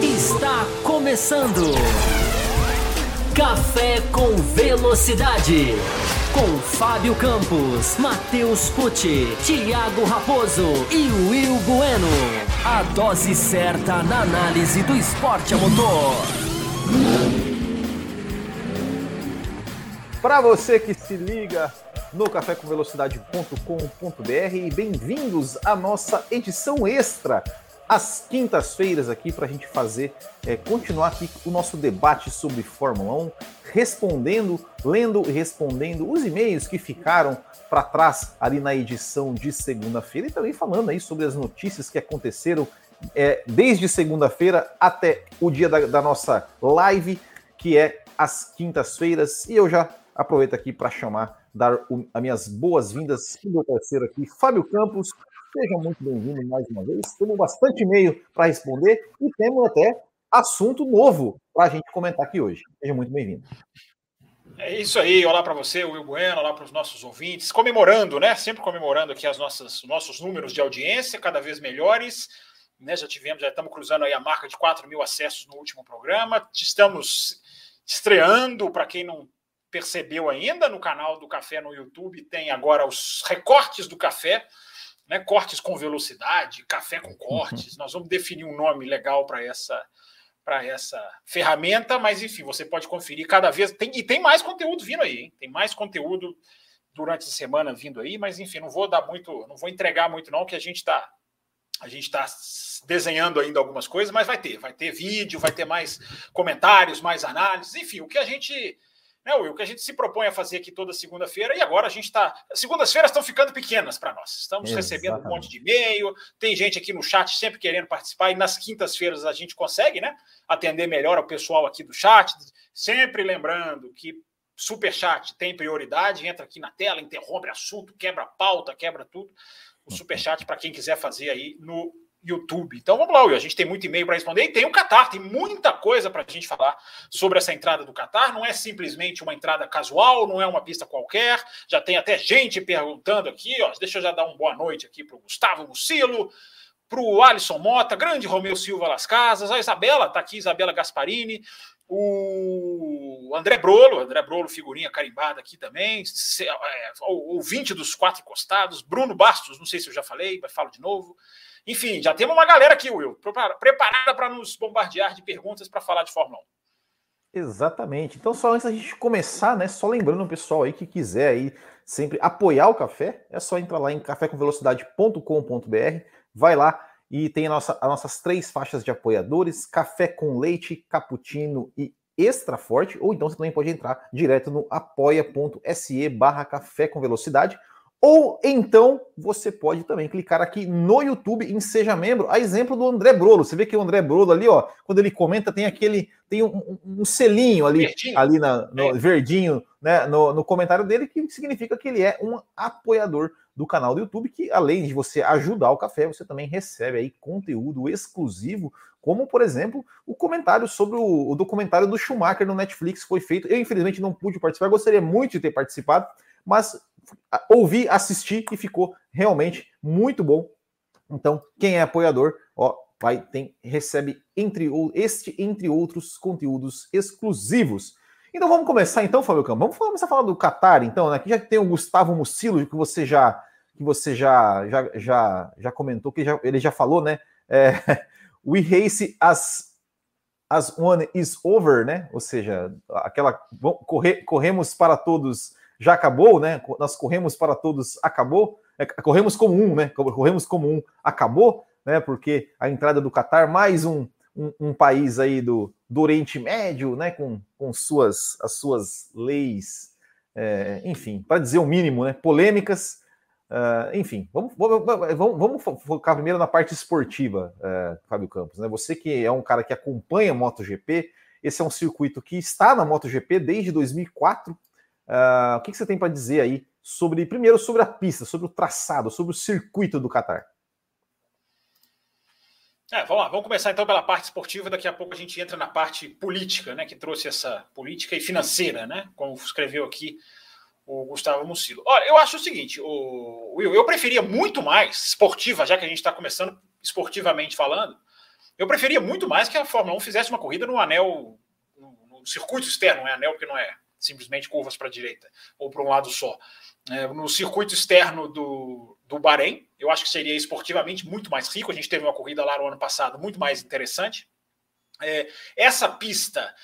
Está começando. Café com Velocidade. Com Fábio Campos, Matheus Pucci, Thiago Raposo e Will Bueno. A dose certa na análise do esporte a motor. Para você que se liga no cafécomvelocidade.com.br, bem-vindos à nossa edição extra às quintas-feiras aqui para a gente fazer, é, continuar aqui o nosso debate sobre Fórmula 1, respondendo, lendo e respondendo os e-mails que ficaram para trás ali na edição de segunda-feira e também falando aí sobre as notícias que aconteceram é, desde segunda-feira até o dia da, da nossa live, que é às quintas-feiras. E eu já aproveito aqui para chamar, dar as minhas boas-vindas para o meu parceiro aqui, Fábio Campos. Seja muito bem-vindo mais uma vez. Temos bastante e-mail para responder e temos até assunto novo para a gente comentar aqui hoje. Seja muito bem-vindo. É isso aí, olá para você, Will Bueno, olá para os nossos ouvintes, comemorando, né? Sempre comemorando aqui as nossas nossos números de audiência, cada vez melhores. Né? Já tivemos, já estamos cruzando aí a marca de 4 mil acessos no último programa. Estamos estreando, para quem não percebeu ainda, no canal do Café no YouTube, tem agora os recortes do café né, cortes com velocidade, café com cortes. Nós vamos definir um nome legal para essa para essa ferramenta, mas enfim, você pode conferir cada vez. Tem, e tem mais conteúdo vindo aí, hein? tem mais conteúdo durante a semana vindo aí, mas enfim, não vou dar muito, não vou entregar muito, não, que a gente está a gente está desenhando ainda algumas coisas, mas vai ter, vai ter vídeo, vai ter mais comentários, mais análises, enfim, o que a gente né, Will, que a gente se propõe a fazer aqui toda segunda-feira, e agora a gente está. Segundas-feiras estão ficando pequenas para nós. Estamos Exatamente. recebendo um monte de e-mail, tem gente aqui no chat sempre querendo participar, e nas quintas-feiras a gente consegue né, atender melhor ao pessoal aqui do chat. Sempre lembrando que super chat tem prioridade, entra aqui na tela, interrompe assunto, quebra pauta, quebra tudo. O super chat para quem quiser fazer aí no YouTube. Então vamos lá. A gente tem muito e-mail para responder e tem o Qatar, tem muita coisa para a gente falar sobre essa entrada do Qatar. Não é simplesmente uma entrada casual, não é uma pista qualquer. Já tem até gente perguntando aqui, ó. Deixa eu já dar uma boa noite aqui para o Gustavo Mucilo, para o Alisson Mota, grande Romeu Silva Las Casas, a Isabela, está aqui, Isabela Gasparini, o André Brolo, André Brolo, figurinha carimbada aqui também, é, ouvinte dos quatro encostados, Bruno Bastos, não sei se eu já falei, mas falo de novo. Enfim, já temos uma galera aqui, Will, preparada para nos bombardear de perguntas para falar de Fórmula 1. Exatamente. Então, só antes da gente começar, né? Só lembrando o pessoal aí que quiser aí sempre apoiar o café, é só entrar lá em cafécomvelocidade.com.br, vai lá e tem a nossa, as nossas três faixas de apoiadores: café com leite, cappuccino e extra forte, ou então você também pode entrar direto no apoia.se barra café com velocidade ou então você pode também clicar aqui no YouTube em Seja Membro, a exemplo do André Brolo. Você vê que o André Brolo ali, ó, quando ele comenta, tem aquele, tem um, um selinho ali, verdinho. ali na, no, é. verdinho, né, no, no, comentário dele, que significa que ele é um apoiador do canal do YouTube, que além de você ajudar o café, você também recebe aí conteúdo exclusivo, como por exemplo o comentário sobre o, o documentário do Schumacher no Netflix foi feito. Eu infelizmente não pude participar, gostaria muito de ter participado, mas ouvi, assisti e ficou realmente muito bom. Então, quem é apoiador, ó, vai tem recebe entre este entre outros conteúdos exclusivos. Então vamos começar então, Fábio Campos. Vamos começar a falar do Qatar, então, né? Já tem o Gustavo Mucilo, que você já que você já já já, já comentou, que já, ele já falou, né? É, we race as as one is over, né? Ou seja, aquela corre, corremos para todos já acabou, né? Nós corremos para todos, acabou. É, corremos como um, né? Corremos como um, acabou, né? Porque a entrada do Catar, mais um, um, um, país aí do, do Oriente Médio, né? Com, com suas, as suas leis, é, enfim, para dizer o mínimo, né? Polêmicas. Uh, enfim, vamos, vamos, vamos, focar primeiro na parte esportiva, uh, Fábio Campos. Né? Você que é um cara que acompanha MotoGP, esse é um circuito que está na MotoGP desde 2004, Uh, o que, que, você tem para dizer aí sobre, primeiro, sobre a pista, sobre o traçado, sobre o circuito do Qatar? É, vamos lá, vamos começar então pela parte esportiva, daqui a pouco a gente entra na parte política, né, que trouxe essa política e financeira, né, como escreveu aqui o Gustavo Mucilo. Olha, eu acho o seguinte, o Will, eu preferia muito mais esportiva, já que a gente está começando esportivamente falando, eu preferia muito mais que a Fórmula 1 fizesse uma corrida no anel, no, no circuito externo, não é anel porque não é simplesmente curvas para a direita ou para um lado só. É, no circuito externo do, do Bahrein, eu acho que seria esportivamente muito mais rico. A gente teve uma corrida lá no ano passado muito mais interessante. É, essa pista,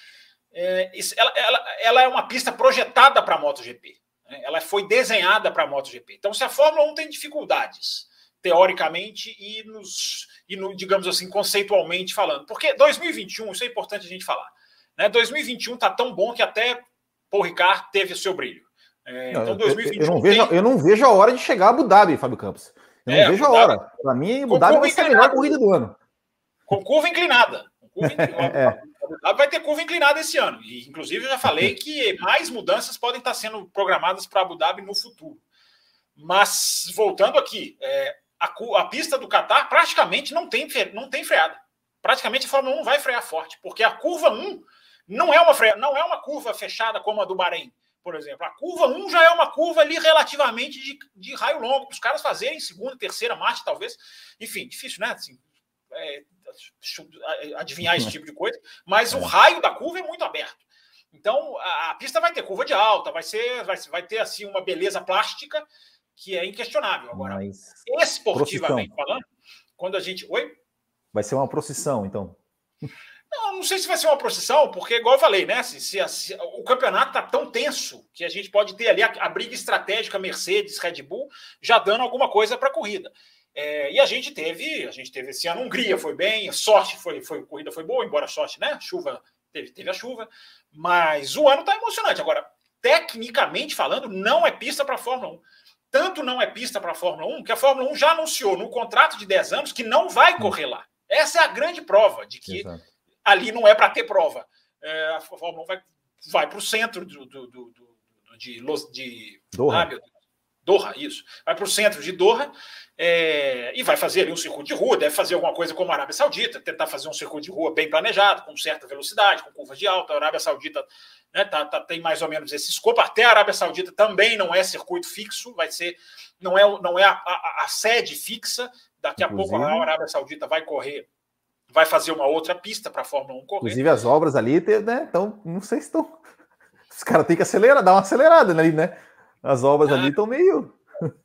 é, ela, ela, ela, é uma pista projetada para a MotoGP. Né? Ela foi desenhada para a MotoGP. Então, se a Fórmula 1 tem dificuldades, teoricamente e, nos, e no, digamos assim, conceitualmente falando, porque 2021, isso é importante a gente falar, né? 2021 está tão bom que até Paul Ricard teve o seu brilho. É, então, 2021 eu, eu, não vejo, tem... eu não vejo a hora de chegar a Abu Dhabi, Fábio Campos. Eu não é, vejo a hora. Para mim, Abu Dhabi vai ser a melhor corrida do ano. Com curva inclinada. Curva inclinada. é vai ter curva inclinada esse ano. E, inclusive, eu já falei que mais mudanças podem estar sendo programadas para Abu Dhabi no futuro. Mas, voltando aqui, é, a, a, pista do Qatar praticamente não tem, não tem freada. Praticamente a Fórmula 1 vai frear forte, porque a curva 1 não é uma, não é uma curva fechada como a do Bahrein, por exemplo. A curva 1 já é uma curva ali relativamente de, de raio longo, para os caras fazerem segunda, terceira marcha, talvez. Enfim, difícil, né? Assim, é, adivinhar esse tipo de coisa, mas o é. raio da curva é muito aberto. Então a, a pista vai ter curva de alta, vai ser, vai, vai ter assim uma beleza plástica que é inquestionável. Agora, mas... esportivamente falando, quando a gente. Oi? Vai ser uma procissão, então. Não, não sei se vai ser uma procissão, porque, igual eu falei, né? Se, se, se o campeonato está tão tenso que a gente pode ter ali a, a briga estratégica Mercedes, Red Bull, já dando alguma coisa para a corrida. É, e a gente teve, a gente teve esse ano Hungria, foi bem, sorte foi, foi a corrida foi boa, embora a sorte, né? Chuva, teve, teve a chuva, mas o ano está emocionante. Agora, tecnicamente falando, não é pista para a Fórmula 1. Tanto não é pista para a Fórmula 1 que a Fórmula 1 já anunciou no contrato de 10 anos que não vai correr lá. Essa é a grande prova de que Exato. Ali não é para ter prova. É, a Fórmula 1 vai, vai para o centro do, do, do, do de, de Doha. Ah, Doha, isso. Vai para o centro de Doha é, e vai fazer ali um circuito de rua, deve fazer alguma coisa como a Arábia Saudita, tentar fazer um circuito de rua bem planejado, com certa velocidade, com curvas de alta. A Arábia Saudita né, tá, tá, tem mais ou menos esse escopo. Até a Arábia Saudita também não é circuito fixo, vai ser, não é, não é a, a, a sede fixa. Daqui a Inclusive, pouco a Arábia Saudita vai correr, vai fazer uma outra pista para a Fórmula 1 correr. Inclusive as obras ali, né? Então, não sei se estão. Os caras têm que acelerar, dar uma acelerada ali, né? As obras ah, ali estão meio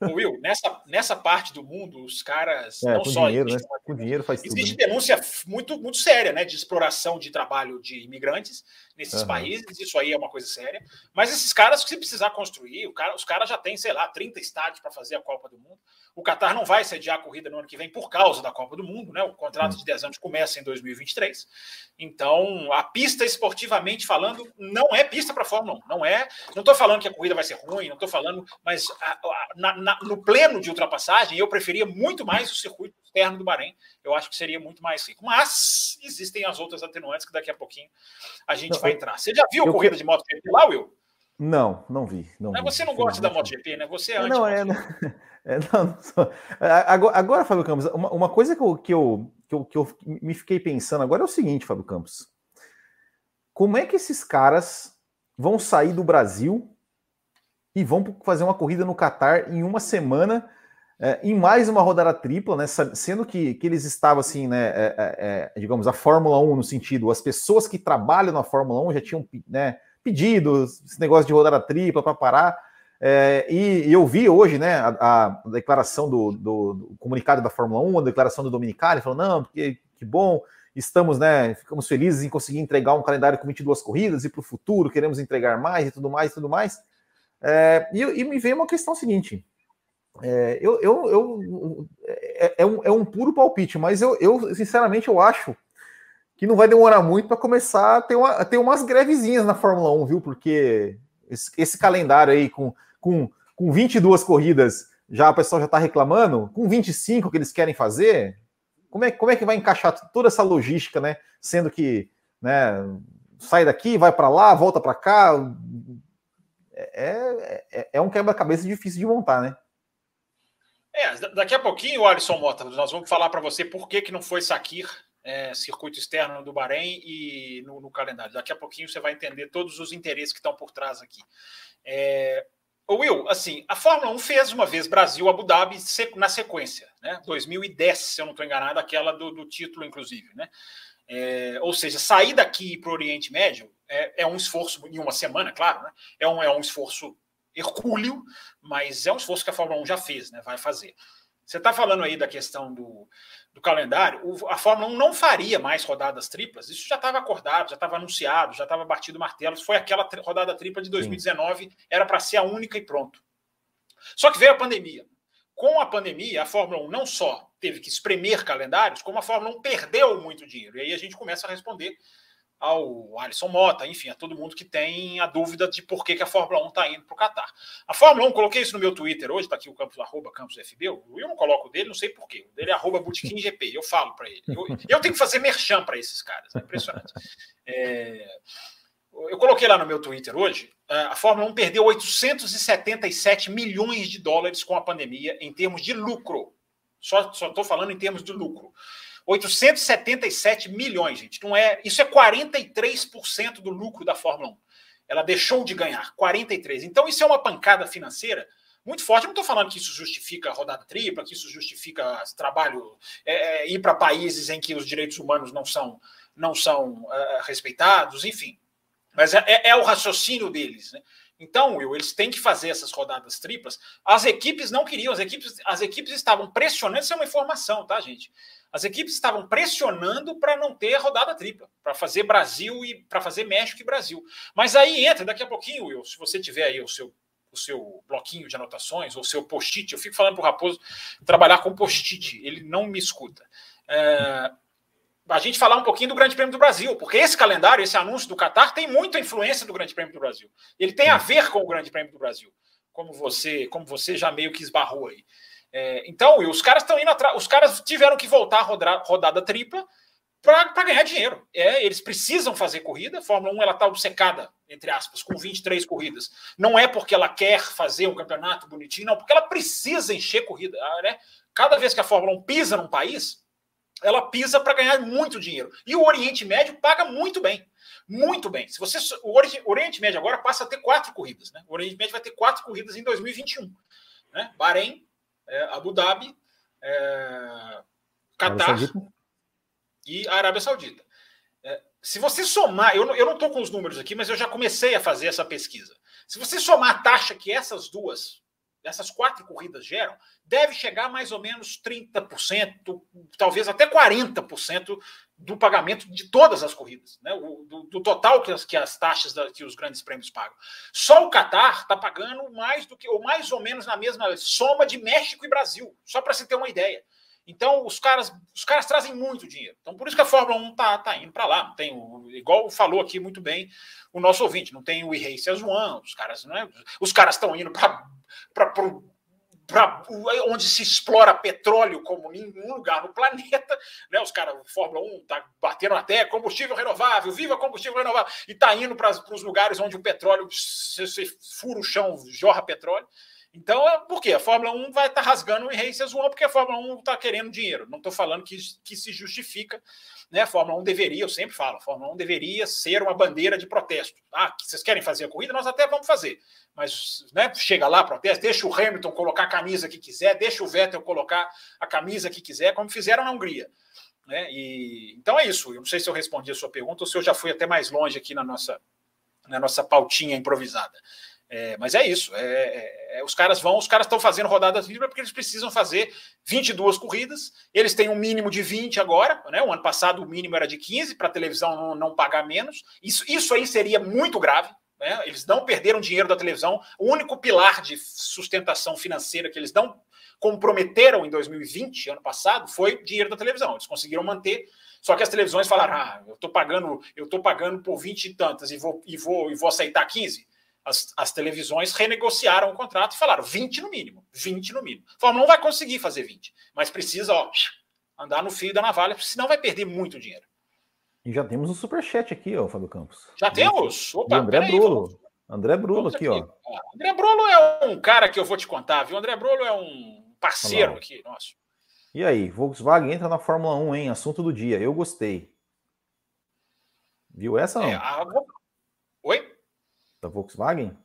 Will, nessa, nessa parte do mundo, os caras é, não só. Dinheiro, né? Com dinheiro faz existe tudo, né? denúncia muito, muito séria né, de exploração de trabalho de imigrantes nesses uhum. países, isso aí é uma coisa séria. Mas esses caras, se precisar construir, cara, os caras já têm, sei lá, 30 estádios para fazer a Copa do Mundo. O Qatar não vai sediar a corrida no ano que vem por causa da Copa do Mundo, né? O contrato de 10 anos começa em 2023. Então, a pista esportivamente falando não é pista para Fórmula 1, não é. Não estou falando que a corrida vai ser ruim, não estou falando, mas a, a, na, na, no pleno de ultrapassagem eu preferia muito mais o circuito externo do Bahrein. Eu acho que seria muito mais rico. Mas existem as outras atenuantes que daqui a pouquinho a gente não, vai entrar. Você já viu a corrida de MotoGP lá, Will? Não, não vi. Não vi, você não gosta da MotoGP, né? Você é não, é, é, não, não sou. Agora, agora, Fábio Campos, uma, uma coisa que eu, que, eu, que, eu, que eu me fiquei pensando agora é o seguinte, Fábio Campos. Como é que esses caras vão sair do Brasil e vão fazer uma corrida no Catar em uma semana, é, em mais uma rodada tripla, né? Sendo que, que eles estavam assim, né? É, é, é digamos, a Fórmula 1 no sentido, as pessoas que trabalham na Fórmula 1 já tinham né, pedidos, esse negócio de rodada tripla para parar. É, e, e, eu vi hoje né, a, a declaração do, do, do, comunicado da Fórmula 1, a declaração do Dominicali, falou: não, porque que bom, estamos, né, ficamos felizes em conseguir entregar um calendário com 22 corridas e para o futuro queremos entregar mais e tudo mais e tudo mais. É, e, e, me veio uma questão seguinte: é, eu, eu, eu é, é, um, é um puro palpite, mas eu, eu sinceramente eu acho que não vai demorar muito para começar a ter, uma, a ter umas grevezinhas na Fórmula 1, viu? Porque esse, esse calendário aí com com, com 22 corridas, já o pessoal já está reclamando, com 25 que eles querem fazer, como é, como é que vai encaixar toda essa logística, né? Sendo que né, sai daqui, vai para lá, volta para cá. É, é, é um quebra-cabeça difícil de montar, né? É, daqui a pouquinho, Alisson Mota, nós vamos falar para você por que, que não foi Sakir, é, circuito externo do Bahrein e no, no, calendário. Daqui a pouquinho você vai entender todos os interesses que estão por trás aqui. É, Will, assim, a Fórmula 1 fez uma vez Brasil Abu Dhabi na sequência, né? 2010, se eu não estou enganado, aquela do, do, título, inclusive, né? É, ou seja, sair daqui para o Oriente Médio é, é, um esforço em uma semana, claro, né? É um, é um esforço hercúleo, mas é um esforço que a Fórmula 1 já fez, né? Vai fazer. Você está falando aí da questão do, do calendário, a Fórmula 1 não faria mais rodadas triplas. Isso já estava acordado, já estava anunciado, já estava batido o martelo. Foi aquela rodada tripla de 2019, Sim. era para ser a única e pronto. Só que veio a pandemia. Com a pandemia, a Fórmula 1 não só teve que espremer calendários, como a Fórmula 1 perdeu muito dinheiro. E aí a gente começa a responder ao Alisson Mota, enfim, a todo mundo que tem a dúvida de por que, que a Fórmula 1 está indo para o Qatar. A Fórmula 1, coloquei isso no meu Twitter hoje, está aqui o campus, arroba campus FB, eu não coloco o dele, não sei porquê. O dele é arroba GP, eu falo para ele. Eu, eu, tenho que fazer merchan para esses caras, é impressionante. É, eu coloquei lá no meu Twitter hoje, a Fórmula 1 perdeu 877 milhões de dólares com a pandemia em termos de lucro. Só estou falando em termos de lucro. 877 milhões, gente. Não é, isso é 43% do lucro da Fórmula 1. Ela deixou de ganhar 43. Então isso é uma pancada financeira muito forte. Eu não estou falando que isso justifica rodada tripla, que isso justifica trabalho é, é, ir para países em que os direitos humanos não são não são é, respeitados, enfim. Mas é, é, é o raciocínio deles, né? Então, Will, eles têm que fazer essas rodadas triplas. As equipes não queriam, as equipes, as equipes estavam pressionando. Isso é uma informação, tá, gente? As equipes estavam pressionando para não ter rodada tripla, para fazer Brasil e para fazer México e Brasil. Mas aí entra, daqui a pouquinho, Will, se você tiver aí o seu, o seu bloquinho de anotações, ou o seu post-it, eu fico falando para o Raposo trabalhar com post-it, ele não me escuta. É, a gente falar um pouquinho do Grande Prêmio do Brasil, porque esse calendário, esse anúncio do Qatar tem muita influência do Grande Prêmio do Brasil. Ele tem a ver com o Grande Prêmio do Brasil, como você, como você já meio que esbarrou aí. É, então, os caras estão indo atrás, os caras tiveram que voltar a rodar, rodada tripla para ganhar dinheiro. É, eles precisam fazer corrida. A Fórmula 1 ela está obcecada, entre aspas, com 23 corridas. Não é porque ela quer fazer um campeonato bonitinho, não, porque ela precisa encher corrida. Ah, né? Cada vez que a Fórmula 1 pisa num país, ela pisa para ganhar muito dinheiro. E o Oriente Médio paga muito bem. Muito bem. Se você, o Oriente Médio agora passa a ter quatro corridas. Né? O Oriente Médio vai ter quatro corridas em 2021. Né? Bahrein, é, Abu Dhabi, é, Qatar e Arábia Saudita. É, se você somar, eu, eu não estou com os números aqui, mas eu já comecei a fazer essa pesquisa. Se você somar a taxa que essas duas, essas quatro corridas geram, deve chegar a mais ou menos 30%, talvez até 40% do pagamento de todas as corridas, né? O, do, do, total que as, que as taxas da, que os grandes prêmios pagam. Só o Catar está pagando mais do que, ou mais ou menos na mesma soma de México e Brasil, só para se ter uma ideia. Então, os caras, os caras trazem muito dinheiro. Então, por isso que a Fórmula 1 tá, tá indo para lá. Não tem o, igual falou aqui muito bem o nosso ouvinte, não tem o e-race as one, os caras, né? Os caras estão indo para para onde se explora petróleo como nenhum lugar no planeta, né? Os caras, Fórmula 1 tá batendo até combustível renovável, viva combustível renovável, e tá indo para os lugares onde o petróleo, você, você fura o chão, jorra petróleo. Então, é, por quê? A Fórmula 1 vai estar tá rasgando o Races 1 porque a Fórmula 1 está querendo dinheiro. Não estou falando que, que se justifica. Né? A Fórmula 1 deveria, eu sempre falo, a Fórmula 1 deveria ser uma bandeira de protesto. Ah, vocês querem fazer a corrida? Nós até vamos fazer. Mas né, chega lá, protesta, deixa o Hamilton colocar a camisa que quiser, deixa o Vettel colocar a camisa que quiser, como fizeram na Hungria. Né? E, então é isso. Eu não sei se eu respondi a sua pergunta ou se eu já fui até mais longe aqui na nossa, na nossa pautinha improvisada. É, mas é isso. É, é, é, os caras vão, os caras estão fazendo rodadas livres porque eles precisam fazer 22 corridas. Eles têm um mínimo de 20 agora. Né? O ano passado o mínimo era de 15 para a televisão não, não, pagar menos. Isso, isso aí seria muito grave. Né? Eles não perderam dinheiro da televisão. O único pilar de sustentação financeira que eles não comprometeram em 2020, ano passado, foi dinheiro da televisão. Eles conseguiram manter. Só que as televisões falaram: ah, eu estou pagando, eu estou pagando por 20 e tantas e vou, e vou, e vou aceitar 15 as, as televisões renegociaram o contrato e falaram 20 no mínimo, 20 no mínimo. A Fórmula 1 vai conseguir fazer 20, mas precisa ó, andar no fio da navalha, senão vai perder muito dinheiro. E já temos o um superchat aqui, ó, Fábio Campos. Já temos? Opa, André Brulo. Aí, André Brulo aqui, aqui, ó. Ah, André Brulo é um cara que eu vou te contar, viu? André Brulo é um parceiro aqui, nosso. E aí, Volkswagen entra na Fórmula 1, hein? Assunto do dia. Eu gostei. Viu essa não? É, a... Da Volkswagen?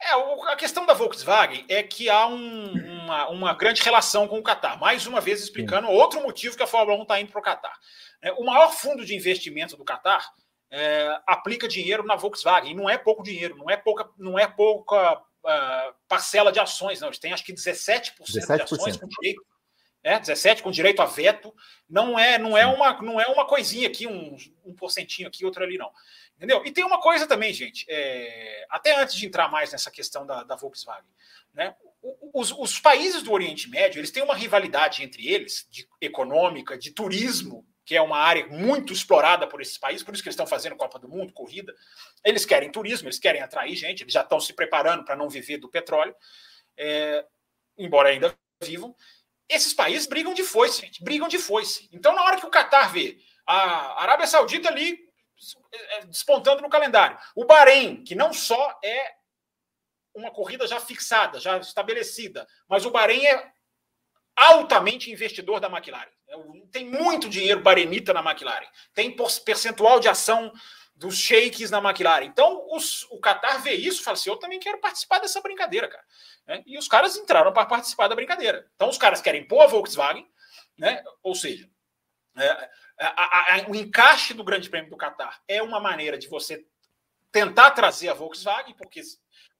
É, a questão da Volkswagen é que há um, uma, uma, grande relação com o Qatar. Mais uma vez explicando Sim. outro motivo que a Fórmula 1 está indo para o Qatar. É, o maior fundo de investimento do Qatar é, aplica dinheiro na Volkswagen. E não é pouco dinheiro, não é pouca, não é pouca uh, parcela de ações, não. Eles têm acho que 17%, 17%. de ações com direito. É, 17 com direito a veto. Não é, não é uma, não é uma coisinha aqui, um, um porcentinho aqui, outro ali, não. Entendeu? E tem uma coisa também, gente, é, até antes de entrar mais nessa questão da, da Volkswagen, né? Os, os, países do Oriente Médio eles têm uma rivalidade entre eles, de econômica, de turismo, que é uma área muito explorada por esses países, por isso que eles estão fazendo Copa do Mundo, corrida. Eles querem turismo, eles querem atrair gente, eles já estão se preparando para não viver do petróleo, é, embora ainda vivam. Esses países brigam de foice, brigam de foice. Então, na hora que o Qatar vê a Arábia Saudita ali é, é, despontando no calendário. O Bahrein, que não só é uma corrida já fixada, já estabelecida, mas o Bahrein é altamente investidor da McLaren. É tem muito dinheiro barenita na McLaren. Tem percentual de ação dos shakes na McLaren. Então, os, o Qatar vê isso e fala assim: eu também quero participar dessa brincadeira, cara. É, e os caras entraram para participar da brincadeira. Então, os caras querem pôr a Volkswagen, né? ou seja, é, a, a, o encaixe do Grande Prêmio do Catar é uma maneira de você tentar trazer a Volkswagen, porque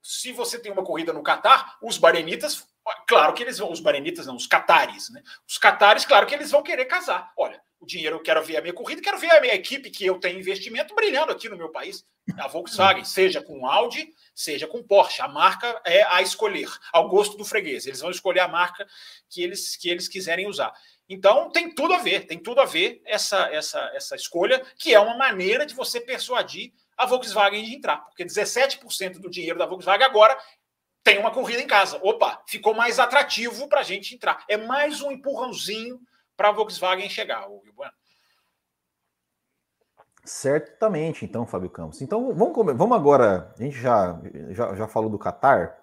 se você tem uma corrida no Catar, os barenitas, claro que eles vão, os barenitas não, os catares, né? Os catares, claro que eles vão querer casar. Olha, o dinheiro, eu quero ver a minha corrida, quero ver a minha equipe que eu tenho investimento brilhando aqui no meu país, a Volkswagen, seja com Audi, seja com Porsche. A marca é a escolher, ao gosto do freguês. Eles vão escolher a marca que eles, que eles quiserem usar. Então tem tudo a ver, tem tudo a ver essa, essa, essa escolha, que é uma maneira de você persuadir a Volkswagen de entrar, porque 17% do dinheiro da Volkswagen agora tem uma corrida em casa. Opa, ficou mais atrativo para a gente entrar. É mais um empurrãozinho para a Volkswagen chegar, o Bueno. Certamente, então, Fábio Campos. Então, vamos, vamos agora. A gente já, já, já falou do Qatar.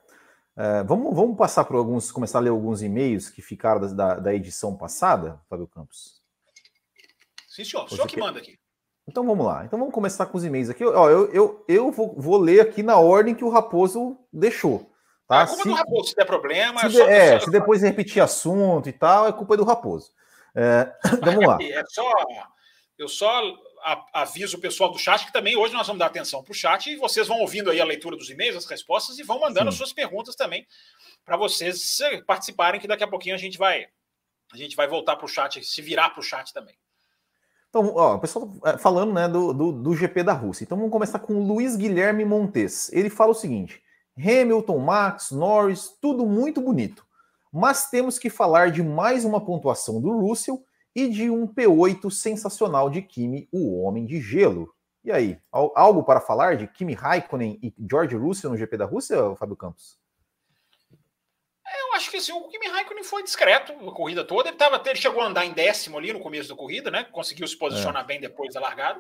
É, vamos, vamos passar por alguns, começar a ler alguns e-mails que ficaram da, da edição passada, Fábio Campos? Sim, senhor. O senhor que quer... manda aqui. Então vamos lá. Então vamos começar com os e-mails aqui. Ó, eu, eu, eu vou, vou ler aqui na ordem que o Raposo deixou. Tá? É culpa se, do Raposo, se der problema. Se, é, de, é, se depois repetir assunto e tal, é culpa do Raposo. É, vamos lá. É só, eu só aviso o pessoal do chat que também hoje nós vamos dar atenção para o chat e vocês vão ouvindo aí a leitura dos e-mails, as respostas e vão mandando Sim. as suas perguntas também para vocês participarem, que daqui a pouquinho a gente vai a gente vai voltar para o chat, se virar para o chat também. Então, ó, o pessoal é, falando né, do, do, do, GP da Rússia. Então vamos começar com o Luiz Guilherme Montes. Ele fala o seguinte: Hamilton, Max, Norris, tudo muito bonito. Mas temos que falar de mais uma pontuação do Russell e de um P8 sensacional de Kimi, o Homem de Gelo. E aí, algo para falar de Kimi Raikkonen e George Russell no GP da Rússia, Fábio Campos? Eu acho que assim, o Kimi Raikkonen foi discreto a corrida toda. Ele, tava, ele chegou a andar em décimo ali no começo da corrida, né? Conseguiu se posicionar é. bem depois da largada,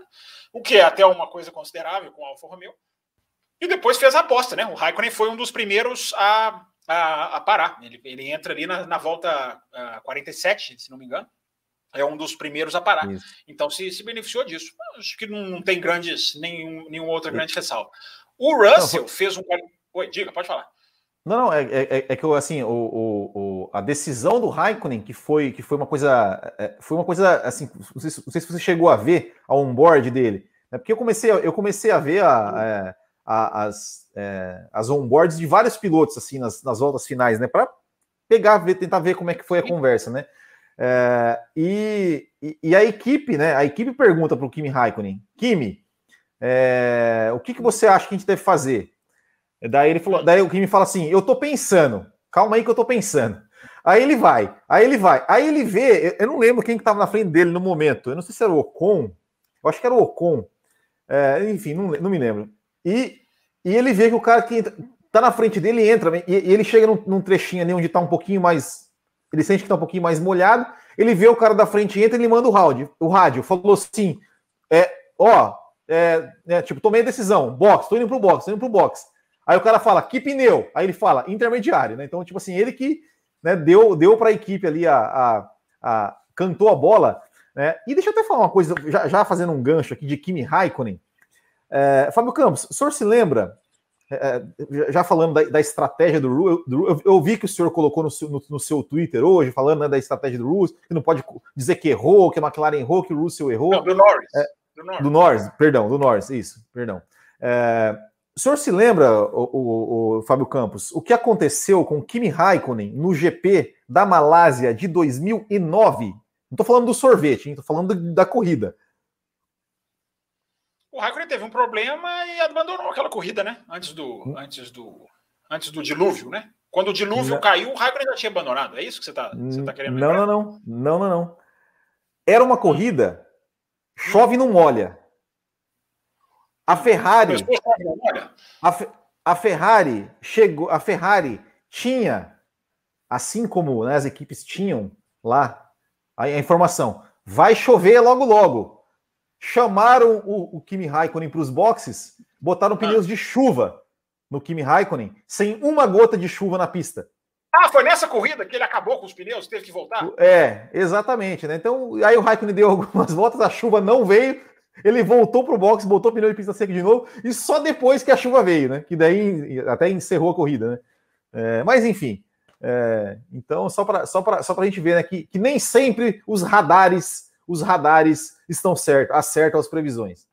o que é até uma coisa considerável com o Alfa Romeo. E depois fez a aposta, né? O Raikkonen foi um dos primeiros a, a, a parar. Ele, ele entra ali na, na volta uh, 47, se não me engano é um dos primeiros a parar. Isso. Então se, se beneficiou disso. Acho que não, não tem grandes, nenhum, nenhuma outra grande ressalva. O Russell não, fez um. Oi, diga, pode falar. Não, não, é, é, é que assim, o, o, o, a decisão do Raikkonen, que foi, que foi uma coisa. É, foi uma coisa assim, não sei, não sei, se você chegou a ver a onboard dele. Né? Porque eu comecei, eu comecei a ver a, é, a, as, é, as onboards de vários pilotos assim nas, nas voltas finais, né? Para pegar, ver, tentar ver como é que foi a conversa, né? É, e, e, a equipe, né? A equipe pergunta para o Kimi Raikkonen: Kimi, é, o que, que você acha que a gente deve fazer? Daí ele falou, daí o Kimi fala assim: eu tô pensando, calma aí que eu tô pensando. Aí ele vai, aí ele vai, aí ele vê, eu não lembro quem que estava na frente dele no momento, eu não sei se era o Ocon, eu acho que era o Ocon, é, enfim, não, não me lembro. E, e ele vê que o cara que tá na frente dele entra, e, e ele chega num, num trechinho ali onde está um pouquinho mais ele sente que está um pouquinho mais molhado, ele vê o cara da frente entra, ele manda o rádio, o rádio, falou assim, é, ó, é, é, tipo, tomei a decisão, box, tô indo pro box, tô indo pro box. Aí o cara fala, que pneu? Aí ele fala, intermediário, né? Então, tipo assim, ele que né, deu, deu para a equipe ali a, a, a, cantou a bola, né? E deixa eu até falar uma coisa, já, já fazendo um gancho aqui de Kimi Raikkonen. É, Fábio Campos, o senhor se lembra é, já falando da, da, estratégia do Ru, eu, eu, vi que o senhor colocou no seu, no, no seu Twitter hoje, falando né, da estratégia do Russell, que não pode dizer que errou, que a McLaren errou, que o Russell errou. Não, do Norris. É, do, Norris. do Norris. perdão, do Norris, isso, perdão. É, o senhor se lembra, o, o, o, Fábio Campos, o que aconteceu com Kimi Raikkonen no GP da Malásia de 2009? Não estou falando do sorvete, estou falando da corrida. O Raikkonen teve um problema e abandonou aquela corrida, né? Antes do, antes do, antes do dilúvio, né? Quando o dilúvio não. caiu, o Raikkonen já tinha abandonado. É isso que você está tá querendo não, não, não, não, não, não. Era uma corrida, chove não molha. A Ferrari. A, a Ferrari chegou. A Ferrari tinha, assim como né, as equipes tinham lá, a, a informação. Vai chover logo logo chamaram o, o Kimi Raikkonen para os boxes, botaram ah. pneus de chuva no Kimi Raikkonen, sem uma gota de chuva na pista. Ah, foi nessa corrida que ele acabou com os pneus, teve que voltar? É, exatamente, né? Então, aí o Raikkonen deu algumas voltas, a chuva não veio, ele voltou para o box, botou o pneu de pista seca de novo, e só depois que a chuva veio, né? Que daí até encerrou a corrida, né? É, mas enfim, é, então só para só só a gente ver né, que, que nem sempre os radares, os radares estão certos, acertam as previsões.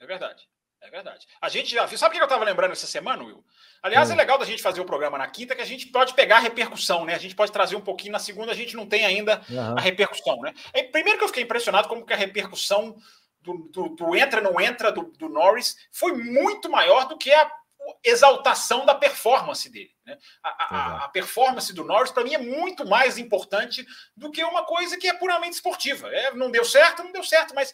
É verdade. É verdade. A gente já viu. Sabe o que eu estava lembrando essa semana, Will? Aliás, hum. é legal da gente fazer o programa na quinta, que a gente pode pegar a repercussão, né? A gente pode trazer um pouquinho na segunda, a gente não tem ainda uhum. a repercussão, né? É, primeiro que eu fiquei impressionado como que a repercussão do, do, do entra não entra do, do, Norris foi muito maior do que a exaltação da performance dele. Né? A, a, a, performance do Norris, para mim, é muito mais importante do que uma coisa que é puramente esportiva. É, não deu certo, não deu certo, mas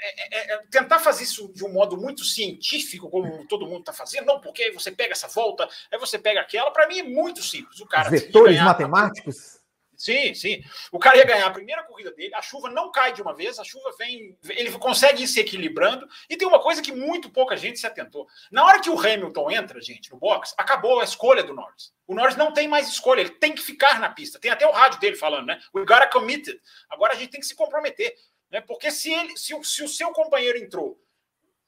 é, é, é tentar fazer isso de um modo muito científico, como todo mundo está fazendo, não, porque aí você pega essa volta, aí você pega aquela, para mim é muito simples. O cara Vetores matemáticos? Sim, sim. O cara ia ganhar a primeira corrida dele, a chuva não cai de uma vez, a chuva vem, ele consegue ir se equilibrando. E tem uma coisa que muito pouca gente se atentou. Na hora que o Hamilton entra, gente, no box, acabou a escolha do Norris. O Norris não tem mais escolha, ele tem que ficar na pista. Tem até o rádio dele falando, né? We got committed. Agora a gente tem que se comprometer. Né? Porque se, ele, se, se o seu companheiro entrou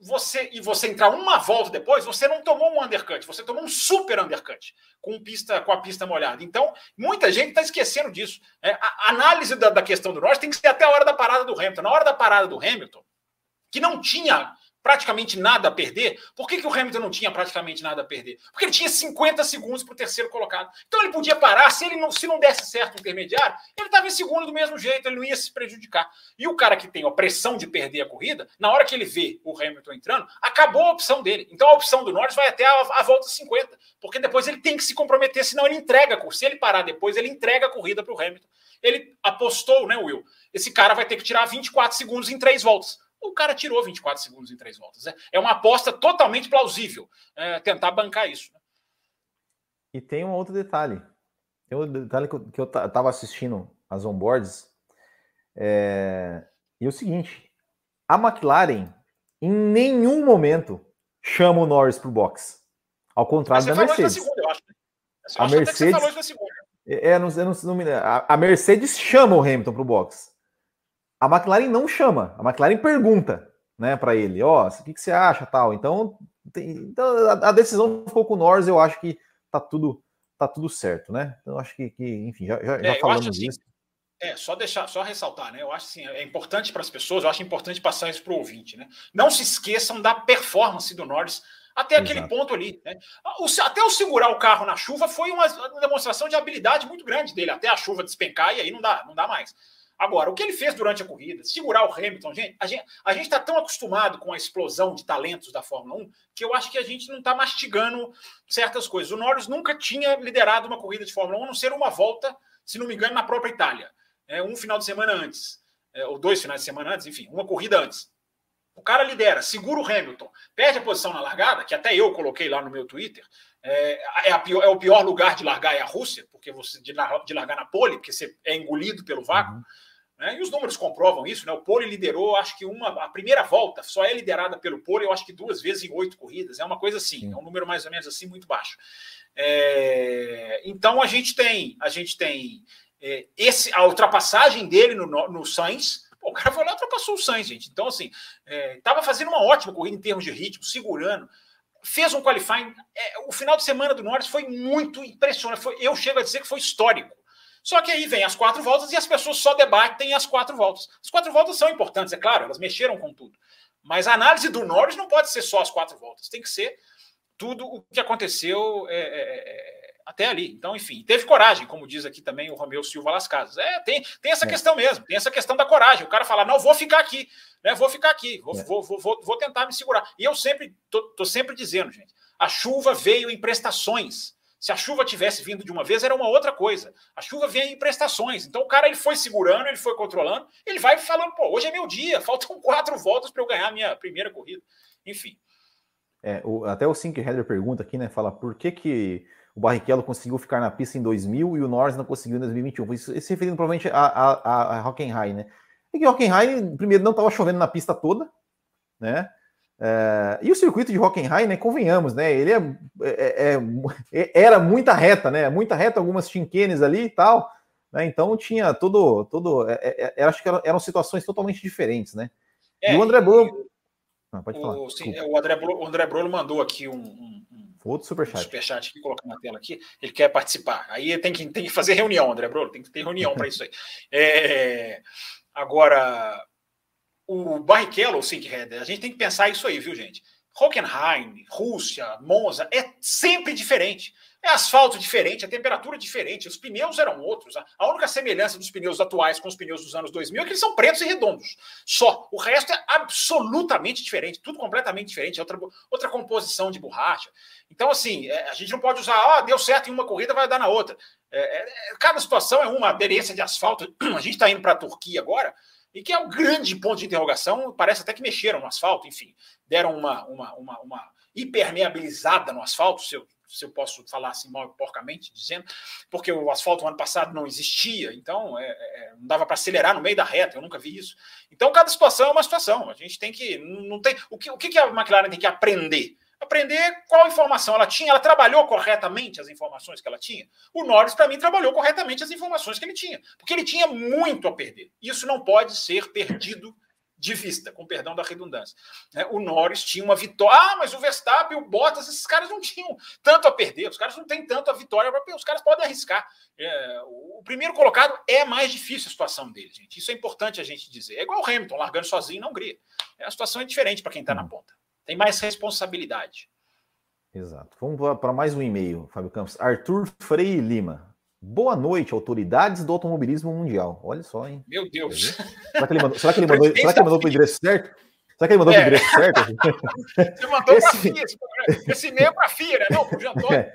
você e você entrar uma volta depois, você não tomou um undercut, você tomou um super undercut com pista com a pista molhada. Então, muita gente está esquecendo disso. É, a análise da, da, questão do norte tem que ser até a hora da parada do Hamilton. Na hora da parada do Hamilton, que não tinha praticamente nada a perder. Por que, que o Hamilton não tinha praticamente nada a perder? Porque ele tinha 50 segundos para o terceiro colocado. Então ele podia parar, se ele não, se não desse certo o intermediário, ele estava em segundo do mesmo jeito, ele não ia se prejudicar. E o cara que tem a pressão de perder a corrida, na hora que ele vê o Hamilton entrando, acabou a opção dele. Então a opção do Norris vai até a, a volta 50, porque depois ele tem que se comprometer, senão ele entrega. Se ele parar depois, ele entrega a corrida para o Hamilton. Ele apostou, né, Will? Esse cara vai ter que tirar 24 segundos em três voltas o cara tirou 24 segundos em três voltas. É, é uma aposta totalmente plausível é, tentar bancar isso. Né? E tem um outro detalhe. Tem um detalhe que eu, estava assistindo as onboards. É, e é o seguinte: a McLaren em nenhum momento chama o Norris para o box. Ao contrário da Mercedes. Segunda, eu acho. Né? Eu a Mercedes. É, não, não, não, a, a Mercedes chama o Hamilton para o box. A McLaren não chama, a McLaren pergunta, né, para ele, ó, oh, o que, que você acha, tal. Então, tem, então a, a, decisão ficou com o Norris, eu acho que tá tudo tá tudo certo, né? Então acho que, que enfim, já, já, é, já falamos assim, disso. É, só deixar, só ressaltar, né? Eu acho assim, é importante para as pessoas, eu acho importante passar isso para o ouvinte, né? Não se esqueçam da performance do Norris até Exato. aquele ponto ali. Né? O, até o segurar o carro na chuva foi uma, uma demonstração de habilidade muito grande dele, até a chuva despencar e aí não dá, não dá mais. Agora, o que ele fez durante a corrida, segurar o Hamilton, gente, a gente a está tão acostumado com a explosão de talentos da Fórmula 1 que eu acho que a gente não está mastigando certas coisas. O Norris nunca tinha liderado uma corrida de Fórmula 1, a não ser uma volta, se não me engano, na própria Itália. É, um final de semana antes, é, ou dois finais de semana antes, enfim, uma corrida antes. O cara lidera, segura o Hamilton, perde a posição na largada, que até eu coloquei lá no meu Twitter. É, é, pior, é o pior lugar de largar é a Rússia, porque você de, de largar na pole, porque você é engolido pelo vácuo. Uhum. Né? E os números comprovam isso, né? O Pole liderou, acho que uma a primeira volta só é liderada pelo Pole, eu acho que duas vezes em oito corridas. É uma coisa assim, Sim. é um número mais ou menos assim muito baixo. É, então a gente tem, a gente tem é, esse a ultrapassagem dele no, no Sainz. Pô, o cara foi lá e ultrapassou o Sainz, gente. Então, assim, estava é, fazendo uma ótima corrida em termos de ritmo, segurando. fez um qualifying. É, o final de semana do Norris foi muito impressionante. Foi, eu chego a dizer que foi histórico. Só que aí vem as quatro voltas e as pessoas só debatem as quatro voltas. As quatro voltas são importantes, é claro, elas mexeram com tudo. Mas a análise do Norris não pode ser só as quatro voltas, tem que ser tudo o que aconteceu é, é, é até ali. Então, enfim, teve coragem, como diz aqui também o Romeu Silva Las Casas. É, tem, tem essa é. questão mesmo, tem essa questão da coragem. O cara fala, não, vou ficar aqui, né? Vou ficar aqui, vou, é. vou, vou, vou, vou tentar me segurar. E eu sempre tô, tô sempre dizendo, gente, a chuva veio em prestações. Se a chuva tivesse vindo de uma vez, era uma outra coisa. A chuva vem em prestações. Então o cara ele foi segurando, ele foi controlando, ele vai falando, pô, hoje é meu dia, faltam quatro voltas para eu ganhar a minha primeira corrida. Enfim. É, o, até o Sink Header pergunta aqui, né? Fala por que, que o Barrichello conseguiu ficar na pista em 2000 e o Norris não conseguiu em 2021. Isso se referindo provavelmente a, a, a, Hockenheim, né? E que Hockenheim, primeiro, não estava chovendo na pista toda, né? É, e o circuito de Hockenheim, né? Convenhamos, né? Ele é, é, é, é, era muita reta, né? Muita reta, algumas chinquenes ali e tal. Né? Então tinha todo. todo é, acho que eram, eram, situações totalmente diferentes, né? e o André Bolo. Ah, pode falar. O, sim, o, André Brolo, o André Brolo mandou aqui um, um, Outro superchat. Um superchat aqui, colocar na tela aqui. Ele quer participar. Aí tem que, tem que fazer reunião, André Brolo. Tem que ter reunião para isso aí. Agora, o Barrichello, o Sinkhead, a gente tem que pensar isso aí, viu, gente? Hockenheim, Rússia, Monza, é sempre diferente. É asfalto diferente, a temperatura diferente, os pneus eram outros. A única semelhança dos pneus atuais com os pneus dos anos 2000 é que eles são pretos e redondos. Só. O resto é absolutamente diferente, tudo completamente diferente, é outra, outra composição de borracha. Então, assim, é, a gente não pode usar, ah, deu certo em uma corrida, vai dar na outra. É, é, cada situação é uma aderência de asfalto. A gente está indo para a Turquia agora, e que é um grande ponto de interrogação. Parece até que mexeram no asfalto, enfim, deram uma, uma, uma, uma hipermeabilizada no asfalto, se eu se eu posso falar assim mal porcamente dizendo, porque o asfalto no ano passado não existia, então é, é, não dava para acelerar no meio da reta, eu nunca vi isso. Então cada situação é uma situação, a gente tem que não tem o que o que a McLaren tem que aprender? Aprender qual informação ela tinha, ela trabalhou corretamente as informações que ela tinha. O Norris, para mim, trabalhou corretamente as informações que ele tinha, porque ele tinha muito a perder. Isso não pode ser perdido de vista, com perdão da redundância. Né? O Norris tinha uma vitória. Ah, mas o Verstappen, o Bottas, esses caras não tinham tanto a perder, os caras não têm tanto a vitória os caras podem arriscar. É, o primeiro colocado é mais difícil a situação dele, gente. Isso é importante a gente dizer. É igual o Hamilton largando sozinho na Hungria. É, a situação é diferente para quem está na ponta. Tem mais responsabilidade. Exato. Vamos para mais um e-mail, Fábio Campos. Arthur Frei Lima. Boa noite, autoridades do automobilismo mundial. Olha só, hein? Meu Deus. Será que ele mandou, será que ele mandou, será que ele mandou para o endereço certo? Será que ele mandou é. para o endereço certo? Você mandou esse... para a FIA. Esse e-mail é para a FIA, né? Não, para é.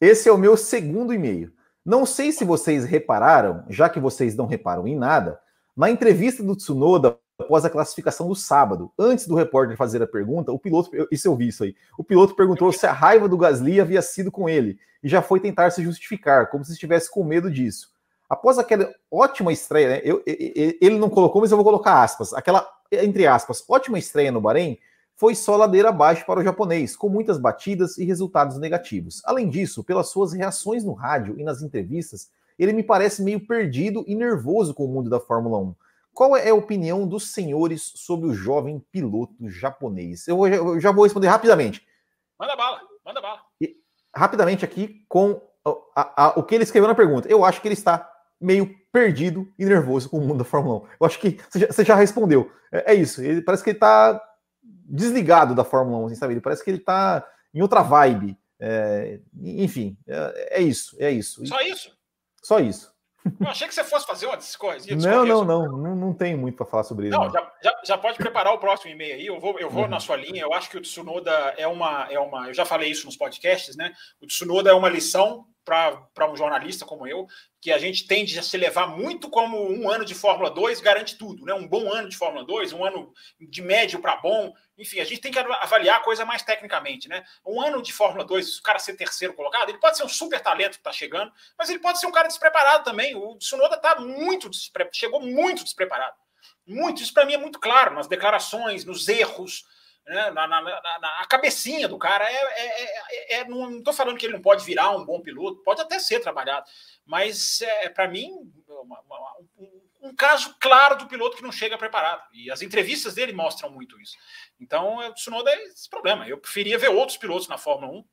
Esse é o meu segundo e-mail. Não sei se vocês repararam, já que vocês não reparam em nada, na entrevista do Tsunoda após a classificação do sábado, antes do repórter fazer a pergunta, o piloto, isso eu vi isso aí, o piloto perguntou se a raiva do Gasly havia sido com ele e já foi tentar se justificar, como se estivesse com medo disso. Após aquela ótima estreia, né, eu, ele não colocou, mas eu vou colocar aspas, aquela, entre aspas, ótima estreia no Bahrein, foi só ladeira abaixo para o japonês, com muitas batidas e resultados negativos. Além disso, pelas suas reações no rádio e nas entrevistas, ele me parece meio perdido e nervoso com o mundo da Fórmula 1 qual é a opinião dos senhores sobre o jovem piloto japonês? Eu, eu já vou responder rapidamente. Manda bala, manda bala. E, rapidamente aqui com a, a, o que ele escreveu na pergunta. Eu acho que ele está meio perdido e nervoso com o mundo da Fórmula 1. Eu acho que você já, você já respondeu. É, é, isso. Ele parece que ele está desligado da Fórmula 1, assim, sabe? Ele parece que ele está em outra vibe. É, enfim, é, é, isso, é isso. Só isso? Só isso. Eu achei que você fosse fazer uma discorrência. Não, não, não, não, não tem muito para falar sobre isso. Não, já, já, já, pode preparar o próximo e-mail aí. Eu vou, eu vou uhum. na sua linha. Eu acho que o Tsunoda é uma, é uma. Eu já falei isso nos podcasts, né? O Tsunoda é uma lição para um jornalista como eu, que a gente tende a se levar muito como um ano de Fórmula 2 garante tudo, né? Um bom ano de Fórmula 2, um ano de médio para bom. Enfim, a gente tem que avaliar a coisa mais tecnicamente, né? Um ano de Fórmula 2, se o cara ser terceiro colocado, ele pode ser um super talento que está chegando, mas ele pode ser um cara despreparado também. O Tsunoda tá muito chegou muito despreparado. Muito, isso para mim é muito claro nas declarações, nos erros, né, na, na, na, na, cabecinha do cara. É, é, é, é não estou falando que ele não pode virar um bom piloto, pode até ser trabalhado, mas é, para mim, uma, uma, um, um caso claro do piloto que não chega preparado. E as entrevistas dele mostram muito isso. Então, o Tsunoda é esse problema. Eu preferia ver outros pilotos na Fórmula 1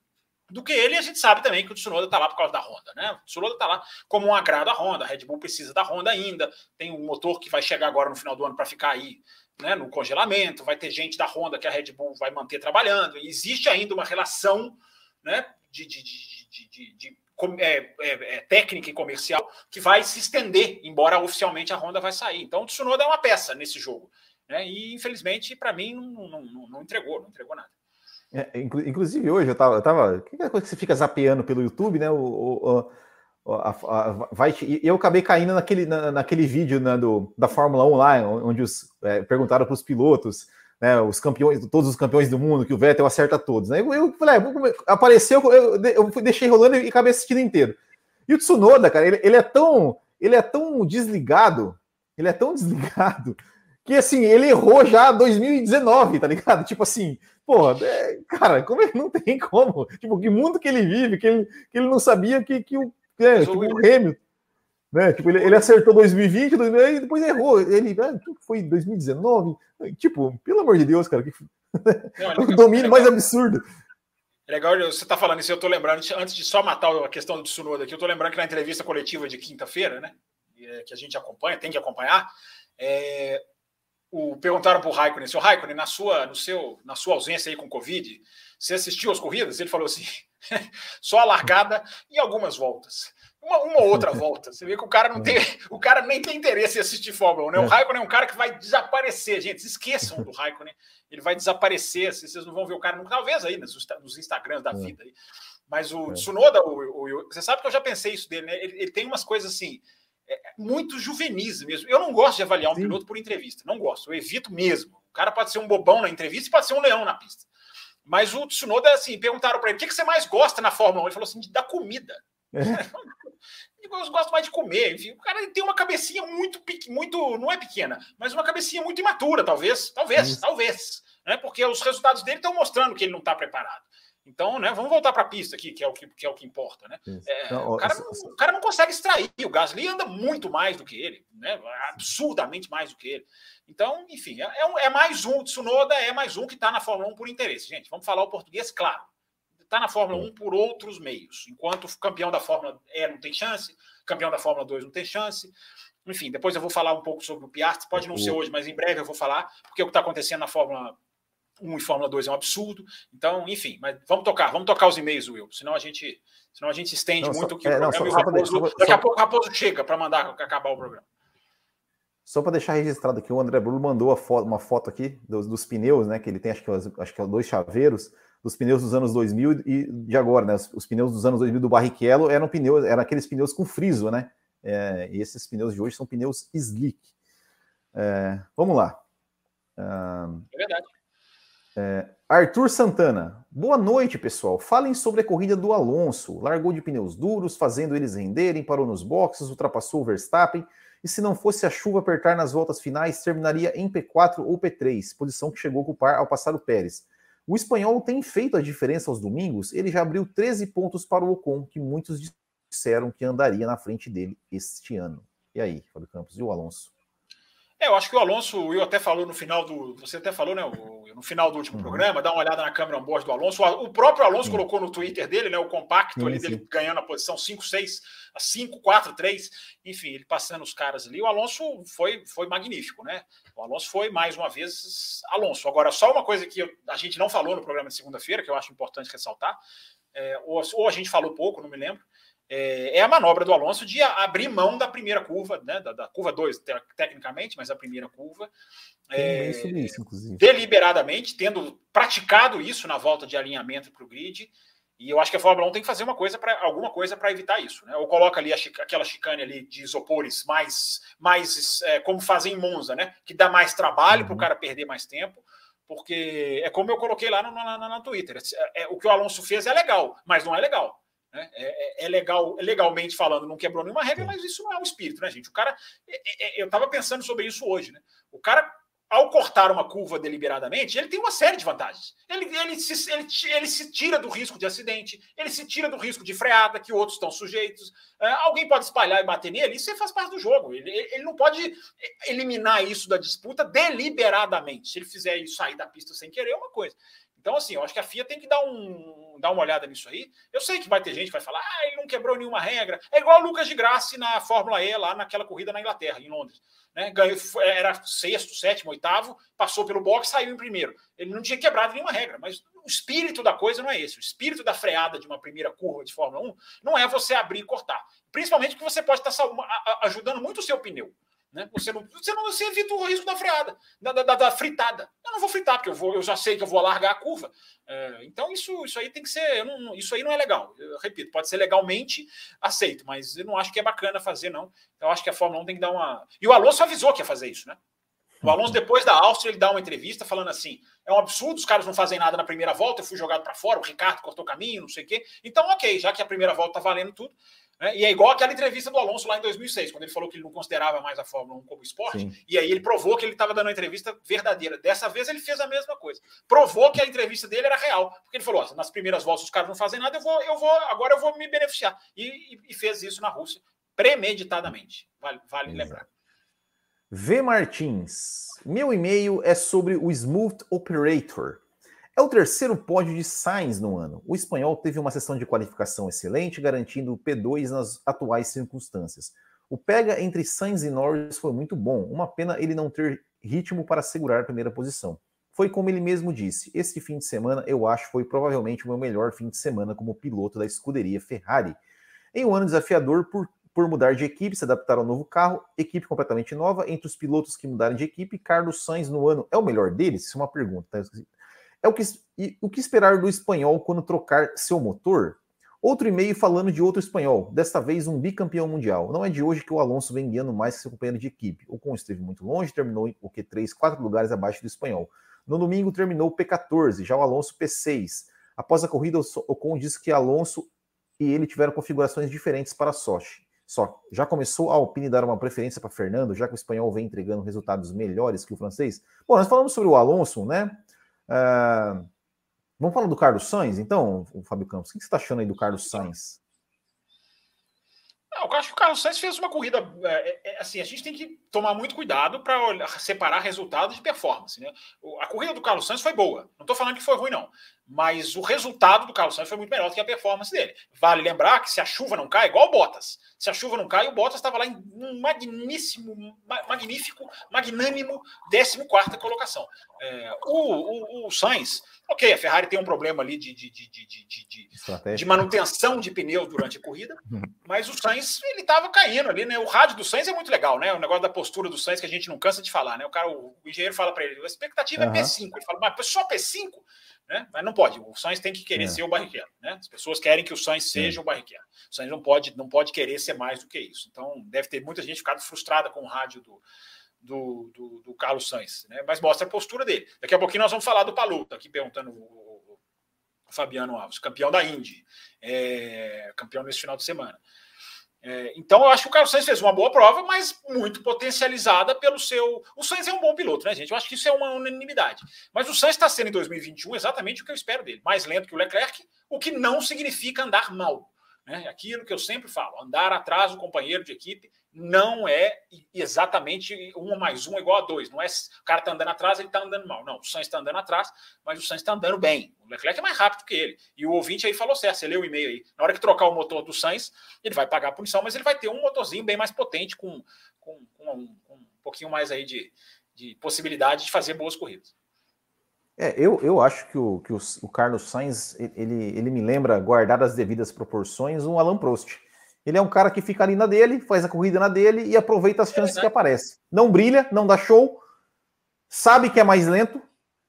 do que ele. A gente sabe também que o Tsunoda está lá por causa da Honda, né? O Tsunoda está lá como um agrado à Honda. A Red Bull precisa da Honda ainda. Tem um motor que vai chegar agora no final do ano para ficar aí né, no congelamento. Vai ter gente da Honda que a Red Bull vai manter trabalhando. E existe ainda uma relação né, de, de, de, de, de é, é, é, técnica e comercial que vai se estender, embora oficialmente a Honda vai sair. Então o Tsunoda é uma peça nesse jogo. Né? E infelizmente, para mim, não, não, não, entregou, não entregou nada. É, inclusive hoje eu tava, eu tava. Que é coisa que você fica zapeando pelo YouTube, né? O, o, a, a, vai, eu acabei caindo naquele, na, naquele vídeo né, do, da Fórmula 1 lá, onde os, é, perguntaram para os pilotos né, os campeões, todos os campeões do mundo, que o Vettel acerta todos. Né? Eu, eu falei, ah, apareceu, eu, eu deixei rolando e acabei assistindo inteiro. E o Tsunoda, cara, ele, ele, é tão, ele é tão desligado, ele é tão desligado, que assim, ele errou já 2019, tá ligado? Tipo assim, pô, é, cara, como ele não tem como? Tipo, que mundo que ele vive, que ele, que ele não sabia que, que o, é, tipo, o Hamilton né? Tipo, ele, ele acertou 2020, 2020 e depois errou. Ele ah, foi 2019. Tipo, pelo amor de Deus, cara, que... Não, é o domínio mais absurdo. É legal, você está falando isso, eu estou lembrando, antes de só matar a questão do Tsunoda aqui, eu estou lembrando que na entrevista coletiva de quinta-feira, né, é, que a gente acompanha, tem que acompanhar, é, o, perguntaram para o Raikkonen, seu Raikkonen, na sua, no seu, na sua ausência aí com Covid, você assistiu às corridas? Ele falou assim, só a largada e algumas voltas uma, uma outra volta. Você vê que o cara não tem, o cara nem tem interesse em assistir Fórmula 1, né? O é. Raikkonen é um cara que vai desaparecer, gente. Esqueçam do Raikkonen, ele vai desaparecer. Vocês não vão ver o cara, talvez aí nos, nos Instagrams da é. vida. Aí. Mas o é. Tsunoda, o, o, você sabe que eu já pensei isso dele, né? Ele, ele tem umas coisas assim, é, muito juvenis mesmo. Eu não gosto de avaliar um Sim. piloto por entrevista, não gosto, eu evito mesmo. O cara pode ser um bobão na entrevista e pode ser um leão na pista. Mas o Tsunoda, assim, perguntaram para ele: o que, que você mais gosta na Fórmula 1? Ele falou assim: da comida. É. Eu gosto mais de comer. Enfim, o cara tem uma cabecinha muito, muito, não é pequena, mas uma cabecinha muito imatura, talvez, talvez, Isso. talvez, né? Porque os resultados dele estão mostrando que ele não está preparado. Então, né, vamos voltar para a pista aqui, que é o que, que, é o que importa, né? É, então, o, cara, não, o, cara, não consegue extrair. O Gasly anda muito mais do que ele, né? Absurdamente mais do que ele. Então, enfim, é, é, é mais um. Tsunoda é mais um que está na Fórmula 1 por interesse. Gente, vamos falar o português, claro está na Fórmula 1 por outros meios. Enquanto campeão da Fórmula E não tem chance, campeão da Fórmula 2 não tem chance. Enfim, depois eu vou falar um pouco sobre o Piastri. Pode não ser hoje, mas em breve eu vou falar, porque o que está acontecendo na Fórmula 1 e Fórmula 2 é um absurdo. Então, enfim, mas vamos tocar, vamos tocar os e-mails, Will. Senão a gente, senão a gente estende não, muito só, que é, o programa só, Raposo, só, Daqui a pouco o Raposo chega para mandar acabar o programa. Só para deixar registrado aqui, o André Bruno mandou foto, uma foto aqui dos, dos, pneus, né? Que ele tem, acho que, acho que é dois chaveiros dos pneus dos anos 2000 e de agora, né? Os, os pneus dos anos 2000 do Barrichello eram pneus, eram aqueles pneus com friso, né? É, e esses pneus de hoje são pneus slick. É, vamos lá. é verdade. É, Arthur Santana. Boa noite, pessoal. Falem sobre a corrida do Alonso. Largou de pneus duros, fazendo eles renderem, parou nos boxes, ultrapassou o Verstappen. E se não fosse a chuva apertar nas voltas finais, terminaria em P4 ou P3, posição que chegou a ocupar ao passar o Pérez. O espanhol tem feito a diferença aos domingos, ele já abriu 13 pontos para o Ocon, que muitos disseram que andaria na frente dele este ano. E aí, Fábio Campos, e o Alonso? É, eu acho que o Alonso, o Will até falou no final do. Você até falou, né? no final do último uhum. programa, dá uma olhada na câmera on-board do Alonso. O próprio Alonso uhum. colocou no Twitter dele, né? O compacto sim, ali dele ganhando a posição 5, 6, 5, 4, 3. Enfim, ele passando os caras ali. O Alonso foi, foi magnífico, né? O Alonso foi, mais uma vez, Alonso. Agora, só uma coisa que a gente não falou no programa de segunda-feira, que eu acho importante ressaltar, é, ou, ou a gente falou pouco, não me lembro é, é, a manobra do Alonso de abrir mão da primeira curva, né, da, da curva 2, te, tecnicamente, mas a primeira curva. É, isso, deliberadamente, tendo praticado isso na volta de alinhamento para o grid. E eu acho que a Fórmula 1 tem que fazer uma coisa para alguma coisa para evitar isso, né? Ou coloca ali aquela chicane ali de isopores mais, mais é, como fazem em Monza, né? Que dá mais trabalho uhum. para o cara perder mais tempo porque é como eu coloquei lá no, na, na, Twitter. É, é, o que o Alonso fez é legal, mas não é legal. Né? É, é, é, legal, legalmente falando, não quebrou nenhuma regra, mas isso não é um espírito, né, gente? O cara. É, é, eu estava pensando sobre isso hoje, né? O cara ao cortar uma curva deliberadamente, ele tem uma série de vantagens. Ele, ele, se, ele, ele se tira do risco de acidente, ele se tira do risco de freada, que outros estão sujeitos. Alguém pode espalhar e bater nele, isso faz parte do jogo. Ele, ele não pode eliminar isso da disputa deliberadamente. Se ele fizer isso sair da pista sem querer, é uma coisa. Então, assim, eu acho que a FIA tem que dar, um, dar uma olhada nisso aí. Eu sei que vai ter gente que vai falar, ah, ele não quebrou nenhuma regra. É igual o Lucas de Graça na Fórmula E, lá naquela corrida na Inglaterra, em Londres. Né? Ganhou, era sexto, sétimo, oitavo, passou pelo box, saiu em primeiro. Ele não tinha quebrado nenhuma regra, mas o espírito da coisa não é esse. O espírito da freada de uma primeira curva de Fórmula 1 não é você abrir e cortar. Principalmente porque você pode estar ajudando muito o seu pneu. Né? Você, não, você não você evita o risco da freada, da, da, da, fritada. Eu não vou fritar, porque eu, vou, eu já sei que eu vou alargar a curva. É, então, isso, isso aí tem que ser. Não, isso aí não é legal. Eu repito, pode ser legalmente aceito, mas eu não acho que é bacana fazer, não. Eu acho que a Fórmula 1 tem que dar uma. E o Alonso avisou que ia fazer isso, né? O Alonso, depois da Áustria, ele dá uma entrevista falando assim: é um absurdo, os caras não fazem nada na primeira volta, eu fui jogado para fora, o Ricardo cortou caminho, não sei o quê. Então, ok, já que a primeira volta tá valendo tudo, né? E é igual aquela entrevista do Alonso lá em 2006, quando ele falou que ele não considerava mais a Fórmula 1 como esporte, Sim. e aí ele provou que ele estava dando uma entrevista verdadeira. Dessa vez ele fez a mesma coisa. Provou que a entrevista dele era real, porque ele falou: nas primeiras voltas os caras não fazem nada, eu vou, eu vou, agora eu vou me beneficiar. E, e, fez isso na Rússia, premeditadamente. Vale, vale lembrar. V. Martins, meu e-mail é sobre o Smooth Operator. É o terceiro pódio de Sainz no ano. O espanhol teve uma sessão de qualificação excelente, garantindo o P2 nas atuais circunstâncias. O pega entre Sainz e Norris foi muito bom. Uma pena ele não ter ritmo para segurar a primeira posição. Foi como ele mesmo disse: este fim de semana eu acho foi provavelmente o meu melhor fim de semana como piloto da escuderia Ferrari. Em um ano desafiador por, por mudar de equipe, se adaptar ao novo carro, equipe completamente nova. Entre os pilotos que mudaram de equipe, Carlos Sainz no ano é o melhor deles? Isso é uma pergunta. Tá? É o que, o que esperar do espanhol quando trocar seu motor? Outro e-mail falando de outro espanhol, desta vez um bicampeão mundial. Não é de hoje que o Alonso vem guiando mais que seu companheiro de equipe. O Ocon esteve muito longe, terminou o Q3, quatro lugares abaixo do espanhol. No domingo terminou o P14, já o Alonso P6. Após a corrida, o Ocon disse que Alonso e ele tiveram configurações diferentes para Sochi. Só já começou a Alpine dar uma preferência para Fernando, já que o espanhol vem entregando resultados melhores que o francês? Bom, nós falamos sobre o Alonso, né? Uh, vamos falar do Carlos Sainz, então, Fábio Campos. O que você está achando aí do Carlos Sainz? eu acho que o Carlos Sainz fez uma corrida. É, é, assim, a gente tem que tomar muito cuidado para separar resultado de performance. Né? A corrida do Carlos Sainz foi boa. Não estou falando que foi ruim, não. Mas o resultado do Carlos Sainz foi muito melhor do que a performance dele. Vale lembrar que se a chuva não cai, igual o Bottas. Se a chuva não cai, o Bottas estava lá em um magníssimo, magnífico, magnânimo 14 colocação. É, o, o, o Sainz Ok, a Ferrari tem um problema ali de, de, de, de, de manutenção de pneus durante a corrida, uhum. mas o Sainz ele estava caindo ali, né? O rádio do Sainz é muito legal, né? O negócio da postura do Sainz que a gente não cansa de falar, né? O cara, o engenheiro fala para ele, a expectativa uhum. é P5. Ele fala, mas só P5? Né? Mas não pode. O Sainz tem que querer é. ser o Barrichello, né? As pessoas querem que o Sainz seja é. o Barrichello. O Sainz não pode, não pode querer ser mais do que isso. Então deve ter muita gente ficado frustrada com o rádio do do, do, do, Carlos Sainz, né? mas mostra a postura dele. Daqui a pouquinho nós vamos falar do Palu, tá aqui perguntando o, o, o Fabiano Alves, campeão da Indy, é, campeão nesse final de semana. É, então eu acho que o Carlos Sainz fez uma boa prova, mas muito potencializada pelo seu. O Sainz é um bom piloto, né, gente? Eu acho que isso é uma unanimidade. Mas o Sainz está sendo em 2021 exatamente o que eu espero dele. Mais lento que o Leclerc, o que não significa andar mal. Né? Aquilo que eu sempre falo: andar atrás do companheiro de equipe não é exatamente um mais um igual a dois. Não é o cara está andando atrás, ele está andando mal. Não, o Sainz está andando atrás, mas o Sainz está andando bem. O Leclerc é mais rápido que ele. E o ouvinte aí falou certo, você leu o e-mail aí. Na hora que trocar o motor do Sainz, ele vai pagar a punição, mas ele vai ter um motorzinho bem mais potente, com, com, com, um, com um, pouquinho mais aí de, de possibilidade de fazer boas corridas. É, eu, eu acho que, o, que o, o Carlos Sainz, ele, ele me lembra, guardar as devidas proporções, um Alan Prost. Ele é um cara que fica ali na dele, faz a corrida na dele e aproveita as chances é que aparecem. Não brilha, não dá show, sabe que é mais lento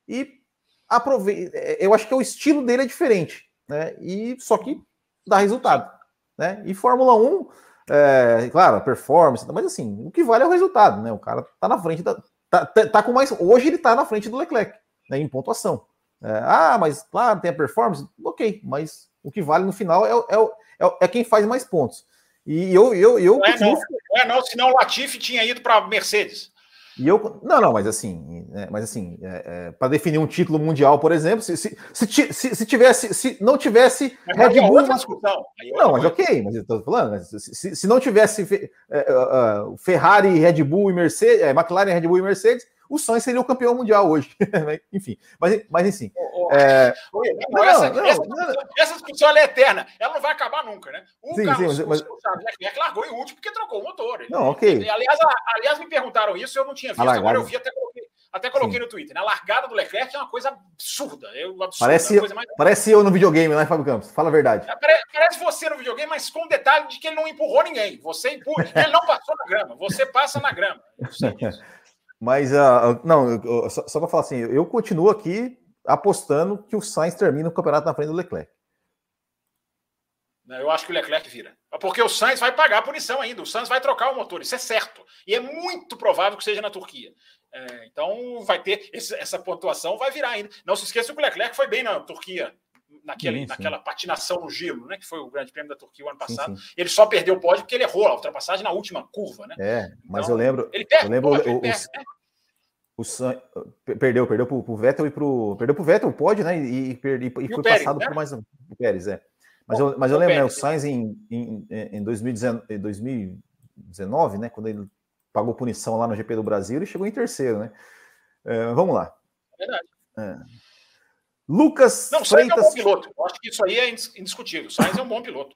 e aproveita. É, eu acho que o estilo dele é diferente, né? E só que dá resultado, né? E Fórmula 1, é, claro, performance, mas assim, o que vale é o resultado, né? O cara tá na frente da. Tá, tá, tá com mais. Hoje ele tá na frente do Leclerc, né? Em pontuação. É, ah, mas claro, tem a performance, ok, mas o que vale no final é, é, é, é quem faz mais pontos. E eu. eu, eu não, é, não, não é não, senão o Latifi tinha ido para Mercedes. E eu, não, não, mas assim, é, mas assim, é, é, para definir um título mundial, por exemplo, se, se, se, se tivesse, se não tivesse Mas Red é Bull, mas- é não, mas ok, mas eu tô falando, mas se, se não tivesse é, Ferrari, Red Bull e Mercedes, McLaren, Red Bull e Mercedes, o Sainz seria o campeão mundial hoje. Enfim, mas, mas ô, é, não, essa, não, essa não. discussão, essa discussão é eterna. Ela não vai acabar nunca, né? O Sim, Carlos, sim, mas- o- Charles Leclerc largou em último porque trocou o motor. Ele- não, ok. E, Aliás, a- aliás, me perguntaram isso, eu não tinha visto, A agora largada. eu vi, até coloquei, até coloquei no Twitter. Na largada do Leclerc é uma coisa absurda. É absurdo, Parece- é a coisa mais... Parece eu no videogame, né, Fábio Campos? Fala a verdade. Pare- Parece você no videogame, mas com o detalhe de que ele não empurrou ninguém. Você empurra, ele não passou na grama. Você passa na grama. Eu sei disso. Mas, ah, não, eu- só, só para falar assim, eu continuo aqui apostando que o Sainz termina o campeonato na frente do Leclerc. Eu acho que o Leclerc vira. Porque o Sainz vai pagar a punição ainda. O Sainz vai trocar o motor, isso é certo. E é muito provável que seja na Turquia. É, então vai ter esse- essa pontuação, vai virar ainda. Não se esqueça que o Leclerc foi bem na Turquia, naquele, Sim, sim. naquela patinação no gelo, né? Que foi o Grande Prêmio da Turquia o ano passado. sim. Ele só perdeu o pódio porque ele errou a ultrapassagem na última curva, né? É, mas Então, eu lembro, Ele perde, Eu lembro pode, o- ele o- perde, né? o Sainz perdeu, perdeu pro, pro Vettel e pro perdeu pro Vettel, pode, né? E, e, e- e foi o Pérez, passado né? por mais um o Pérez, é. Mas Bom, eu, mas eu o lembro, né, o Pérez. Sainz em, em, em 2019, em 2019, né, quando ele pagou punição lá no GP do Brasil, ele chegou em terceiro, né? É, vamos lá. É verdade. Lucas Não, o Sainz é um bom Freitas piloto. Eu acho que isso aí é indis- indiscutível. Sainz é um bom piloto.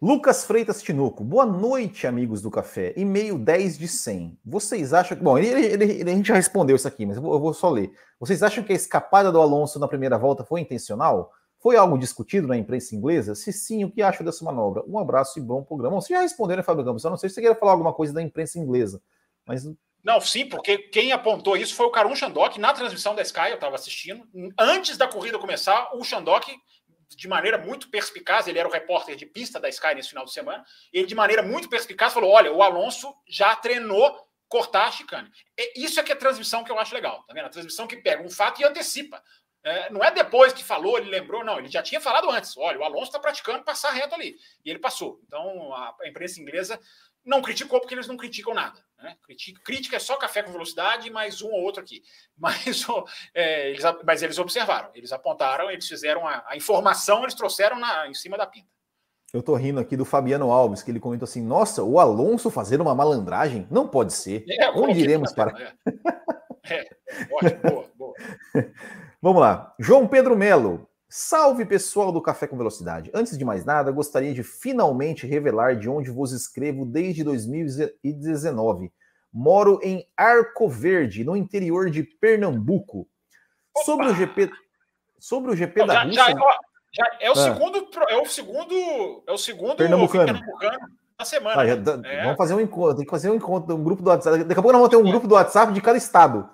Lucas Freitas Tinoco, boa noite, amigos do café. E-mail 10 de 100. Vocês acham que. Bom, ele, ele- ele- a gente já respondeu isso aqui, mas eu vou, eu vou só ler. Vocês acham que a escapada do Alonso na primeira volta foi intencional? Foi algo discutido na imprensa inglesa? Se sim, o que acham dessa manobra? Um abraço e bom programa. Bom, Vocês já responderam, né, Fábio Campos? Eu não sei se você quer falar alguma coisa da imprensa inglesa, mas Não, sim, porque quem apontou isso foi o Karun Shandok na transmissão da Sky, eu estava assistindo. Antes da corrida começar, o Shandok, de maneira muito perspicaz, ele era o repórter de pista da Sky nesse final de semana, ele de maneira muito perspicaz falou: olha, o Alonso já treinou cortar a chicane. Isso é que é transmissão que eu acho legal, tá vendo? A transmissão que pega um fato e antecipa. É, não é depois que falou, ele lembrou, não, ele já tinha falado antes. Olha, o Alonso está praticando passar reto ali. E ele passou. Então, a, a imprensa inglesa não criticou porque eles não criticam nada. Né? Crítica é só café com velocidade, mais um ou outro aqui. Mas, é, eles, mas eles observaram, eles apontaram, eles fizeram a, a informação, eles trouxeram na, em cima da pinta. eu tô rindo aqui do Fabiano Alves, que ele comentou assim: nossa, o Alonso fazer uma malandragem? Não pode ser. É, eu Onde iremos para. É, é ótimo, boa, boa. Vamos lá. João Pedro Melo. Salve pessoal do Café com Velocidade. Antes de mais nada, gostaria de finalmente revelar de onde vos escrevo desde 2019. Moro em Arco Verde, no interior de Pernambuco. Sobre o GP, sobre o GP Não, da já, Rússia. já, ó, já é o Ah. segundo, é o segundo, é o segundo Pernambucano. pernambucano da semana. Ah, já É. Vamos fazer um encontro, tem que fazer um encontro, um grupo do WhatsApp. Daqui a pouco nós vamos ter um grupo do WhatsApp de cada estado.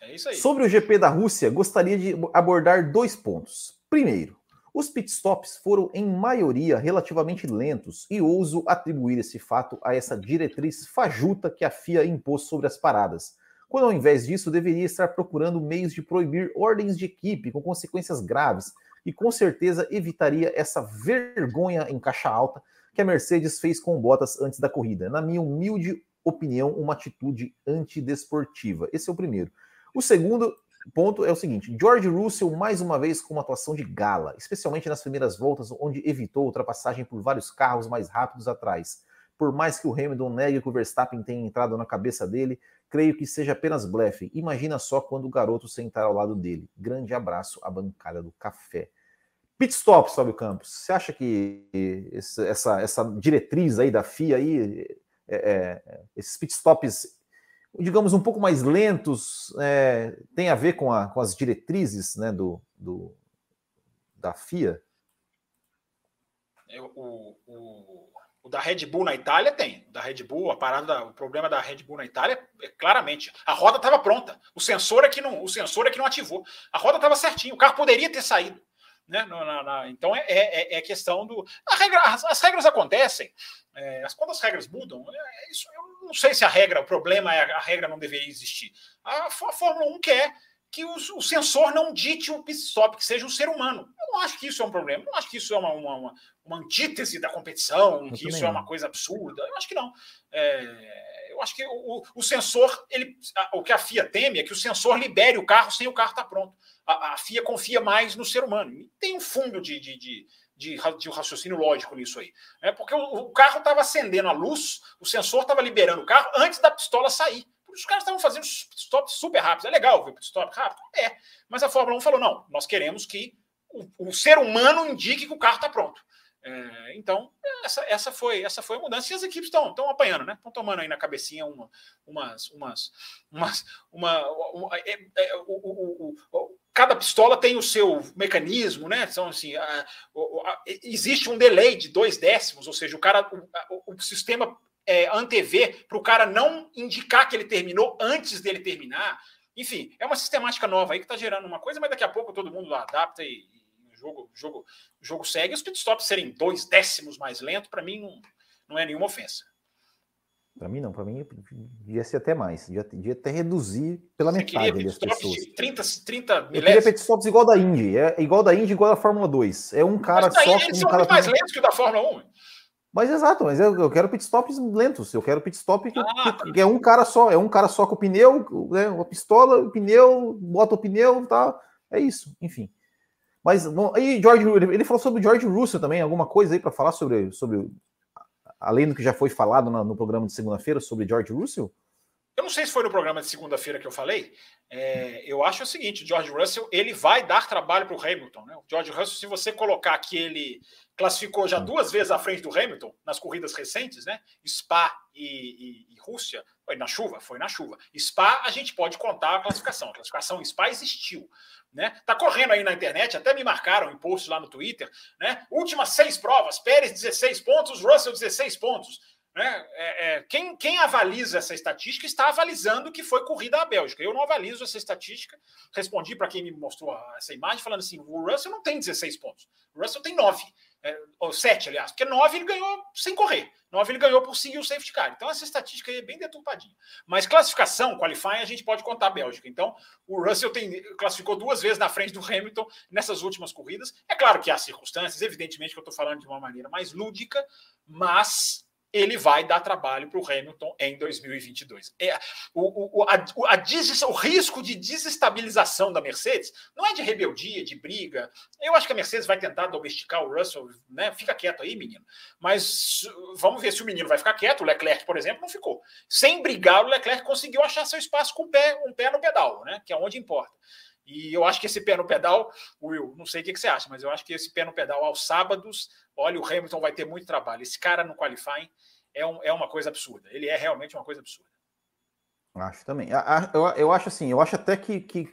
É aí. Sobre o GP da Rússia, gostaria de abordar dois pontos. Primeiro, os pitstops foram em maioria relativamente lentos e ouso atribuir esse fato a essa diretriz fajuta que a FIA impôs sobre as paradas, quando ao invés disso deveria estar procurando meios de proibir ordens de equipe com consequências graves e com certeza evitaria essa vergonha em caixa alta que a Mercedes fez com Bottas antes da corrida. Na minha humilde opinião, uma atitude antidesportiva. Esse é o primeiro. O segundo ponto é o seguinte: George Russell, mais uma vez, com uma atuação de gala, especialmente nas primeiras voltas, onde evitou ultrapassagem por vários carros mais rápidos atrás. Por mais que o Hamilton negue que o Verstappen tenha entrado na cabeça dele, creio que seja apenas blefe. Imagina só quando o garoto sentar ao lado dele. Grande abraço à bancada do café. Pit stop, Fábio Campos. Você acha que essa, essa diretriz aí da FIA aí, é, é, esses pit stops digamos, um pouco mais lentos, é, tem a ver com, a, com as diretrizes né, do, do, da FIA? É, O, o, o da Red Bull na Itália tem. O da Red Bull, a parada, da- o problema da Red Bull na Itália é claramente. A roda estava pronta. O sensor é que não, o sensor é que não ativou. A roda estava certinho. O carro poderia ter saído. Né? No- na- na- então é, é, é questão do. Regra, as, as regras acontecem. É, as, quando as regras mudam, é, isso, eu não sei se a regra, o problema é a, a regra não deveria existir. A, a Fórmula 1 quer que os- o sensor não dite o pit stop, que seja um ser humano. Eu não acho que isso é um problema. Eu não acho que isso é uma, uma, uma, uma antítese da competição, Eu que isso é uma coisa absurda. Eu acho que não. É, Eu acho que o, o sensor, ele, o que a FIA teme é que o sensor libere o carro sem o carro estar tá pronto. A, a, FIA confia mais no ser humano. E tem um fundo de, de, de de, de raciocínio lógico nisso aí. É porque o, o carro estava acendendo a luz, o sensor estava liberando o carro antes da pistola sair. Os caras estavam fazendo stop super rápidos. É legal ver stop rápido? É. Mas a Fórmula 1 falou: não, nós queremos que o, o ser humano indique que o carro está pronto. É, então, essa, essa, foi, essa foi a mudança. E as equipes estão apanhando, né? Estão tomando aí na cabecinha uma, umas. umas, umas uma, uma é, é, o, o, o, cada pistola tem o seu mecanismo, né? São assim, a, a, existe um delay de dois décimos, ou seja, o cara, o, sistema é, antevê para o cara não indicar que ele terminou antes dele terminar. Enfim, é uma sistemática nova aí que está gerando uma coisa, mas daqui a pouco todo mundo adapta e, jogo, jogo, jogo segue. Os pitstops serem dois décimos mais lento, para mim, não, não é nenhuma ofensa. Para mim não, para mim devia ser até mais, devia, devia até reduzir pela Você metade das pessoas. De 30, 30 milésimos? Eu queria pitstops igual da Indy, é igual da Indy, igual da Fórmula 2. É um cara Mas só eles são muito mais lentos que o da Fórmula 1. Mas exato, mas eu, eu quero pitstops lentos. Eu quero pitstop que, ah, que, que, é um cara só, é um cara só com o pneu, né, uma pistola, o pneu, bota o pneu, tá? É isso, enfim. Mas aí George, ele falou sobre o George Russell também, alguma coisa aí para falar sobre sobre além do que já foi falado no, no programa de segunda-feira sobre George Russell? Eu não sei se foi no programa de segunda-feira que eu falei. É, eu acho o seguinte: George Russell ele vai dar trabalho para o Hamilton. Né? O George Russell, se você colocar que ele classificou já duas vezes à frente do Hamilton nas corridas recentes, né? Spa e, e, e, Rússia, foi na chuva, foi na chuva. Spa a gente pode contar a classificação. A classificação Spa existiu, né? Tá correndo aí na internet, até me marcaram em post lá no Twitter, né? Últimas seis provas, Pérez 16 pontos, Russell 16 pontos. Né? É, é, quem, quem avaliza essa estatística está avalizando que foi corrida à Bélgica. Eu não avalizo essa estatística. Respondi para quem me mostrou essa imagem, falando assim: o Russell não tem 16 pontos, o Russell tem 9. É, ou 7, aliás, porque 9 ele ganhou sem correr. 9 ele ganhou por seguir o safety car. Então, essa estatística aí é bem deturpadinha. Mas classificação, qualifying, a gente pode contar a Bélgica. Então, o Russell tem, classificou duas vezes na frente do Hamilton nessas últimas corridas. É claro que há circunstâncias, evidentemente que eu estou falando de uma maneira mais lúdica, mas ele vai dar trabalho para o Hamilton em 2022. É, o, o, a, a o risco de desestabilização da Mercedes não é de rebeldia, de briga. Eu acho que a Mercedes vai tentar domesticar o Russell, né? Fica quieto aí, menino. Mas vamos ver se o menino vai ficar quieto. O Leclerc, por exemplo, não ficou. Sem brigar, o Leclerc conseguiu achar seu espaço com o pé, um pé no pedal, né? Que é onde importa. E eu acho que esse pé no pedal, Will, não sei o que você acha, mas eu acho que esse pé no pedal aos sábados, olha, o Hamilton vai ter muito trabalho. Esse cara no qualifying é, um, é uma coisa absurda. Ele é realmente uma coisa absurda. Acho também. Eu, eu acho assim, eu acho até que, que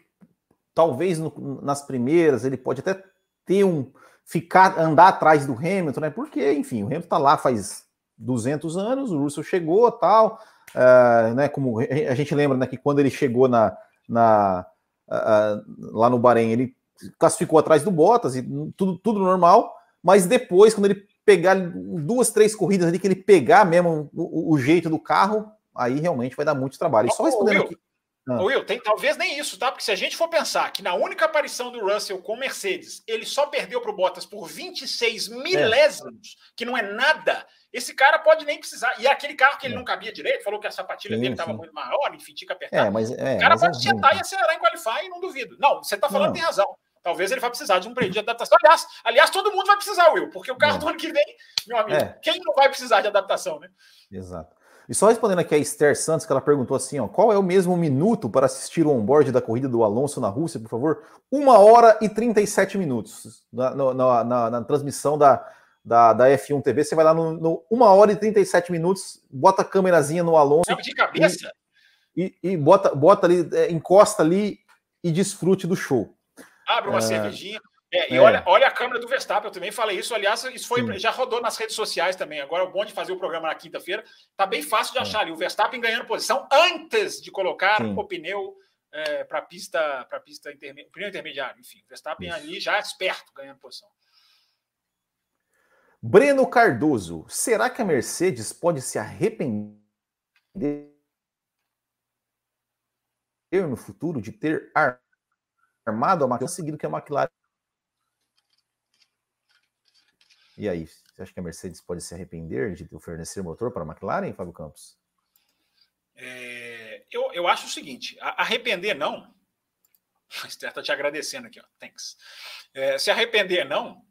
talvez no, nas primeiras ele pode até ter um. ficar, andar atrás do Hamilton, né? Porque, enfim, o Hamilton tá lá faz 200 anos, o Russell chegou tal. Uh, né, como a gente lembra né, que quando ele chegou na, na uh, lá no Bahrein, ele classificou atrás do Bottas e tudo, tudo normal, mas depois, quando ele pegar duas, três corridas ali, que ele pegar mesmo o, o jeito do carro, aí realmente vai dar muito trabalho. E só respondendo aqui. Ah. Will, tem talvez nem isso, tá? Porque se a gente for pensar que na única aparição do Russell com Mercedes, ele só perdeu para o Bottas por 26 milésimos, é. que não é nada. Esse cara pode nem precisar. E é aquele carro que ele é. não cabia direito, falou que a sapatilha sim, dele estava muito maior, enfim, tinha que apertar. É, mas, é, o cara pode é sentar e acelerar em qualify, não duvido. Não, você está falando, não. tem razão. Talvez ele vai precisar de um período de adaptação. Aliás, aliás, todo mundo vai precisar, Will, porque o carro do ano que vem, meu amigo, é. quem não vai precisar de adaptação, né? Exato. E só respondendo aqui a Esther Santos, que ela perguntou assim: ó, qual é o mesmo minuto para assistir o onboard da corrida do Alonso na Rússia, por favor? Uma hora e 37 minutos. Na, na, na, na transmissão da, da, da, F1 TV, você vai lá no, no 1 hora e 37 minutos, bota a câmerazinha no Alonso. Sabe de cabeça? E, e, e bota, bota ali, é, encosta ali e desfrute do show. Abre uma é... cervejinha. É, e é. Olha, olha a câmera do Verstappen, eu também falei isso. Aliás, isso foi, já rodou nas redes sociais também. Agora é bom de fazer o programa na quinta-feira. Tá bem fácil de é. achar ali. O Verstappen ganhando posição antes de colocar Sim. o pneu é, para a pista, para pista interme... pneu intermediário. Enfim, o Verstappen isso. ali já esperto ganhando posição. Breno Cardoso, será que a Mercedes pode se arrepender no futuro de ter armado a McLaren seguido que a McLaren. E aí, você acha que a Mercedes pode se arrepender de fornecer motor para a McLaren, Fábio Campos? É, eu, eu acho o seguinte: arrepender não. A Esther está te agradecendo aqui, ó. Thanks. É, se arrepender não,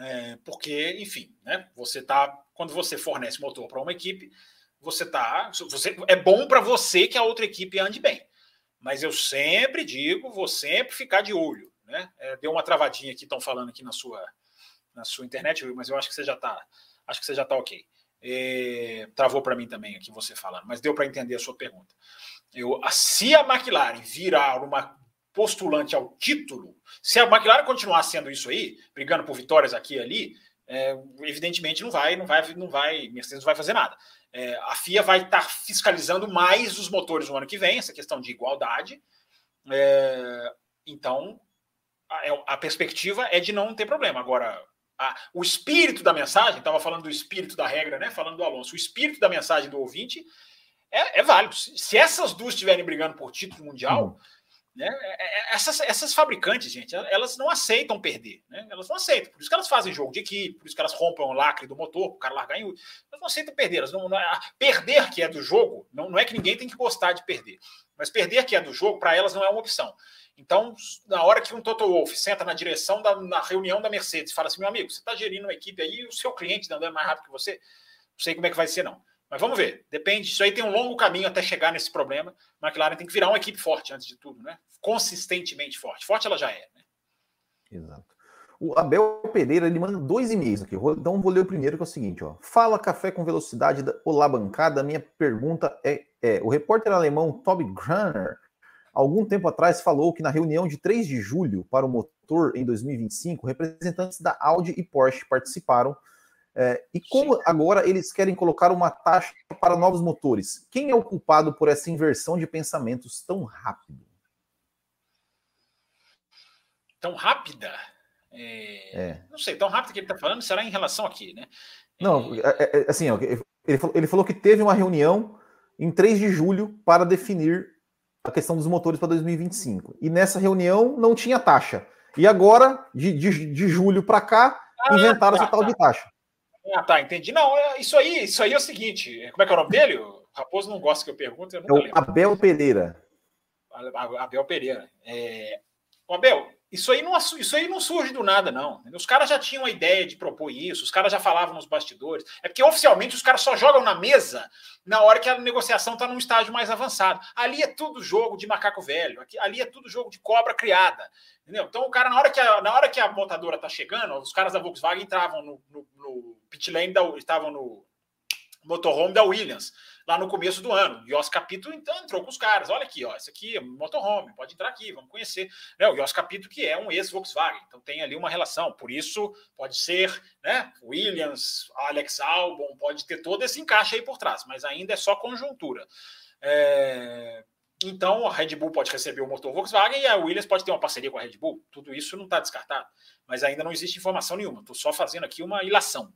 é, porque, enfim, né, você tá. Quando você fornece motor para uma equipe, você tá. Você, é bom para você que a outra equipe ande bem. Mas eu sempre digo, vou sempre ficar de olho. Né? É, deu uma travadinha aqui, estão falando aqui na sua, na sua internet, mas eu acho que você já está. Acho que você já está ok. É, travou para mim também aqui você falando, mas deu para entender a sua pergunta. Eu, se a McLaren virar uma postulante ao título, se a McLaren continuar sendo isso aí, brigando por vitórias aqui e ali, é, evidentemente não vai, não vai, não vai, Mercedes não vai fazer nada. É, a FIA vai estar fiscalizando mais os motores no ano que vem, essa questão de igualdade. É, então, a, é, a, perspectiva é de não ter problema. Agora, a, o espírito da mensagem, estava falando do espírito da regra, né? Falando do Alonso, o espírito da mensagem do ouvinte é, é válido. Se essas duas estiverem brigando por título mundial. Uhum né? É, é, essas, essas fabricantes, gente, elas não aceitam perder. Né? Elas não aceitam. Por isso que elas fazem jogo de equipe, por isso que elas rompem o lacre do motor, o cara largar em. Elas não aceitam perder. Elas não, não, perder que é do jogo, não, não é que ninguém tem que gostar de perder. Mas perder que é do jogo, para elas não é uma opção. Então, na hora que um Toto Wolff senta na direção da na reunião da Mercedes e fala assim: meu amigo, você está gerindo uma equipe aí, o seu cliente está andando mais rápido que você, não sei como é que vai ser, não. Mas vamos ver, depende. Isso aí tem um longo caminho até chegar nesse problema. A McLaren tem que virar uma equipe forte antes de tudo, né? Consistentemente forte. Forte ela já é, né? Exato. O Abel Pereira ele manda dois e-mails aqui. Então vou ler o primeiro que é o seguinte: ó. Fala café com velocidade. Da... Olá, bancada. Minha pergunta é, é: o repórter alemão Toby Grunner, algum tempo atrás, falou que na reunião de 3 de julho para o motor em 2025, representantes da Audi e Porsche participaram é, e como Sim. agora eles querem colocar uma taxa para novos motores? Quem é o culpado por essa inversão de pensamentos tão rápido? Tão rápida? É... É. Não sei, tão rápido que ele está falando será em relação aqui, né? Não, é, é, é, assim, ele, falou, ele falou que teve uma reunião em 3 de julho para definir a questão dos motores para 2025. E nessa reunião não tinha taxa. E agora, de, de, de julho para cá, ah, inventaram tá, essa tal tá. de taxa. Ah, tá, entendi. Não, é, isso aí, isso aí é o seguinte. Como é que é o nome dele? O Raposo não gosta que eu pergunte. Eu é o lembro. Abel Pereira. Abel Pereira. É... O Abel, isso aí, não, isso aí não surge do nada, não. Os caras já tinham a ideia de propor isso, os caras já falavam nos bastidores. É porque oficialmente os caras só jogam na mesa na hora que a negociação está num estágio mais avançado. Ali é tudo jogo de macaco velho, ali é tudo jogo de cobra criada. Entendeu? Então o cara, na hora que a, na hora que a montadora está chegando, os caras da Volkswagen entravam no, no, no pit lane, da, estavam no motorhome da Williams lá no começo do ano. O Yos Capito então entrou com os caras. Olha aqui, ó, esse aqui é motorhome, pode entrar aqui, vamos conhecer. Né, o Yos Capito, que é um ex-Volkswagen, então tem ali uma relação. Por isso, pode ser né, Williams, Alex Albon, pode ter todo esse encaixe aí por trás, mas ainda é só conjuntura. É... Então, a Red Bull pode receber o motor Volkswagen e a Williams pode ter uma parceria com a Red Bull. Tudo isso não está descartado, mas ainda não existe informação nenhuma. Estou só fazendo aqui uma ilação.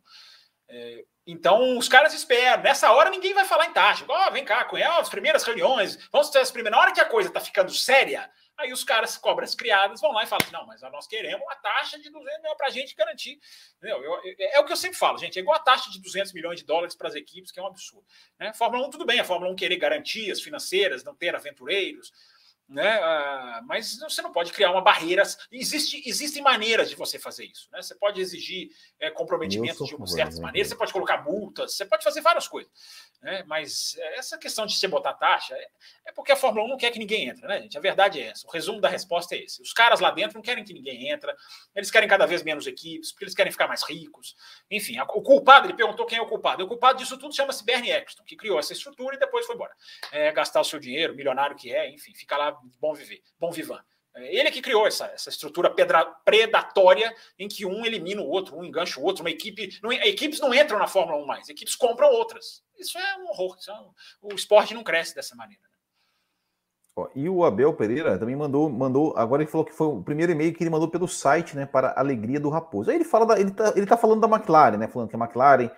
É, então, os caras esperam. Nessa hora, ninguém vai falar em taxa. oh, vem cá, com as primeiras reuniões, vamos ter as primeiras. Na hora que a coisa está ficando séria, aí os caras, cobras criadas, vão lá e falam: não, mas nós queremos uma taxa de 200 milhões para a gente garantir. Eu, eu, é o que eu sempre falo, gente. É igual a taxa de 200 milhões de dólares para as equipes, que é um absurdo. Né? Fórmula 1, tudo bem, a Fórmula 1 querer garantias financeiras, não ter aventureiros né? Ah, mas você não pode criar uma barreira. Existe, existem maneiras de você fazer isso. Né? Você pode exigir é, comprometimento de certas maneiras, você pode colocar multas, você pode fazer várias coisas. Né? Mas essa questão de você botar taxa é, é, porque a Fórmula 1 não quer que ninguém entre, né, gente? A verdade é essa. O resumo da resposta é esse. Os caras lá dentro não querem que ninguém entre, eles querem cada vez menos equipes, porque eles querem ficar mais ricos. Enfim, o culpado, ele perguntou quem é o culpado. O culpado disso tudo chama-se Bernie Eccleston, que criou essa estrutura e depois foi embora. É, gastar o seu dinheiro, milionário que é, enfim, fica lá bom viver, bom vivan. É, ele é que criou essa, essa estrutura pedra, predatória em que um elimina o outro, um engancha o outro. Uma equipe, não, equipes não entram na Fórmula 1 mais, equipes compram outras. Isso é um horror. É um, o esporte não cresce dessa maneira. Né? Ó, e o Abel Pereira também mandou, mandou. Agora ele falou que foi o primeiro e-mail que ele mandou pelo site, né? Para a alegria do Raposo. Aí ele fala da, ele tá, ele tá falando da McLaren, né? Falando que a McLaren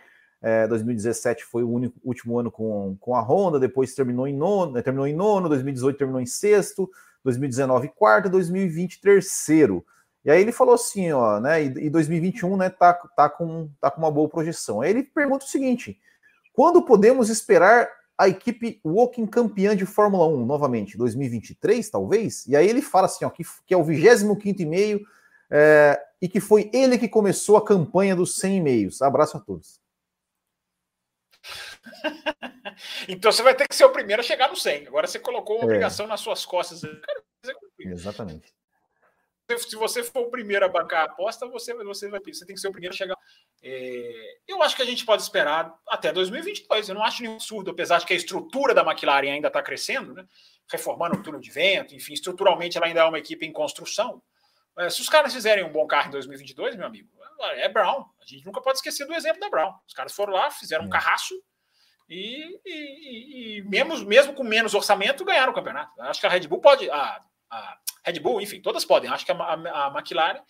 é, 2017 foi o único, último ano com, com a Honda, depois terminou em nono, terminou em nono, 2018 terminou em sexto, 2019 quarto, 2020 terceiro. E aí ele falou assim, ó, né? E, 2021, né, tá, tá, com, tá com uma boa projeção. Aí ele pergunta o seguinte: quando podemos esperar a equipe Walking campeã de Fórmula 1 novamente, 2023, talvez. E aí ele fala assim, ó, que, que é o 25 e-mail é, e que foi ele que começou a campanha dos 100 e-mails. Abraço a todos. então você vai ter que ser o primeiro a chegar no 100. Agora você colocou uma é. obrigação nas suas costas. Exatamente. Se você for o primeiro a bancar a aposta, você, você, vai, você tem que ser o primeiro a chegar. É, eu acho que a gente pode esperar até 2022. Eu não acho nenhum absurdo, apesar de que a estrutura da McLaren ainda está crescendo, né? reformando o túnel de vento, enfim, estruturalmente ela ainda é uma equipe em construção. É, se os caras fizerem um bom carro em 2022, meu amigo, é Brown. A gente nunca pode esquecer do exemplo da Brown. Os caras foram lá, fizeram um carraço e, e, e mesmo, mesmo com menos orçamento, ganharam o campeonato. Acho que a Red Bull pode. A, a Red Bull, enfim, todas podem. Acho que a, a, a McLaren.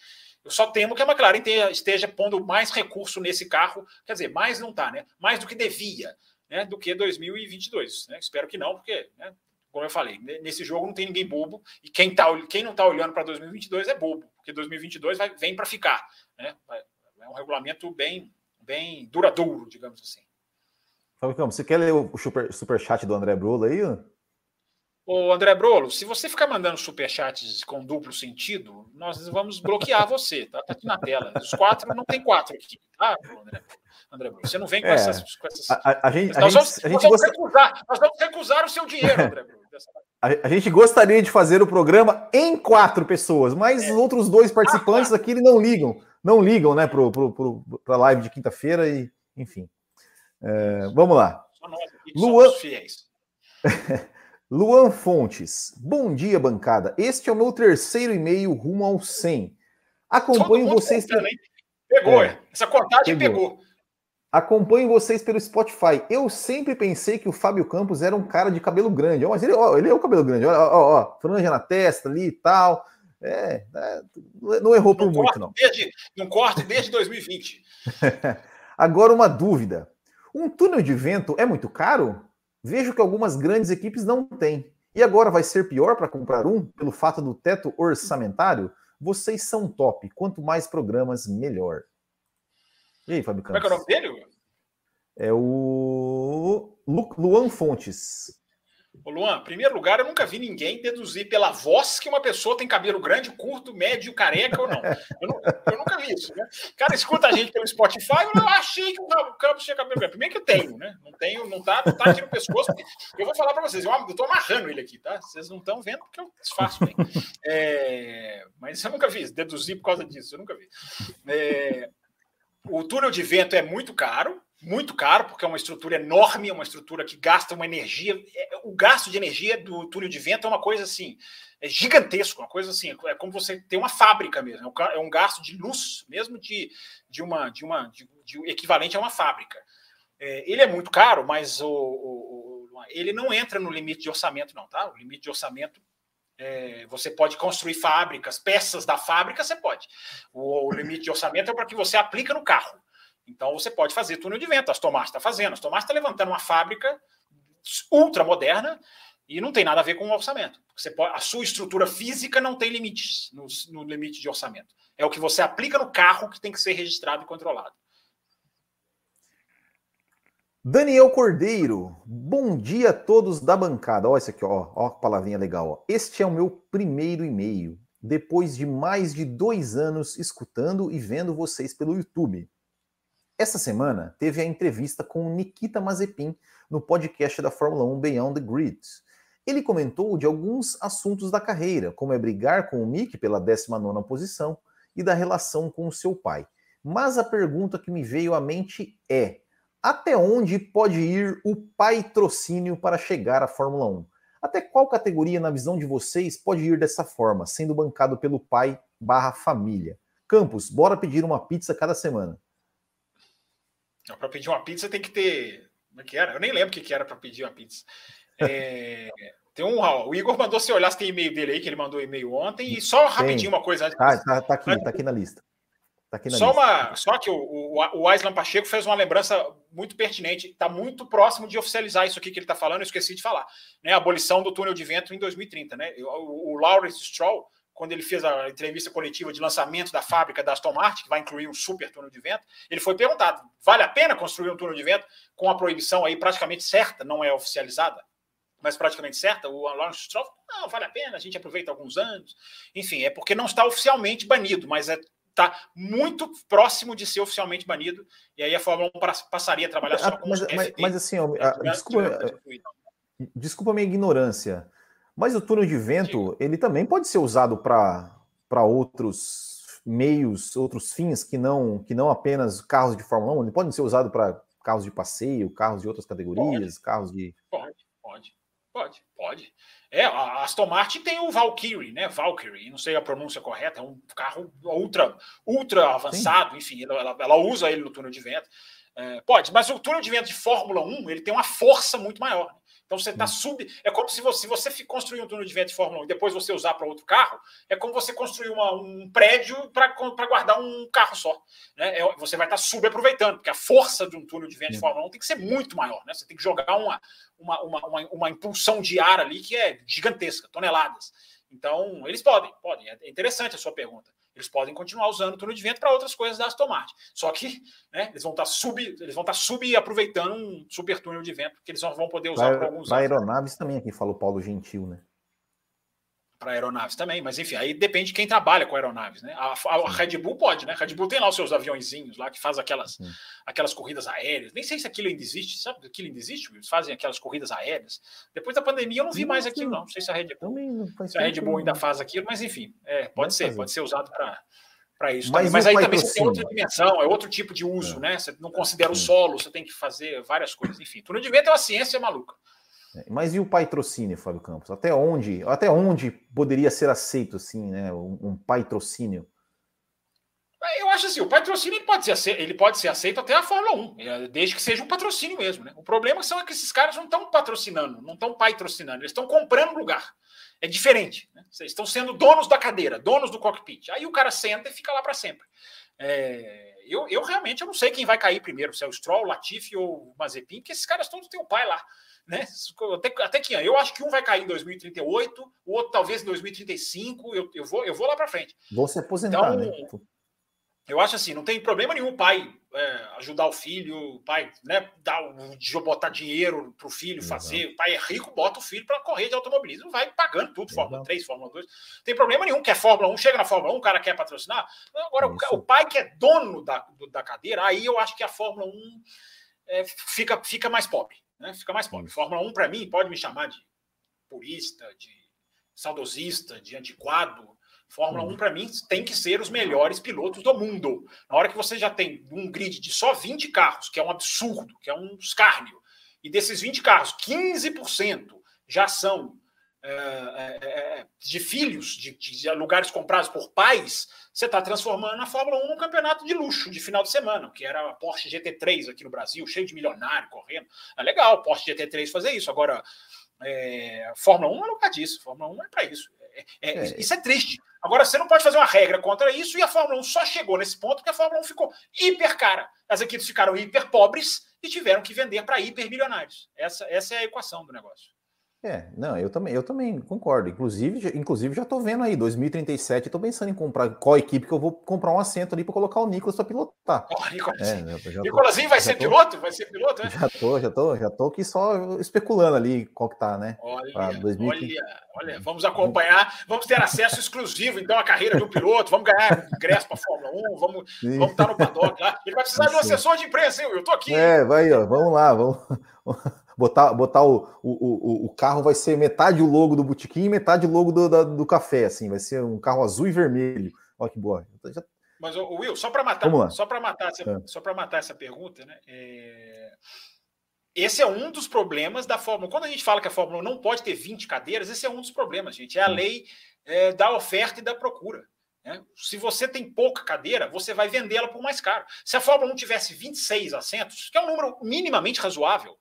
Eu só temo que a McLaren tenha, esteja pondo mais recurso nesse carro. Quer dizer, mais não está, né? Mais do que devia, né? Do que 2022. Né? Espero que não, porque, né? como eu falei, nesse jogo não tem ninguém bobo. E quem, tá, quem não está olhando para 2022 é bobo, porque 2022 vai, vem para ficar. Né? É um regulamento bem, bem duradouro, digamos assim. Fabricão, você quer ler o super, super chat do André Brulo aí? Ô, André Brolo, se você ficar mandando superchats com duplo sentido, nós vamos bloquear você, tá? Tá aqui na tela. Os quatro, não tem quatro aqui, tá, André? André Brolo, você não vem com, é, essas, com essas. A, a gente, nós, vamos, a gente, nós, vamos recusar, nós vamos recusar o seu dinheiro, André Brolo. A, a, gente gostaria de fazer o programa em quatro pessoas, mas é. os outros dois participantes aqui eles não ligam, não ligam, né, para pro, pro, pro, a live de quinta-feira e, enfim. É, vamos lá. Aqui Luan... fiéis. Luan Fontes, bom dia, bancada. Este é o meu terceiro e-mail rumo ao 100. Acompanho vocês. Pelo... Pegou, é. essa contagem pegou. pegou. Acompanho vocês pelo Spotify. Eu sempre pensei que o Fábio Campos era um cara de cabelo grande. Mas ele, ó, ele é o cabelo grande. Olha, ó, ó, franja na testa ali e tal. É, é não errou por não muito, não. Desde, não corto desde 2020. Agora, uma dúvida. Um túnel de vento é muito caro? Vejo que algumas grandes equipes não têm. E agora vai ser pior para comprar um pelo fato do teto orçamentário? Vocês são top. Quanto mais programas, melhor. E aí, Fábio Campos? Como é que é o nome dele? É o Luan Fontes. Ô Luan, em primeiro lugar, eu nunca vi ninguém deduzir pela voz que uma pessoa tem cabelo grande, curto, médio, careca ou não. Eu, não, eu nunca vi isso, né? Cara escuta a gente pelo Spotify, eu achei que o Campos tinha cabelo grande. Primeiro que eu tenho, né? Não tenho, não tá, não tá aqui no pescoço. Eu vou falar para vocês, eu, eu tô amarrando ele aqui, tá? Vocês não estão vendo porque eu desfaço bem. É, mas eu nunca vi deduzir por causa disso, eu nunca vi. É, o túnel de vento é muito caro, muito caro, porque é uma estrutura enorme, é uma estrutura que gasta uma energia. É, o gasto de energia do túnel de vento é uma coisa assim, é gigantesco, uma coisa assim, é como você ter uma fábrica mesmo, é um gasto de luz, mesmo de, de uma de uma de, de equivalente a uma fábrica. É, ele é muito caro, mas o, o, o, ele não entra no limite de orçamento, não, tá? O limite de orçamento é, você pode construir fábricas, peças da fábrica, você pode. O, o limite de orçamento é para que você aplica no carro. Então você pode fazer túnel de vento. As Tomás está fazendo. As Tomás está levantando uma fábrica ultra moderna e não tem nada a ver com o orçamento. Você pode, a sua estrutura física não tem limites no, no limite de orçamento. É o que você aplica no carro que tem que ser registrado e controlado. Daniel Cordeiro, bom dia a todos da bancada. Olha isso aqui, ó, ó a palavrinha legal. Ó. Este é o meu primeiro e-mail, depois de mais de dois anos escutando e vendo vocês pelo YouTube. Essa semana teve a entrevista com Nikita Mazepin no podcast da Fórmula 1 Beyond the Grid. Ele comentou de alguns assuntos da carreira, como é brigar com o Mick pela 19ª posição e da relação com o seu pai. Mas a pergunta que me veio à mente é: até onde pode ir o patrocínio para chegar à Fórmula 1? Até qual categoria, na visão de vocês, pode ir dessa forma, sendo bancado pelo pai barra família? Campos, bora pedir uma pizza cada semana. Para pedir uma pizza tem que ter. Como é que era? Eu nem lembro o que era para pedir uma pizza. É... tem um. O Igor mandou se olhar se tem e-mail dele aí, que ele mandou e-mail ontem. E só rapidinho uma coisa antes. Ah, tá, tá aqui, tá aqui na lista. Tá aqui na só, lista. Uma, só que o, o, o Aislan Pacheco fez uma lembrança muito pertinente. Está muito próximo de oficializar isso aqui que ele está falando, eu esqueci de falar. Né? A abolição do túnel de vento em 2030. Né? O, o Lawrence Stroll quando ele fez a entrevista coletiva de lançamento da fábrica da Aston Martin, que vai incluir um super túnel de vento, ele foi perguntado: vale a pena construir um túnel de vento com a proibição aí praticamente certa, não é oficializada, mas praticamente certa? O Lawrence Stroll, não, vale a pena, a gente aproveita alguns anos. Enfim, é porque não está oficialmente banido, mas é está muito próximo de ser oficialmente banido, e aí a Fórmula 1 passaria a trabalhar só com mas, mas, mas assim, ó, desculpa, desculpa a minha ignorância. Mas o túnel de vento, ele também pode ser usado para outros meios, outros fins que não que não apenas carros de Fórmula 1, ele pode ser usado para carros de passeio, carros de outras categorias, pode. carros de Pode, pode. Pode, pode. É, a Aston Martin tem o Valkyrie, né? Valkyrie, não sei a pronúncia correta, é um carro ultra, ultra avançado, Sim. enfim, ela, ela, usa ele no túnel de vento. É, pode, mas o túnel de vento de Fórmula 1 ele tem uma força muito maior. Então você está sub. É como se você, se você construir um túnel de vento de Fórmula 1 e depois você usar para outro carro, é como você construir uma, um prédio para guardar um carro só. Né? É, você vai estar tá subaproveitando, porque a força de um túnel de vento de Fórmula 1 tem que ser muito maior. Né? Você tem que jogar uma, uma, uma, uma, uma impulsão de ar ali que é gigantesca, toneladas. Então, eles podem, podem. É interessante a sua pergunta eles podem continuar usando o túnel de vento para outras coisas da Aston Martin. Só que né, eles vão estar tá sub, eles vão estar tá sub aproveitando um super túnel de vento que eles vão poder usar para alguns Para aeronaves também, aqui falou Paulo Gentil, né? Para aeronaves também, mas enfim, aí depende de quem trabalha com aeronaves, né? A, a, Red Bull pode, né? A Red Bull tem lá os seus aviãozinhos lá que faz aquelas, aquelas corridas aéreas. Nem sei se aquilo ainda existe, sabe? Aquilo ainda existe, eles fazem aquelas corridas aéreas. Depois da pandemia eu não vi mais aquilo, não. Não sei se a Red Bull, se a Red Bull ainda faz aquilo, mas enfim, é, pode ser, fazer. pode ser usado para para isso. Mas, mas aí também você tem outra dimensão, é outro tipo de uso, é. né? Você não considera o solo, você tem que fazer várias coisas. Enfim, tudo de vento é uma ciência maluca. É, mas e o patrocínio, Fábio Campos? Até onde, até onde poderia ser aceito assim, né, um, um patrocínio? É, eu acho assim, o patrocínio ele pode, ser, ele pode ser aceito até a Fórmula 1, é, desde que seja um patrocínio mesmo. Né? O problema são é que esses caras não estão patrocinando, não estão patrocinando, eles estão comprando lugar. É diferente. Né? Vocês estão sendo donos da cadeira, donos do cockpit. Aí o cara senta e fica lá para sempre. É, eu, eu realmente eu não sei quem vai cair primeiro, se é o Stroll, o Latifi ou o Mazepin, porque esses caras todos têm o pai lá né? Até, até que eu acho que um vai cair em 2038, o outro talvez em 2035. Eu, eu, vou, eu vou lá para frente. Vou se aposentar, então, né? Eu acho assim, não tem problema nenhum o pai é, ajudar o filho, o pai né, dar, botar dinheiro para o filho Exato. fazer. O pai é rico, bota o filho para correr de automobilismo, vai pagando tudo, Exato. Fórmula 3, Fórmula 2. Não tem problema nenhum que é Fórmula 1, chega na Fórmula 1, o cara quer patrocinar. Agora, o, o, pai que é dono da, da cadeira, aí eu acho que a Fórmula 1 é, fica, fica mais pobre né? fica mais pobre. Fórmula 1, para mim, pode me chamar de purista, de saudosista, de antiquado. Fórmula 1, para mim, tem que ser os melhores pilotos do mundo. Na hora que você já tem um grid de só 20 carros, que é um absurdo, que é um escárnio, e desses 20 carros, 15% já são é, é, é, de filhos, de, de, lugares comprados por pais, você está transformando a Fórmula 1 num campeonato de luxo de final de semana, que era a Porsche GT3 aqui no Brasil, cheio de milionário correndo. É legal, Porsche GT3 fazer isso. Agora, é, Fórmula 1 é lugar disso, Fórmula 1 é para isso. É, é, é, isso é triste. Agora, você não pode fazer uma regra contra isso, e a Fórmula 1 só chegou nesse ponto porque a Fórmula 1 ficou hiper cara. As equipes ficaram hiper pobres e tiveram que vender para hiper milionários. Essa, essa é a equação do negócio. É, não, eu também, eu também concordo. Inclusive, inclusive já estou vendo aí, 2037, estou pensando em comprar qual equipe que eu vou comprar um assento ali para colocar o Nicolas para pilotar. Oh, É, Nicolasinho vai ser tô, piloto? Vai ser piloto, é? Já tô, já tô, já tô aqui só especulando ali qual que tá, né? Olha, 2030. olha, olha, vamos acompanhar, vamos ter acesso exclusivo então à carreira do piloto, vamos ganhar ingresso para Fórmula 1, vamos, vamos estar no paddock lá. Ele vai precisar Sim. de um assessor de imprensa, hein? Eu tô aqui. É, vai, ó, vamos lá, vamos botar, botar o, o, o, carro vai ser metade o logo do botequim e metade o logo do, do, do café, assim, vai ser um carro azul e vermelho. Olha que boa. Já... Mas, o Will, só para matar, só para matar, essa, é. só para matar essa pergunta, né? É... Esse é um dos problemas da Fórmula. Quando a gente fala que a Fórmula 1 não pode ter 20 cadeiras, esse é um dos problemas, gente. É a lei é, da oferta e da procura. Né? Se você tem pouca cadeira, você vai vendê-la por mais caro. Se a Fórmula 1 tivesse 26 assentos, que é um número minimamente razoável,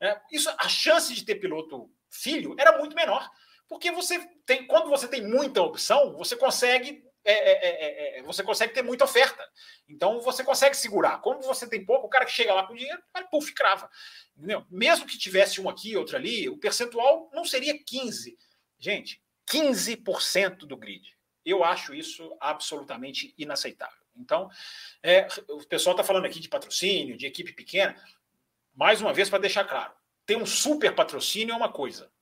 é, isso, a chance de ter piloto filho era muito menor, porque você tem, quando você tem muita opção, você consegue é é, é, é, é, você consegue ter muita oferta. Então você consegue segurar. Como você tem pouco, o cara que chega lá com dinheiro, vai puf, crava. Entendeu? Mesmo que tivesse um aqui, outro ali, o percentual não seria 15. Gente, 15% do grid. Eu acho isso absolutamente inaceitável. Então, o pessoal está falando aqui de patrocínio, de equipe pequena. Mais uma vez, para deixar claro, ter um super patrocínio é uma coisa,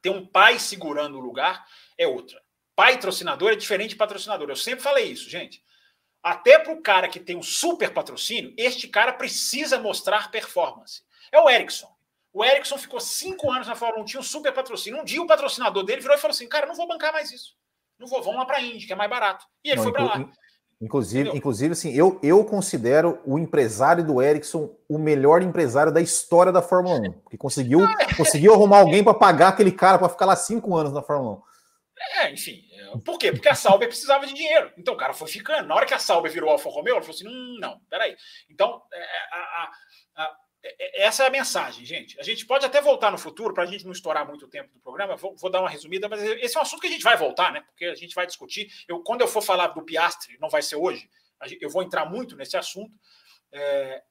ter um pai segurando o lugar é outra. Pai patrocinador é diferente de patrocinador. Eu sempre falei isso, gente. Até para o cara que tem um super patrocínio, este cara precisa mostrar performance. É o Ericsson. O Ericsson ficou cinco anos na Fórmula 1, tinha um super patrocínio. Um dia o patrocinador dele virou e falou assim: Cara, não vou bancar mais isso. Não vou, vamos lá para a Indy, que é mais barato. E ele não, foi para lá. Inclusive, inclusive assim, eu, eu considero o empresário do Ericsson o melhor empresário da história da Fórmula 1, que conseguiu, conseguiu arrumar alguém para pagar aquele cara para ficar lá cinco anos na Fórmula 1. É, enfim. É, por quê? Porque a Sauber precisava de dinheiro. Então o cara foi ficando. Na hora que a Sauber virou Alfa Romeo, ele falou assim: hum, não, peraí. Então, é, a, a, a, é, essa é a mensagem, gente. A gente pode até voltar no futuro, para a gente não estourar muito o tempo do programa. Vou, vou, dar uma resumida, mas esse é um assunto que a gente vai voltar, né? Porque a gente vai discutir. Eu, quando eu for falar do Piastre, não vai ser hoje, eu vou entrar muito nesse assunto. É,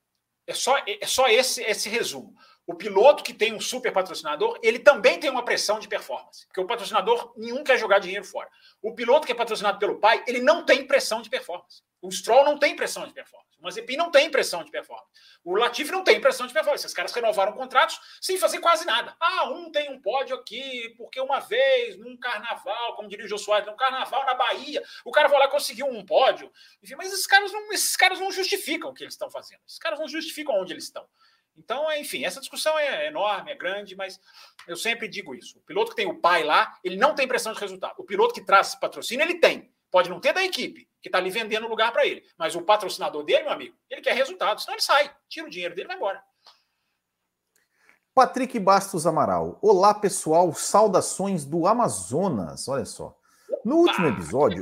é só, é só esse, esse resumo. O piloto que tem um super patrocinador, ele também tem uma pressão de performance, porque o patrocinador nenhum quer jogar dinheiro fora. O piloto que é patrocinado pelo pai, ele não tem pressão de performance. O Stroll não tem pressão de performance. O Mazepin não tem pressão de performance. O Latifi não tem pressão de performance. Esses caras renovaram contratos sem fazer quase nada. Ah, um tem um pódio aqui, porque uma vez, num carnaval, como diria o Jô Soares, num carnaval na Bahia, o cara vai lá conseguiu um pódio. Enfim, mas esses caras não, esses caras não justificam o que eles estão fazendo. Esses caras não justificam onde eles estão. Então, enfim, essa discussão é enorme, é grande, mas eu sempre digo isso. O piloto que tem o pai lá, ele não tem pressão de resultado. O piloto que traz patrocínio, ele tem. Pode não ter da equipe, que está ali vendendo lugar para ele. Mas o patrocinador dele, meu amigo, ele quer resultado, senão ele sai, tira o dinheiro dele e vai embora. Patrick Bastos Amaral. Olá, pessoal. Saudações do Amazonas. Olha só. No último episódio,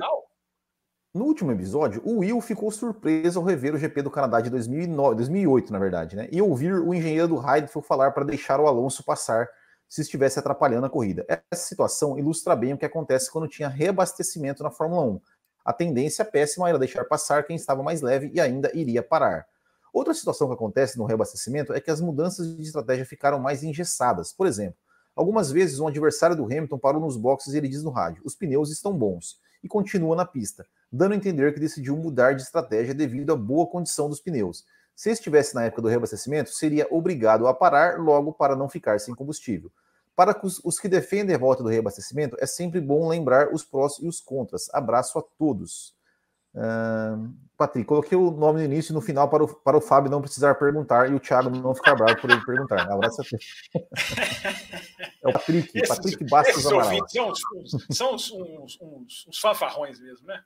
no último episódio, o Will ficou surpreso ao rever o GP do Canadá de 2009, 2008, na verdade, né? E ouvir o engenheiro do Heidfeld falar para deixar o Alonso passar se estivesse atrapalhando a corrida. Essa situação ilustra bem o que acontece quando tinha reabastecimento na Fórmula 1. A tendência péssima era deixar passar quem estava mais leve e ainda iria parar. Outra situação que acontece no reabastecimento é que as mudanças de estratégia ficaram mais engessadas. Por exemplo, algumas vezes um adversário do Hamilton parou nos boxes e ele diz no rádio: os pneus estão bons, e continua na pista dando a entender que decidiu mudar de estratégia devido à boa condição dos pneus. Se estivesse na época do reabastecimento, seria obrigado a parar logo para não ficar sem combustível. Para os que defendem a volta do reabastecimento, é sempre bom lembrar os prós e os contras. Abraço a todos. Uh, Patrick, coloquei o nome no início e no final para o, para o Fábio não precisar perguntar e o Thiago não ficar bravo por ele perguntar. Abraço a todos. é o Patrick, Patrick Bastos Amaral. São, são uns, uns, uns, uns fanfarrões mesmo, né?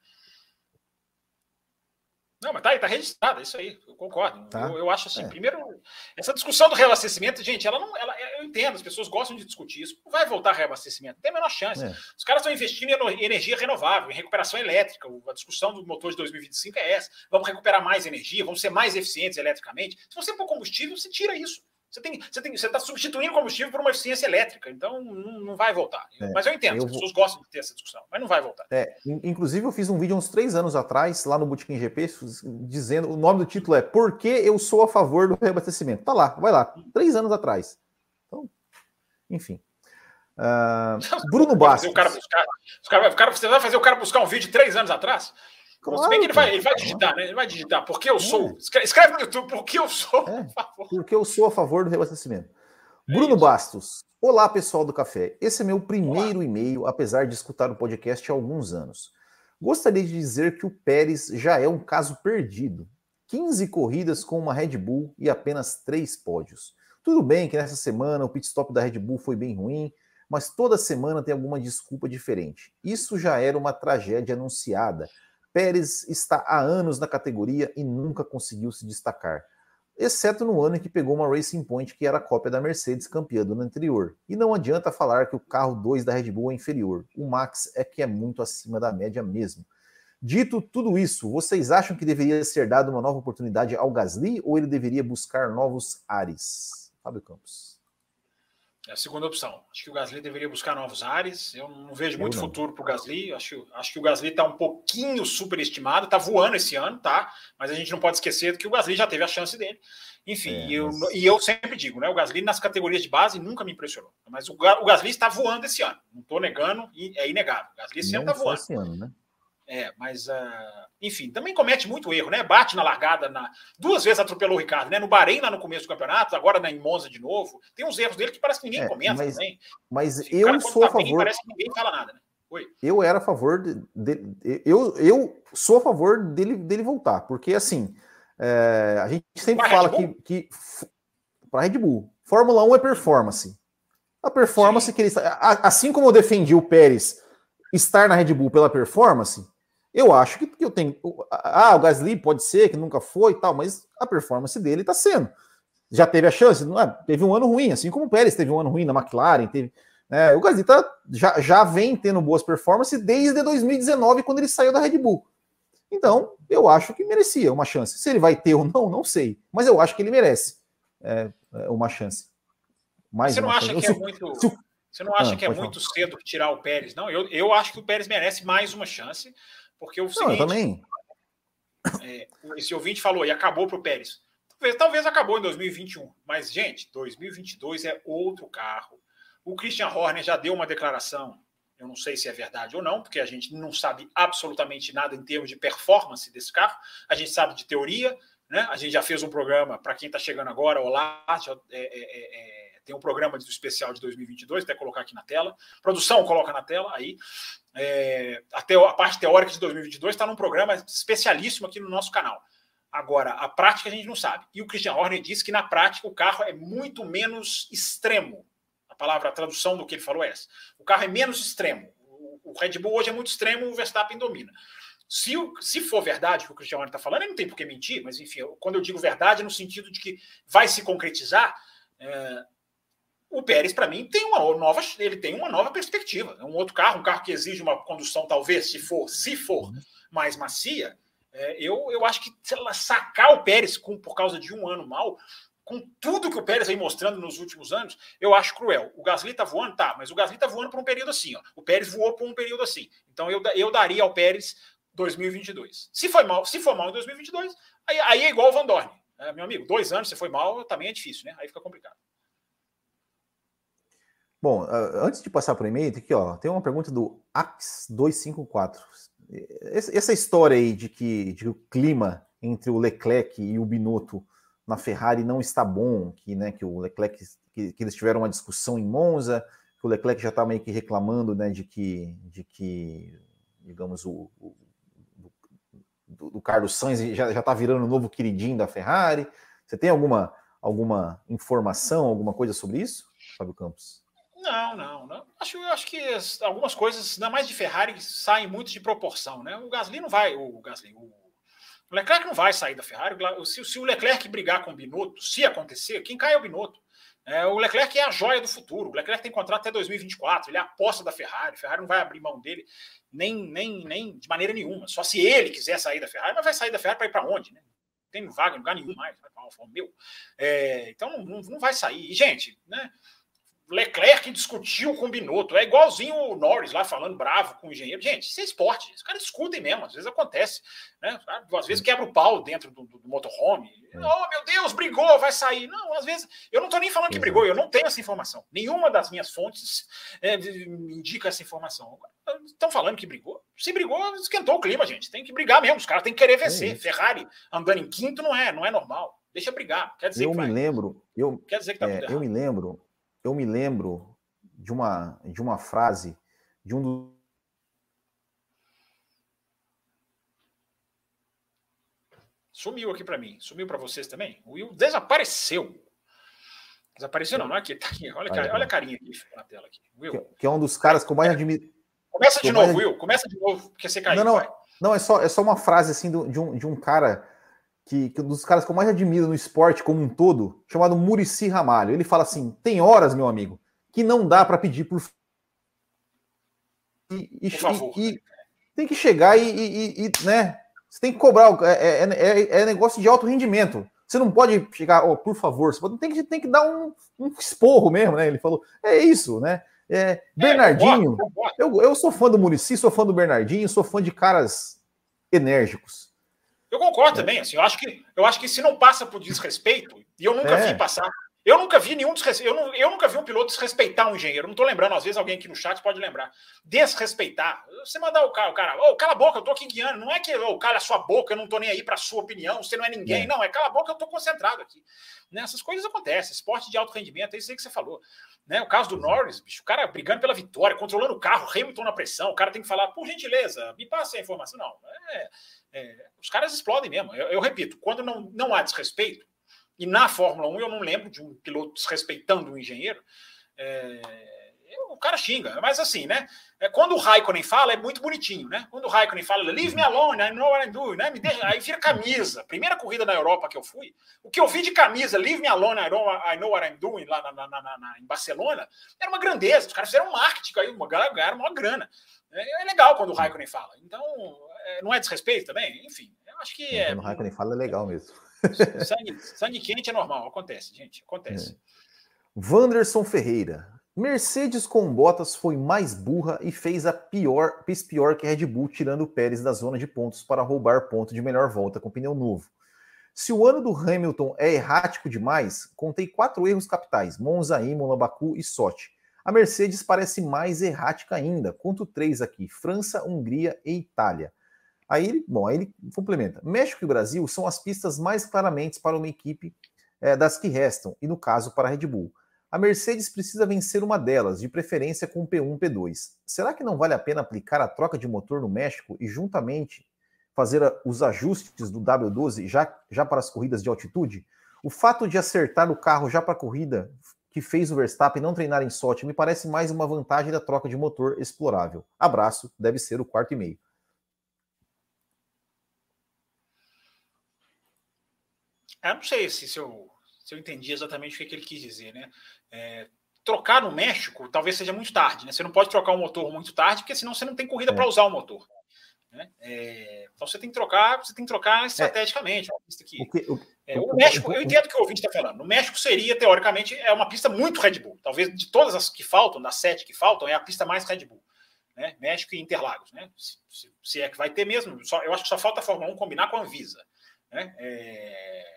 Não, mas tá aí, tá registrado, é isso aí, eu concordo. Tá. Eu, eu, acho assim, é. primeiro, essa discussão do reabastecimento, gente, ela não. Ela, eu entendo, as pessoas gostam de discutir isso. Não vai voltar reabastecimento, tem a menor chance. É. Os caras estão investindo em energia renovável, em recuperação elétrica. A discussão do motor de 2025 é essa. Vamos recuperar mais energia, vamos ser mais eficientes eletricamente. Se você pôr combustível, você tira isso. Você tem, você tem, você está substituindo combustível por uma eficiência elétrica, então não, não vai voltar. É, mas eu entendo, eu as pessoas vou... gostam de ter essa discussão, mas não vai voltar. É, inclusive eu fiz um vídeo uns três anos atrás lá no Botequim GP dizendo o nome do título é Por que eu sou a favor do reabastecimento? Tá lá, vai lá, três anos atrás. Então, enfim. Uh, Bruno Bastos. O cara buscar, o cara, o cara, você vai fazer o cara buscar um vídeo três anos atrás? Claro, Se bem que ele vai, ele vai digitar, né? Ele vai digitar. Porque eu sou. É. Escreve no YouTube, porque eu sou. É, porque eu sou a favor do reabastecimento. É Bruno isso. Bastos. Olá, pessoal do café. Esse é meu primeiro e-mail, apesar de escutar o podcast há alguns anos. Gostaria de dizer que o Pérez já é um caso perdido. 15 corridas com uma Red Bull e apenas 3 pódios. Tudo bem que nessa semana o pit stop da Red Bull foi bem ruim, mas toda semana tem alguma desculpa diferente. Isso já era uma tragédia anunciada Pérez está há anos na categoria e nunca conseguiu se destacar, exceto no ano em que pegou uma Racing Point que era cópia da Mercedes campeã do ano anterior. E não adianta falar que o carro 2 da Red Bull é inferior, o Max é que é muito acima da média mesmo. Dito tudo isso, vocês acham que deveria ser dada uma nova oportunidade ao Gasly ou ele deveria buscar novos ares? Fábio Campos. É a segunda opção. Acho que o Gasly deveria buscar novos ares. Eu não vejo muito futuro para o Gasly. Acho, acho que o Gasly está um pouquinho superestimado. Está voando esse ano, tá? Mas a gente não pode esquecer que o Gasly já teve a chance dele. Enfim, é, eu, mas... e eu sempre digo, né? O Gasly nas categorias de base nunca me impressionou. Mas o, o Gasly está voando esse ano. Não estou negando, é inegável. O Gasly ano está voando. Esse ano, né? É, mas, uh, enfim, também comete muito erro, né? Bate na largada, na... duas vezes atropelou o Ricardo, né? No Bahrein, lá no começo do campeonato, agora na Monza de novo. Tem uns erros dele que parece que ninguém é, comenta mas, também. Mas eu cara, sou tá a favor. Bem, parece que ninguém fala nada, né? Oi. Eu era a favor de, de, eu, eu sou a favor dele, dele voltar, porque assim é, a gente sempre pra fala que, que para Red Bull, Fórmula 1 é performance. A performance Sim. que ele assim como eu defendi o Pérez estar na Red Bull pela performance, eu acho que, que eu tenho. Ah, o Gasly pode ser, que nunca foi e tal, mas a performance dele está sendo. Já teve a chance, não é? Teve um ano ruim, assim como o Pérez teve um ano ruim na McLaren. Teve, né? O Gasly tá, já, já vem tendo boas performances desde 2019, quando ele saiu da Red Bull. Então, eu acho que merecia uma chance. Se ele vai ter ou não, não sei. Mas eu acho que ele merece é, é uma chance. Mais você não acha chance. que é muito. Você não acha ah, que é muito falar. cedo tirar o Pérez? Não, eu, eu acho que o Pérez merece mais uma chance. Porque o seguinte, Não, também. É, esse ouvinte falou, e acabou para o Pérez. Talvez, talvez acabou em 2021, mas, gente, 2022 é outro carro. O Christian Horner já deu uma declaração, eu não sei se é verdade ou não, porque a gente não sabe absolutamente nada em termos de performance desse carro, a gente sabe de teoria, né? a gente já fez um programa, para quem está chegando agora, olá, já, é, é, é, tem um programa do especial de 2022, até colocar aqui na tela. Produção, coloca na tela aí. É, até a parte teórica de 2022 está num programa especialíssimo aqui no nosso canal. Agora, a prática a gente não sabe. E o Christian Horner disse que na prática o carro é muito menos extremo. A palavra, a tradução do que ele falou é essa. O carro é menos extremo. O Red Bull hoje é muito extremo, o Verstappen domina. Se, se for verdade o que o Christian Horner está falando, ele não tem por que mentir, mas enfim, quando eu digo verdade, é no sentido de que vai se concretizar, é, o Pérez, para mim, tem uma nova, ele tem uma nova perspectiva. É um outro carro, um carro que exige uma condução, talvez, se for, se for uhum. mais macia. É, eu, eu acho que sacar o Pérez com, por causa de um ano mal, com tudo que o Pérez vem mostrando nos últimos anos, eu acho cruel. O Gasly tá voando, tá, mas o Gasly tá voando por um período assim, ó. O Pérez voou por um período assim. Então eu, eu daria ao Pérez 2022. Se foi mal, se for mal em 2022, aí, aí é igual o Van Dorn. É, meu amigo, dois anos, se foi mal, também é difícil, né? Aí fica complicado. Bom, antes de passar para o e-mail, aqui, ó, tem uma pergunta do Ax254. Essa história aí de que, de que o clima entre o Leclerc e o Binotto na Ferrari não está bom, que, né, que o Leclerc que, que eles tiveram uma discussão em Monza, que o Leclerc já está meio que reclamando, né, de que, de que digamos, o, o do, do, Carlos Sainz já está virando o novo queridinho da Ferrari. Você tem alguma, alguma informação, alguma coisa sobre isso, Fábio Campos? Não, não, não. Acho, acho que algumas coisas, ainda mais de Ferrari, saem muito de proporção, né? O Gasly não vai, o Gasly, o Leclerc não vai sair da Ferrari. Se, se o Leclerc brigar com o Binotto, se acontecer, quem cai é o Binotto. É, o Leclerc é a joia do futuro. O Leclerc tem contrato até 2024. Ele é a aposta da Ferrari. A Ferrari não vai abrir mão dele nem, nem, nem de maneira nenhuma. Só se ele quiser sair da Ferrari, mas vai sair da Ferrari para ir para onde, né? Não tem vaga em lugar nenhum mais. Meu. É, então não, não vai sair. E, gente, né? Leclerc discutiu com o Binotto. É igualzinho o Norris lá falando bravo com o engenheiro. Gente, isso é esporte. Os caras discutem mesmo. Às vezes acontece. Né? Às vezes quebra o pau dentro do, do, do motorhome. É. Oh, meu Deus, brigou, vai sair. Não, às vezes. Eu não estou nem falando que brigou. Eu não tenho essa informação. Nenhuma das minhas fontes é, indica essa informação. Estão falando que brigou. Se brigou, esquentou o clima, gente. Tem que brigar mesmo. Os caras têm que querer vencer. É Ferrari andando em quinto não é, não é normal. Deixa brigar. Quer dizer eu que me vai. lembro. Eu, Quer dizer que tá é, Eu me lembro eu me lembro de uma, de uma frase de um dos. Sumiu aqui para mim. Sumiu para vocês também? O Will desapareceu. Desapareceu não, não é aqui. Tá aqui. Olha, cara, olha a carinha aqui na tela. Aqui. Will. Que, é um dos caras que eu mais admiro. Começa de novo, mais... Will. Começa de novo, porque você caiu. Não, não, não é, só, é só uma frase assim de um, de um cara que, que um dos caras que eu mais admiro no esporte como um todo, chamado Murici Ramalho. Ele fala assim: tem horas, meu amigo, que não dá para pedir por. E, e, por. E, tem que chegar e, né? Você tem que cobrar. É, é, é, é, negócio de alto rendimento. Você não pode chegar, oh, por favor, você tem que, tem que dar um, um esporro mesmo, né? Ele falou, é isso, né? É, Bernardinho, eu, eu sou fã do Murici, sou fã do Bernardinho, sou fã de caras enérgicos. Eu concordo é. também, assim, eu acho que eu acho que se não passa por desrespeito, e eu nunca é. vi passar, Eu nunca vi nenhum eu, não, eu nunca vi um piloto desrespeitar um engenheiro. Não estou lembrando, às vezes alguém aqui no chat pode lembrar. Desrespeitar. Você mandar o cara, o cara, oh, cala a boca, eu estou aqui guiando. Não é que oh, cala a sua boca, eu não estou nem aí para sua opinião, você não é ninguém. É. Não, é cala a boca, eu estou concentrado aqui. Né? Essas coisas acontecem. Esporte de alto rendimento, é isso aí que você falou. Né? O caso do Norris, bicho, o cara brigando pela vitória, controlando o carro, Hamilton na pressão, o cara tem que falar, por gentileza, me passe a informação. Não, é, é, os caras explodem mesmo. Eu, eu repito, quando não, não há desrespeito, e na Fórmula 1 eu não lembro de um piloto desrespeitando um engenheiro. É, o cara xinga, mas assim, né? É, quando o Raikkonen fala, é muito bonitinho, né? Quando o Raikkonen fala, leave me alone, I know what I'm doing, né? Me deixa, aí vira camisa. Primeira corrida na Europa que eu fui, o que eu vi de camisa, leave me alone, I know, I know what I'm doing, lá na, na, na, na, em Barcelona, era uma grandeza. Os caras fizeram marketing aí, uma ganharam uma grana. É, é, legal quando o Raikkonen fala. Então, é, não é desrespeito também? Enfim, eu acho que é. Quando o Raikkonen fala é legal mesmo. Sangue, sangue quente é normal, acontece, gente, acontece. É. Wanderson Ferreira. Mercedes com Bottas foi mais burra e fez a pior, fez pior que Red Bull, tirando o Pérez da zona de pontos para roubar ponto de melhor volta com pneu novo. Se o ano do Hamilton é errático demais, contei quatro erros capitais: Monza, Imola, Baku e Sochi. A Mercedes parece mais errática ainda. Conto três aqui: França, Hungria e Itália. Aí ele, bom, aí ele complementa. México e Brasil são as pistas mais claramente para uma equipe é, das que restam, e no caso para a Red Bull. A Mercedes precisa vencer uma delas, de preferência com P1 P2. Será que não vale a pena aplicar a troca de motor no México e juntamente fazer os ajustes do W12 já, já para as corridas de altitude? O fato de acertar o carro já para a corrida que fez o Verstappen não treinar em Sochi me parece mais uma vantagem da troca de motor explorável. Abraço, deve ser o quarto e meio. Eu não sei se, se, eu, se eu entendi exatamente o que, que ele quis dizer, né? É, trocar no México talvez seja muito tarde, né? Você não pode trocar o motor muito tarde, porque senão você não tem corrida é. para usar o motor. Né? É, então você tem que trocar, você tem que trocar estrategicamente. É. Pista que, o, que, o, é, o, México, eu entendo o que o ouvinte está falando. No México seria, teoricamente, é uma pista muito Red Bull. Talvez de todas as que faltam, das sete que faltam, é a pista mais Red Bull. Né? México e Interlagos, né? Se, se, se, é que vai ter mesmo. Só, eu acho que só falta a Fórmula 1 combinar com a Anvisa. Né? É,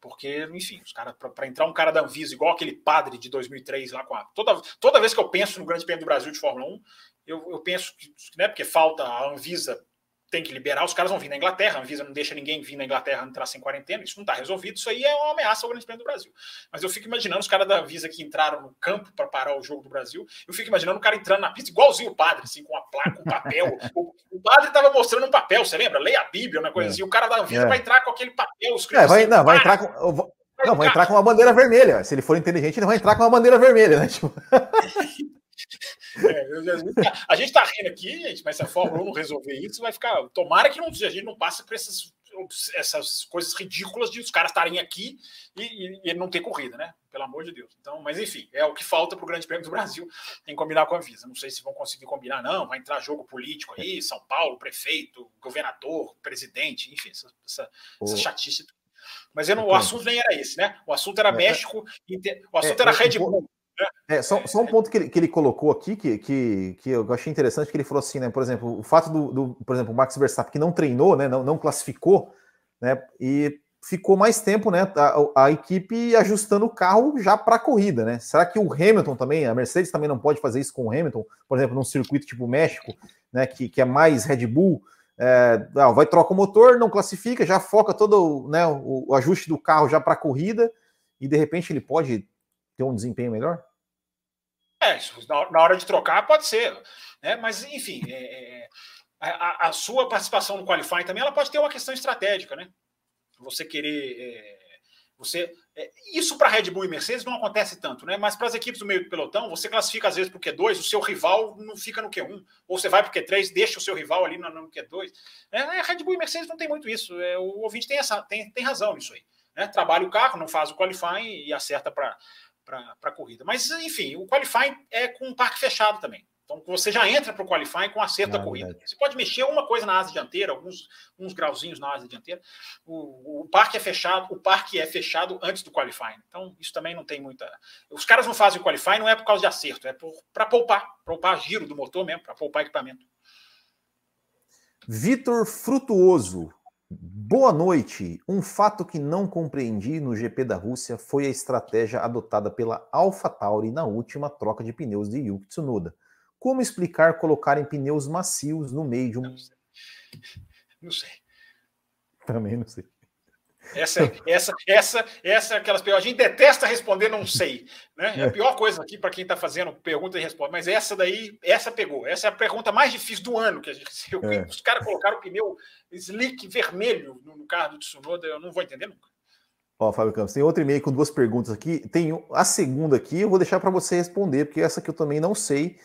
porque, enfim, os cara para entrar um cara da Anvisa, igual aquele padre de 2003 lá com a. Toda, toda vez que eu penso no Grande Prêmio do Brasil de Fórmula 1, eu, eu penso que, né, porque falta a Anvisa tem que liberar, os caras vão vir na Inglaterra, a Anvisa não deixa ninguém vir na Inglaterra entrar sem quarentena, isso não está resolvido, isso aí é uma ameaça ao Grande Prêmio do Brasil. Mas eu fico imaginando os caras da Anvisa que entraram no campo para parar o jogo do Brasil, eu fico imaginando o cara entrando na pista igualzinho o padre, assim, com a placa, um papel. o, o, padre estava mostrando um papel, você lembra? Leia a Bíblia, uma coisa é. assim, o cara da Anvisa é. vai entrar com aquele papel escrito é, vai, assim, não, vai entrar com... Não, vai entrar com uma bandeira vermelha. Se ele for inteligente, ele vai entrar com uma bandeira vermelha, né? Tipo... É, a gente está rindo aqui, gente, mas se a Fórmula 1 não resolver isso, vai ficar. Tomara que não, a gente não passe por essas, essas coisas ridículas de os caras estarem aqui e, e, e, não ter corrida, né? Pelo amor de Deus. Então, mas enfim, é o que falta para o Grande Prêmio do Brasil em combinar com a Visa. Não sei se vão conseguir combinar, não. Vai entrar jogo político aí, São Paulo, prefeito, governador, presidente, enfim, essa, essa, essa chatice. Mas não, o assunto nem era esse, né? O assunto era é, é. México, o assunto era Red Bull. É, só, só um ponto que ele, que ele colocou aqui, que, que, que eu achei interessante, que ele falou assim, né? Por exemplo, o fato do, do por exemplo, o Max Verstappen que não treinou, né? Não, não classificou, né? E ficou mais tempo, né? A, a equipe ajustando o carro já para a corrida, né? Será que o Hamilton também, a Mercedes também não pode fazer isso com o Hamilton, por exemplo, num circuito tipo México, né? Que, que é mais Red Bull, é, não, vai trocar o motor, não classifica, já foca todo né, o, o ajuste do carro já para a corrida e de repente ele pode ter um desempenho melhor? É, na hora de trocar pode ser, né? mas enfim, é, é, a, a, sua participação no qualifying também ela pode ter uma questão estratégica, né? Você querer. É, você, é, isso para Red Bull e Mercedes não acontece tanto, né? Mas para as equipes do meio do pelotão, você classifica às vezes para o Q2, o seu rival não fica no Q1, ou você vai para o Q3, deixa o seu rival ali no, no Q2. É, é, Red Bull e Mercedes não tem muito isso. É, o ouvinte tem, essa, tem, tem razão nisso aí. Né? Trabalha o carro, não faz o qualifying e acerta para para a corrida. Mas, enfim, o qualifying é com um parque fechado também. Então, você já entra para o qualifying com acerto da corrida. Você pode mexer uma coisa na asa dianteira, alguns uns grauzinhos na asa dianteira. O, o parque é fechado, o parque é fechado antes do qualifying. Então, isso também não tem muita. Os caras não fazem o qualifying, não é por causa de acerto, é para poupar, poupar giro do motor mesmo, para poupar equipamento. Vitor Frutuoso. Boa noite. Um fato que não compreendi no GP da Rússia foi a estratégia adotada pela AlphaTauri na última troca de pneus de Yuki Tsunoda. Como explicar colocarem pneus macios no meio de um. Não sei. Não sei. Também não sei. Essa, essa, essa, essa é aquelas perguntas. A gente detesta responder, não sei. Né? É a pior coisa aqui para quem está fazendo pergunta e resposta. Mas essa daí, essa pegou. Essa é a pergunta mais difícil do ano que a gente recebeu. É. Os caras colocaram o pneu slick vermelho no carro do Tsunoda, eu não vou entender nunca. Ó, Fábio Campos, tem outro e-mail com duas perguntas aqui. Tem a segunda aqui, eu vou deixar para você responder, porque essa que eu também não sei.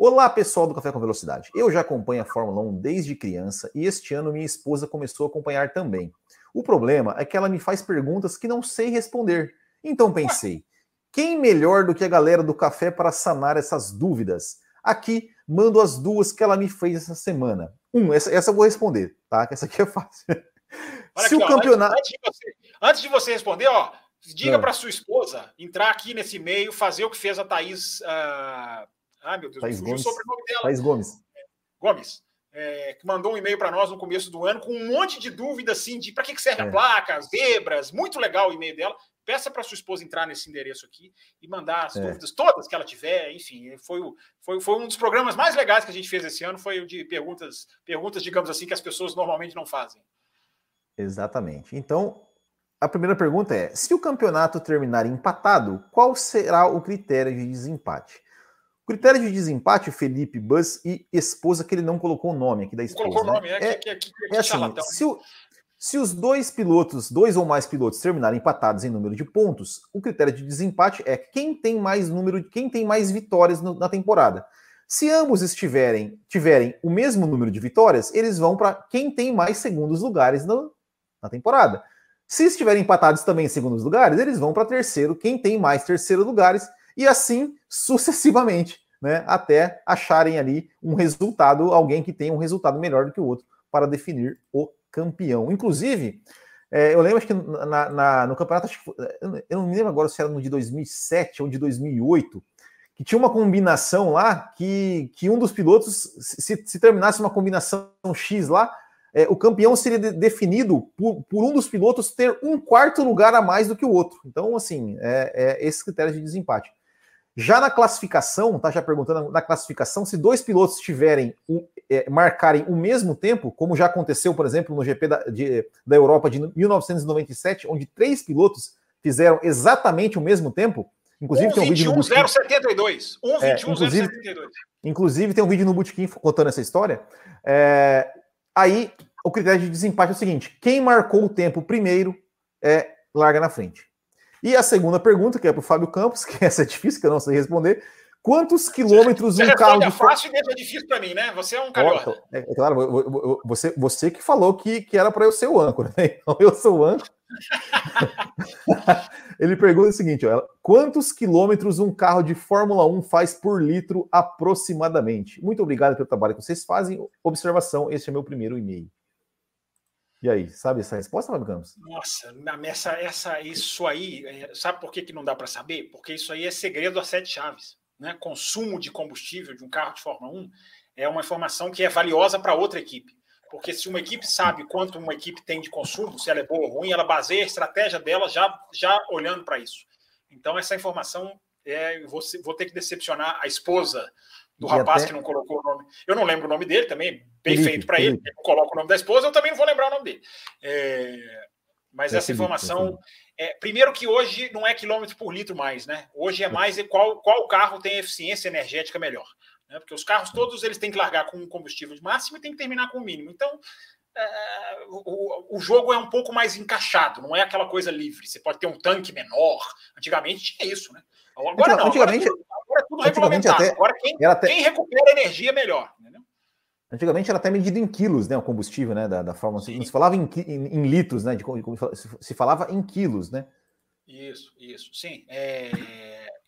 Olá, pessoal do Café com Velocidade. Eu já acompanho a Fórmula 1 desde criança e este ano minha esposa começou a acompanhar também. O problema é que ela me faz perguntas que não sei responder. Então pensei, quem melhor do que a galera do café para sanar essas dúvidas? Aqui mando as duas que ela me fez essa semana. Um, essa, essa eu vou responder, tá? Essa aqui é fácil. Olha Se aqui, o campeonato. Antes, de você, antes de você responder, ó, diga é. para sua esposa entrar aqui nesse e-mail, fazer o que fez a Thaís. Uh ah, meu Deus, Thaís Gomes. o sobrenome dela. Thaís Gomes. Gomes. É, que mandou um e-mail para nós no começo do ano com um monte de dúvidas assim de para que, que serve é. a placa, zebras, muito legal o e-mail dela. Peça para sua esposa entrar nesse endereço aqui e mandar as é. dúvidas todas que ela tiver. Enfim, foi, foi, foi um dos programas mais legais que a gente fez esse ano, foi o de perguntas, perguntas, digamos assim, que as pessoas normalmente não fazem. Exatamente. Então, a primeira pergunta é: se o campeonato terminar empatado, qual será o critério de desempate? Critério de desempate, Felipe Buzz e esposa, que ele não colocou o nome aqui da esposa. Colocou né? o nome, é, é, que, que, é assim, se, o, se, os dois pilotos, dois ou mais pilotos, terminarem empatados em número de pontos, o critério de desempate é quem tem mais número, quem tem mais vitórias no, na temporada. Se ambos estiverem tiverem o mesmo número de vitórias, eles vão para quem tem mais segundos lugares no, na temporada. Se estiverem empatados também em segundos lugares, eles vão para terceiro, quem tem mais terceiro lugares e assim sucessivamente, né, até acharem ali um resultado, alguém que tenha um resultado melhor do que o outro para definir o campeão. Inclusive, é, eu lembro que na, na, no campeonato, eu não me lembro agora se era no de 2007 ou de 2008, que tinha uma combinação lá que, que um dos pilotos, se, se terminasse uma combinação X lá, é, o campeão seria de, definido por, por, um dos pilotos ter um quarto lugar a mais do que o outro. Então, assim, é, é esse critério de desempate. Já na classificação, tá já perguntando na classificação, se dois pilotos tiverem é, marcarem o mesmo tempo, como já aconteceu, por exemplo, no GP da, de, da Europa de 1997, onde três pilotos fizeram exatamente o mesmo tempo, inclusive 1, tem um 21, vídeo no 072. 1, 21, é, inclusive, 072. inclusive tem um vídeo no Bootkin contando essa história. É, aí o critério de desempate é o seguinte: quem marcou o tempo primeiro é larga na frente. E a segunda pergunta, que é para o Fábio Campos, que essa é difícil, que eu não sei responder. Quantos quilômetros você um carro de fácil e deixa difícil para mim, né? Você é um carioca. É, é, claro, você, você que falou que, que era para eu ser o âncora, né? Então eu sou o âncora. Ele pergunta o seguinte: ó, quantos quilômetros um carro de Fórmula 1 faz por litro aproximadamente? Muito obrigado pelo trabalho que vocês fazem. Observação: este é meu primeiro e-mail. E aí, sabe essa resposta, Fábio Campos? Nossa, essa, essa, isso aí, é, sabe por que, que não dá para saber? Porque isso aí é segredo a sete chaves. Né? Consumo de combustível de um carro de Fórmula 1 é uma informação que é valiosa para outra equipe. Porque se uma equipe sabe quanto uma equipe tem de consumo, se ela é boa ou ruim, ela baseia a estratégia dela já, já olhando para isso. Então, essa informação, é, vou, vou ter que decepcionar a esposa do e rapaz até... que não colocou o nome. Eu não lembro o nome dele também, bem Felipe, feito para ele. Ele não coloca o nome da esposa, eu também não vou lembrar o nome dele. É... Mas é essa Felipe, informação. É, primeiro que hoje não é quilômetro por litro mais, né? Hoje é mais qual, qual carro tem eficiência energética melhor. Né? Porque os carros todos eles têm que largar com um combustível de máximo e tem que terminar com o mínimo. Então, é, o, o, jogo é um pouco mais encaixado, não é aquela coisa livre. Você pode ter um tanque menor. Antigamente tinha isso, né? Agora não. Antigamente, agora, é tudo regulamentado. Até, agora quem, até, quem recupera energia melhor. Entendeu? Antigamente era até medido em quilos, né? O combustível, né? Da, da forma. Sim. Não se falava em, em, em litros, né? De, se falava em quilos, né? Isso, isso, sim. É...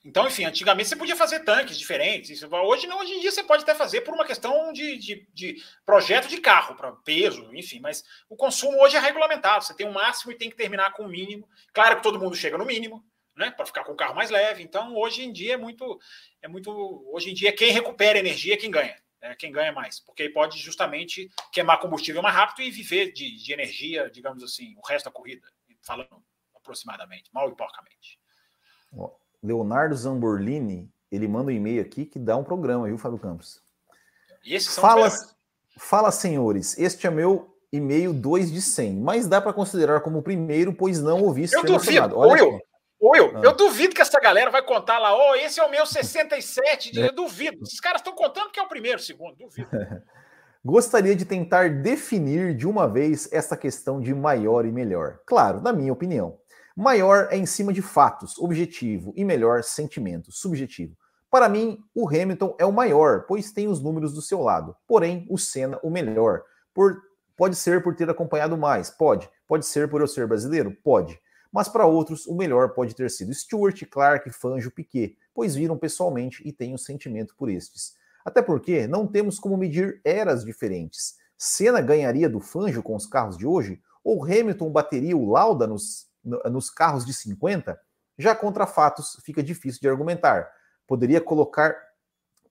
Então, enfim, antigamente você podia fazer tanques diferentes. Hoje não, hoje em dia você pode até fazer por uma questão de, de, de projeto de carro, para peso, enfim, mas o consumo hoje é regulamentado. Você tem um máximo e tem que terminar com o mínimo. Claro que todo mundo chega no mínimo, né? Para ficar com o carro mais leve. Então, hoje em dia é muito, é muito. Hoje em dia, quem recupera energia é quem ganha. é quem ganha mais, porque aí pode justamente queimar combustível mais rápido e viver de, de energia, digamos assim, o resto da corrida, falando aproximadamente, mal e porcamente. Leonardo Zamborlini, ele manda um e-mail aqui que dá um programa, viu, Fábio Campos? E esses são fala, fala, senhores, este é meu e-mail 2 de 100, mas dá para considerar como o primeiro, pois não ouvi ser duvido, Olha Will, ah. eu duvido que essa galera vai contar lá, ó, oh, esse é o meu 67, é. eu duvido. Esses caras estão contando que é o primeiro, segundo, duvido. Gostaria de tentar definir de uma vez essa questão de maior e melhor. Claro, na minha opinião. Maior é em cima de fatos, objetivo, e melhor, sentimento, subjetivo. Para mim, o Hamilton é o maior, pois tem os números do seu lado. Porém, o Senna, o melhor. Por, pode ser por ter acompanhado mais, pode. Pode ser por eu ser brasileiro, pode. Mas para outros, o melhor pode ter sido Stewart, Clark, Fanjo, Piquet, pois viram pessoalmente e têm um sentimento por estes. Até porque não temos como medir eras diferentes. Senna ganharia do Fanjo com os carros de hoje? Ou Hamilton bateria o Lauda nos nos carros de 50, já contra fatos fica difícil de argumentar. Poderia colocar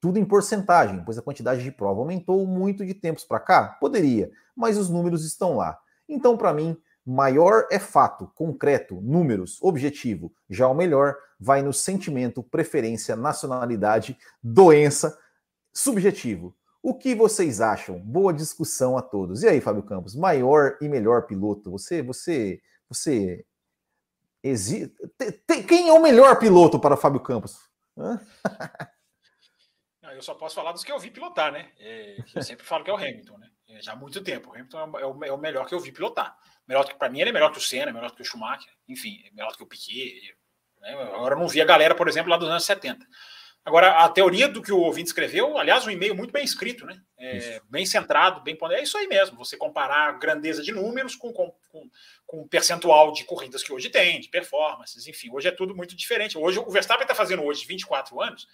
tudo em porcentagem, pois a quantidade de prova aumentou muito de tempos para cá? Poderia, mas os números estão lá. Então, para mim, maior é fato, concreto, números, objetivo. Já o melhor vai no sentimento, preferência, nacionalidade, doença, subjetivo. O que vocês acham? Boa discussão a todos. E aí, Fábio Campos, maior e melhor piloto? Você, você, você. Tem... Quem é o melhor piloto para Fábio Campos? eu só posso falar dos que eu vi pilotar, né? É, eu sempre falo que é o Hamilton, né? É, já há muito tempo. O Hamilton é o, é o melhor que eu vi pilotar. Melhor que para mim ele é melhor que o Senna, melhor que o Schumacher, enfim, é melhor que o Piquet. Né? Agora eu não vi a galera, por exemplo, lá dos anos 70. Agora, a teoria do que o ouvinte escreveu, aliás, um e-mail muito bem escrito, né? É, bem centrado, bem ponderado. É isso aí mesmo, você comparar grandeza de números com, com, com, percentual de corridas que hoje tem, de performances, enfim, hoje é tudo muito diferente. Hoje o Verstappen está fazendo hoje 24 anos,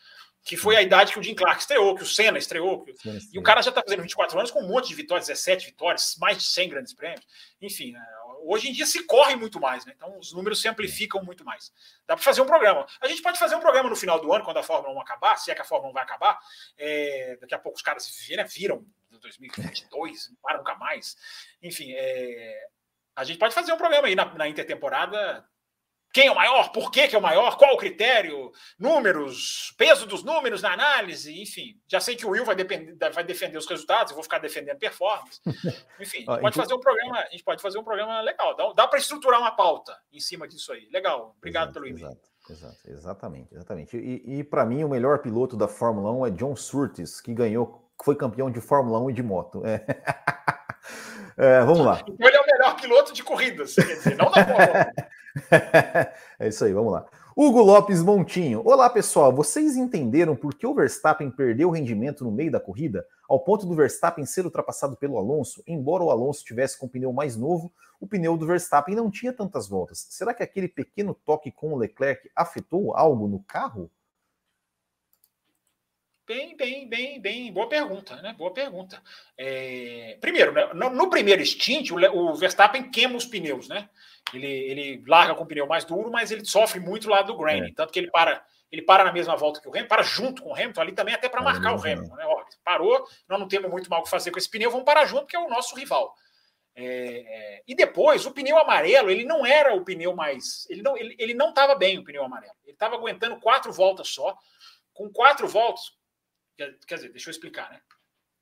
que foi a idade que o Jim Clark estreou, que o Senna estreou, que... e o cara já está fazendo 24 anos com um monte de vitórias, 17 vitórias, mais de 100 grandes prêmios. Enfim, né? Hoje em dia se corre muito mais, né? Então os números se amplificam muito mais. Dá para fazer um programa. A gente pode fazer um programa no final do ano, quando a Fórmula 1 acabar, se é que a Fórmula 1 vai acabar. É, daqui a pouco os caras viram, viram 2022, não param nunca mais. Enfim, é, a gente pode fazer um programa aí na, na intertemporada quem é o maior? Por que, que é o maior? Qual o critério? Números, peso dos números na análise, enfim. Já sei que o Will vai, depender, vai defender os resultados, eu vou ficar defendendo performance. Enfim, a gente pode fazer um programa, a gente pode fazer um programa legal. Dá, dá para estruturar uma pauta em cima disso aí. Legal. Obrigado exato, pelo e-mail. Exato, exatamente, exatamente. E, e para mim, o melhor piloto da Fórmula 1 é John Surtees, que ganhou, foi campeão de Fórmula 1 e de moto. É. É, vamos lá. Então ele é o melhor piloto de corridas, quer dizer, não da Fórmula 1. é isso aí, vamos lá. Hugo Lopes Montinho. Olá, pessoal. Vocês entenderam por que o Verstappen perdeu rendimento no meio da corrida, ao ponto do Verstappen ser ultrapassado pelo Alonso? Embora o Alonso tivesse com o pneu mais novo, o pneu do Verstappen não tinha tantas voltas. Será que aquele pequeno toque com o Leclerc afetou algo no carro? Bem, bem, bem, bem. Boa pergunta, né? Boa pergunta. É... Primeiro, né? no, no, primeiro stint, o, o Verstappen queima os pneus, né? Ele, ele larga com o pneu mais duro, mas ele sofre muito lá do graining, é. tanto que ele para ele para na mesma volta que o Hamilton, para junto com o Hamilton, ali também até para marcar o Hamilton. Né? Ó, parou, nós não temos muito mal o que fazer com esse pneu, vamos parar junto, porque é o nosso rival. É, é, e depois, o pneu amarelo, ele não era o pneu mais. Ele não ele, ele não estava bem, o pneu amarelo. Ele estava aguentando quatro voltas só. Com quatro voltas. Quer, dizer, deixa eu explicar, né?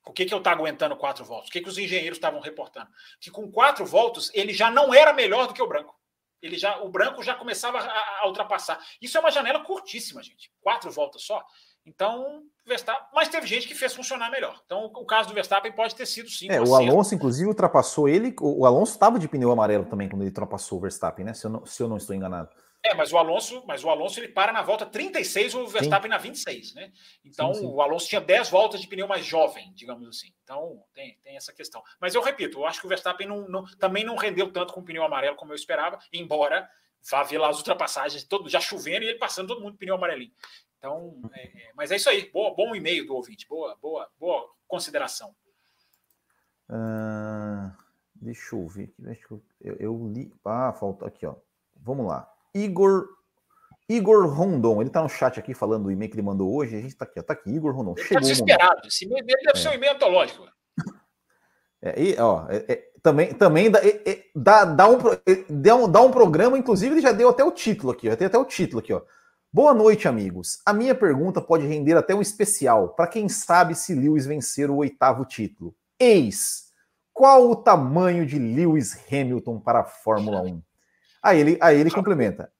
O que, que eu estava aguentando quatro voltas? O que, que os engenheiros estavam reportando? Que com quatro voltas ele já não era melhor do que o branco. Ele já, o branco já começava a, a ultrapassar. Isso é uma janela curtíssima, gente. Quatro voltas só. Então, Verstappen, mas teve gente que fez funcionar melhor. Então, o caso do Verstappen pode ter sido sim. É, o Alonso, inclusive, ultrapassou ele. O Alonso estava de pneu amarelo também quando ele ultrapassou o Verstappen, né? Se eu não, se eu não estou enganado. É, mas o Alonso, mas o Alonso ele para na volta 36, o Verstappen sim. na 26, né? Então sim, sim. o Alonso tinha 10 voltas de pneu mais jovem, digamos assim. Então tem, tem essa questão. Mas eu repito, eu acho que o Verstappen não, não, também não rendeu tanto com o pneu amarelo como eu esperava, embora vá ver lá as ultrapassagens, todo, já chovendo e ele passando todo mundo pneu amarelinho. Então, é, é, mas é isso aí. Boa, bom e-mail do ouvinte, boa, boa, boa consideração. Uh, deixa eu ver aqui. Eu, eu li. Ah, falta aqui, ó. Vamos lá. Igor Igor Rondon, ele tá no chat aqui falando do e-mail que ele mandou hoje. A gente tá aqui, ó, tá aqui, Igor Rondon. Ele tá Chegou tá desesperado. Esse e-mail deve é. ser um e-mail antológico. É, e, ó, é, é, também, também dá, é, dá, dá, um, dá, um, dá um programa, inclusive ele já deu até o título aqui, já tem até o título aqui, ó. Boa noite, amigos. A minha pergunta pode render até um especial para quem sabe se Lewis vencer o oitavo título. Eis, qual o tamanho de Lewis Hamilton para a Fórmula 1? Aí ele, aí ele complementa.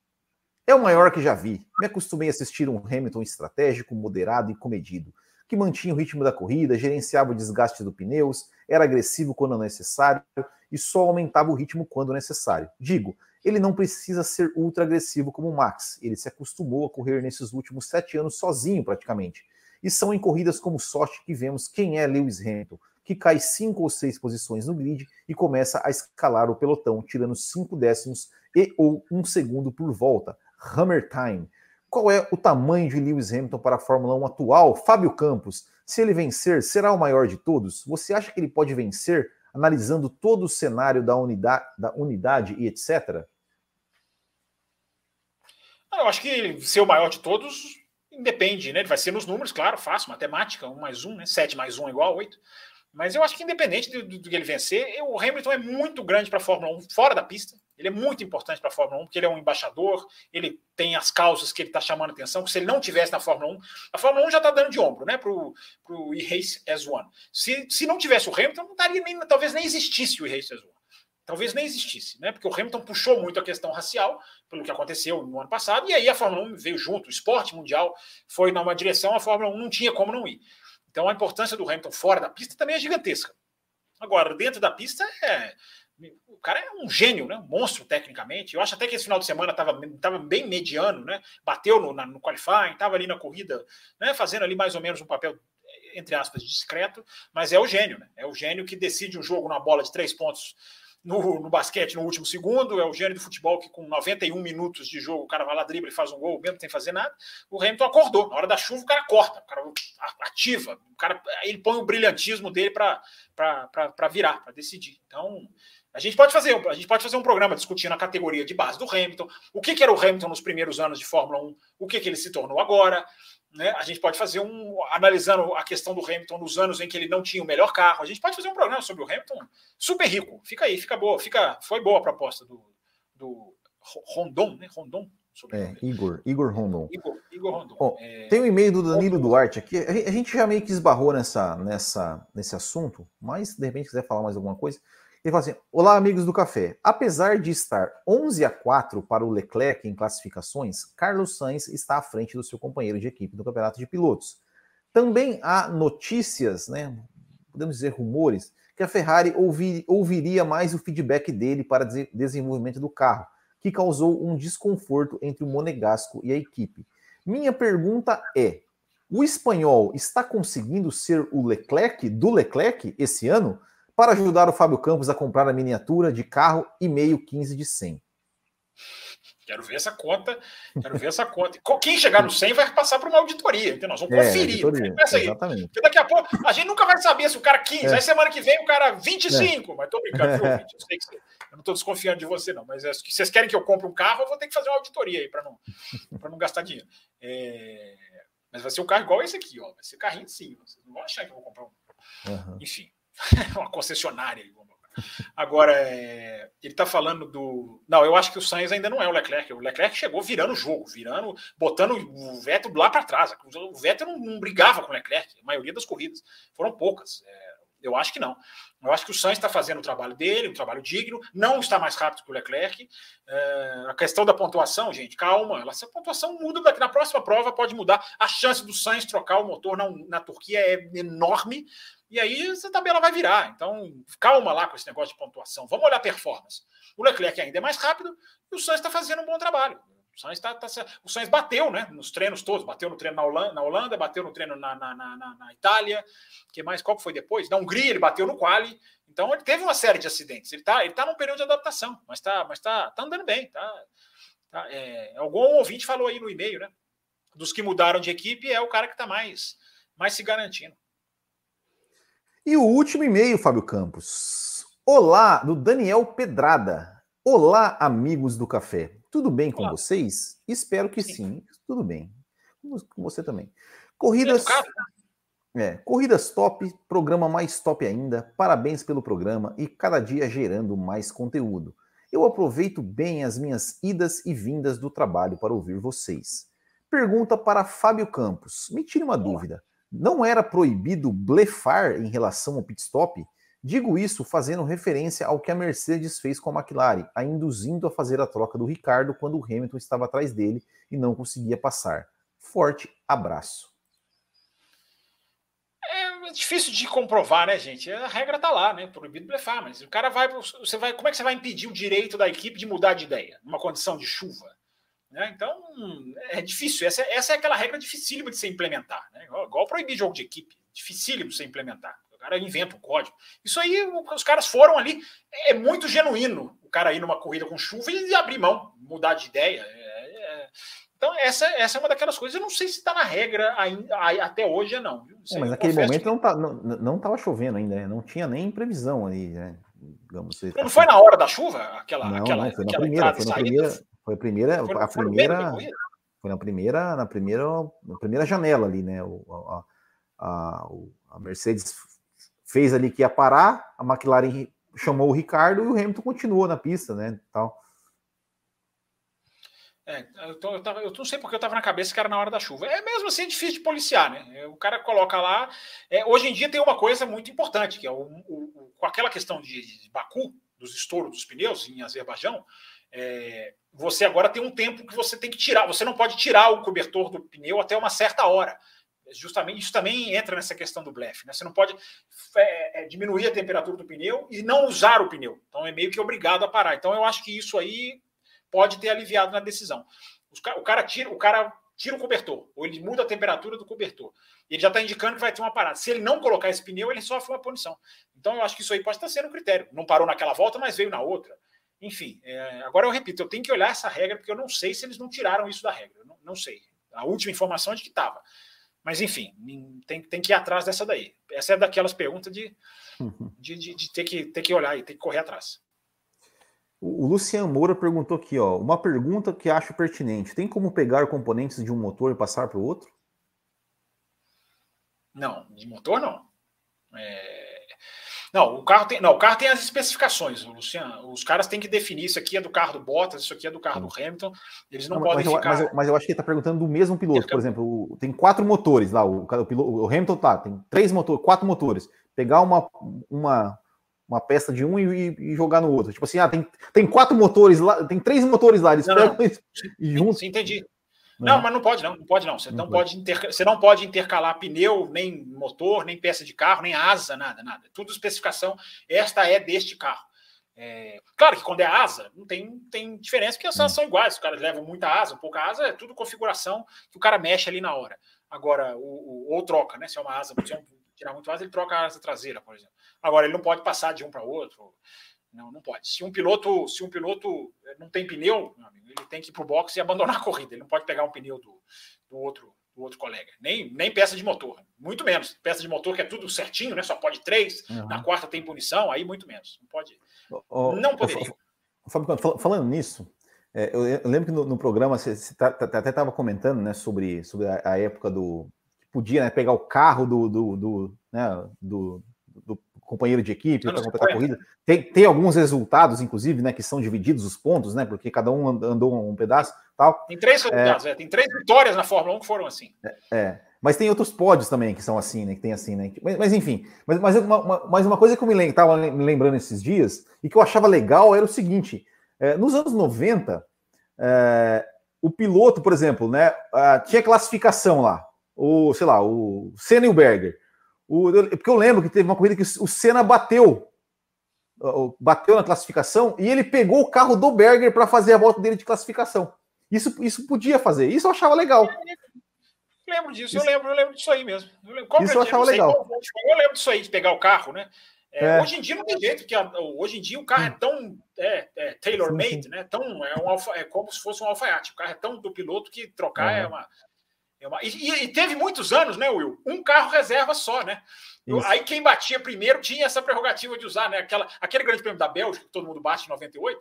É o maior que já vi. Me acostumei a assistir um Hamilton estratégico, moderado e comedido, que mantinha o ritmo da corrida, gerenciava o desgaste dos pneus, era agressivo quando necessário e só aumentava o ritmo quando necessário. Digo, ele não precisa ser ultra agressivo como o Max. Ele se acostumou a correr nesses últimos sete anos sozinho, praticamente. E são em corridas como Sochi que vemos quem é Lewis Hamilton, que cai cinco ou seis posições no grid e começa a escalar o pelotão, tirando cinco décimos e ou um segundo por volta. Hammer Time. Qual é o tamanho de Lewis Hamilton para a Fórmula 1 atual? Fábio Campos, se ele vencer, será o maior de todos? Você acha que ele pode vencer analisando todo o cenário da unidade, da unidade e etc? Eu acho que ser o maior de todos independe, né? Ele vai ser nos números, claro, fácil, matemática, 1 mais 1, né? 7 mais 1 é igual a 8. Mas eu acho que independente do, do, do que ele vencer, o Hamilton é muito grande para a Fórmula 1 fora da pista. Ele é muito importante para a Fórmula 1, porque ele é um embaixador, ele tem as causas que ele está chamando atenção, que se ele não tivesse na Fórmula 1, a Fórmula 1 já está dando de ombro né, para o E-Race as One. Se, se não tivesse o Hamilton, não nem, talvez nem existisse o E-Race as One. Talvez nem existisse, né? Porque o Hamilton puxou muito a questão racial, pelo que aconteceu no ano passado, e aí a Fórmula 1 veio junto, o esporte mundial foi numa direção, a Fórmula 1 não tinha como não ir. Então a importância do Hamilton fora da pista também é gigantesca. Agora, dentro da pista é o cara é um gênio, né? um monstro tecnicamente. Eu acho até que esse final de semana estava tava bem mediano, né? bateu no, na, no qualifying, estava ali na corrida, né? fazendo ali mais ou menos um papel, entre aspas, discreto, mas é o gênio, né? é o gênio que decide um jogo na bola de três pontos no, no, basquete no último segundo, é o gênio do futebol que com 91 minutos de jogo o cara vai lá, dribla e faz um gol, mesmo sem fazer nada. O Hamilton acordou. Na hora da chuva o cara corta, o cara ativa, o cara ele põe o brilhantismo dele para virar, para decidir. Então, a gente pode fazer, a gente pode fazer um programa discutindo a categoria de base do Hamilton, o que, que era o Hamilton nos primeiros anos de Fórmula 1, o que, que ele se tornou agora. Né? A gente pode fazer um analisando a questão do Hamilton nos anos em que ele não tinha o melhor carro. A gente pode fazer um programa sobre o Hamilton super rico. Fica aí, fica boa, fica, foi boa a proposta do, do Rondon, né? Rondon. É, Igor, Igor Rondon. Igor, Igor Rondon. Oh, é... Tem um e-mail do Danilo Duarte aqui. A gente já meio que esbarrou nessa, nessa, nesse assunto, mas de repente quiser falar mais alguma coisa. Ele fala assim: Olá, amigos do café. Apesar de estar 11 a 4 para o Leclerc em classificações, Carlos Sainz está à frente do seu companheiro de equipe no campeonato de pilotos. Também há notícias, né, podemos dizer rumores, que a Ferrari ouvir, ouviria mais o feedback dele para desenvolvimento do carro, que causou um desconforto entre o Monegasco e a equipe. Minha pergunta é: o espanhol está conseguindo ser o Leclerc do Leclerc esse ano? Para ajudar o Fábio Campos a comprar a miniatura de carro e meio 15 de 100. Quero ver essa conta, quero ver essa conta. Quem chegar no 100 vai passar para uma auditoria, então nós vamos é, conferir. Exatamente. Porque daqui a pouco a gente nunca vai saber se o cara 15, é. aí semana que vem o cara 25, é. mas tô brincando, viu, Eu, sei que você, eu não estou desconfiando de você, não, mas é, se vocês querem que eu compre um carro, eu vou ter que fazer uma auditoria aí para não, não gastar dinheiro. É, mas vai ser um carro igual esse aqui, ó. Vai ser carrinho sim. Vocês não vão achar que eu vou comprar um. Uhum. Enfim. uma concessionária. Agora, é, ele está falando do. Não, eu acho que o Sainz ainda não é o Leclerc. O Leclerc chegou virando o jogo, virando, botando o Vettel lá para trás. O Vettel não, não, brigava com o Leclerc, a maioria das corridas. Foram poucas. É, eu acho que não. Eu acho que o Sainz está fazendo o trabalho dele, um trabalho digno, não está mais rápido que o Leclerc. É, a questão da pontuação, gente, calma. Essa pontuação muda daqui na próxima prova, pode mudar. A chance do Sainz trocar o motor na, na Turquia é enorme, e aí essa tabela vai virar. Então, calma lá com esse negócio de pontuação. Vamos olhar performance. O Leclerc ainda é mais rápido e o Sainz está fazendo um bom trabalho. O Sainz, tá, tá, o Sainz bateu né, nos treinos todos, bateu no treino na Holanda, na Holanda bateu no treino na, na, na, na Itália, que mais? Qual foi depois? Na Hungria ele bateu no quali. Então ele teve uma série de acidentes. Ele está ele tá num período de adaptação, mas está mas tá, tá andando bem. Tá, tá, é, algum ouvinte falou aí no e-mail, né? Dos que mudaram de equipe é o cara que está mais, mais se garantindo. E o último e-mail, Fábio Campos. Olá, do Daniel Pedrada. Olá, amigos do café. tudo bem com Claro. vocês? Espero que Sim. Tudo bem. Com você também. Corridas. É, corridas top, programa mais top ainda. Parabéns pelo programa e cada dia gerando mais conteúdo. Eu aproveito bem as minhas idas e vindas do trabalho para ouvir vocês. Pergunta para Fábio Campos. Me tire uma dúvida. Não era proibido blefar em relação ao pit stop? Digo isso fazendo referência ao que a Mercedes fez com a McLaren, a induzindo a fazer a troca do Ricardo quando o Hamilton estava atrás dele e não conseguia passar. Forte abraço. É difícil de comprovar, né, gente? A regra tá lá, né? Proibido blefar, mas o cara vai, você vai, como é que você vai impedir o direito da equipe de mudar de ideia numa condição de chuva? Né? Então é difícil. Essa, essa é aquela regra dificílima de se implementar, né? Igual, igual proibir jogo de equipe, dificílimo de se implementar. O cara inventa um código. Isso aí, os caras foram ali. É muito genuíno o cara ir numa corrida com chuva e abrir mão, mudar de ideia. É, é... Então, essa, essa é uma daquelas coisas. Eu não sei se está na regra ainda, até hoje, não. É, mas naquele momento que... não, tá, não, não tava chovendo ainda, né? não tinha nem previsão ali, né? Digamos, não tá foi na hora da chuva? Aquela, não, aquela, não, foi na primeira, foi na primeira, foi a primeira, foi a primeira, foi na primeira, na primeira, na primeira janela ali, né? O, a, a, a Mercedes fez ali que ia parar, a McLaren chamou o Ricardo e o Hamilton continuou na pista, né? Tal. É, eu, tô, eu, tava, eu não sei porque eu estava na cabeça que era na hora da chuva. É mesmo assim é difícil de policiar, né? O cara coloca lá. É, hoje em dia tem uma coisa muito importante, que é o, o, com aquela questão de, de, Baku, dos estouros dos pneus em Azerbaijão, é, você agora tem um tempo que você tem que tirar. Você não pode tirar o cobertor do pneu até uma certa hora. Justamente isso também entra nessa questão do blefe. Né? Você não pode é, diminuir a temperatura do pneu e não usar o pneu. Então é meio que obrigado a parar. Então eu acho que isso aí pode ter aliviado na decisão. O cara tira, o cara tira o cobertor, ou ele muda a temperatura do cobertor. Ele já está indicando que vai ter uma parada. Se ele não colocar esse pneu, ele sofre uma punição. Então eu acho que isso aí pode estar sendo um critério. Não parou naquela volta, mas veio na outra. Enfim, é, agora eu repito, eu tenho que olhar essa regra, porque eu não sei se eles não tiraram isso da regra. Não, não sei. A última informação é de que estava. Mas, enfim, tem, tem que ir atrás dessa daí. Essa é daquelas perguntas de, de, de, de ter, que, ter que olhar e ter que correr atrás. O Luciano Moura perguntou aqui, ó, uma pergunta que acho pertinente. Tem como pegar componentes de um motor e passar para o outro? Não, de motor não. É... Não, o carro tem, não, o carro tem as especificações, Luciano. Os caras têm que definir isso aqui é do carro do Bottas, isso aqui é do carro do Hamilton. Eles não, não podem mas ficar. Eu, mas, eu, mas eu acho que ele está perguntando do mesmo piloto, por exemplo. Tem quatro motores lá. O, o, piloto, o Hamilton tá, tem três motores, quatro motores. Pegar uma, uma, uma peça de um e, e, jogar no outro. Tipo assim, ah, tem, tem quatro motores lá, tem três motores lá, eles não, pegam não. e juntos. Sim, entendi. Não, mas não pode, não. Não pode, não. Você não, não pode, interca... você não pode intercalar pneu, nem motor, nem peça de carro, nem asa, nada, nada. Tudo especificação. Esta é deste carro. É... Claro que quando é asa, não tem, tem diferença, porque as asas são iguais. Os caras levam muita asa, pouca asa, é tudo configuração que o cara mexe ali na hora. Agora, o, o ou troca, né? Se é uma asa, se é um, tirar muito asa, ele troca a asa traseira, por exemplo. Agora, ele não pode passar de um para outro. Não, não pode. Se um piloto, se um piloto não tem pneu, amigo, ele tem que ir para o box e abandonar a corrida. Ele não pode pegar um pneu do, do outro do outro colega. Nem, nem peça de motor. Muito menos. Peça de motor que é tudo certinho, né? Só pode três. Uhum. Na quarta tem punição, aí muito menos. Não pode. Oh, não poderia. Oh, Fábio, falando nisso, é, eu, eu, lembro que no, no programa você, você tá, tá, até estava comentando né, sobre, sobre a, a época do. podia né, pegar o carro do, do, do, né, do, do companheiro de equipe para completar a corrida. Tem, tem alguns resultados, inclusive, né, que são divididos os pontos, né, porque cada um andou um pedaço, tal. Tem três resultados, é, é, tem três vitórias na Fórmula 1 que foram assim. É, é, mas tem outros pódios também que são assim, né, que tem assim, né. Mas, mas enfim, mas, mas, uma, uma, mas uma coisa que eu me estava me lembrando esses dias e que eu achava legal era o seguinte: é, nos anos 90, é, o piloto, por exemplo, né, tinha classificação lá, o, sei lá, o Senna e o Berger. O, porque eu lembro que teve uma corrida que o Senna bateu, bateu na classificação e ele pegou o carro do Berger para fazer a volta dele de classificação. Isso, isso podia fazer, isso eu achava legal. Eu lembro disso, isso. eu lembro, eu lembro disso aí mesmo. Eu lembro, isso eu achava eu legal. Qual, eu lembro disso aí, de pegar o carro, né? É, é. Hoje em dia não tem jeito, porque hoje em dia o carro é tão é, é tailor-made, né? Tão, é, um alfa, é como se fosse um alfaiate. O carro é tão do piloto que trocar uhum. é uma. É uma e, e, teve muitos anos, né, Will? Um carro reserva só, né? Aí quem batia primeiro tinha essa prerrogativa de usar, né? Aquela, aquele grande prêmio da Bélgica, que todo mundo bate em 98.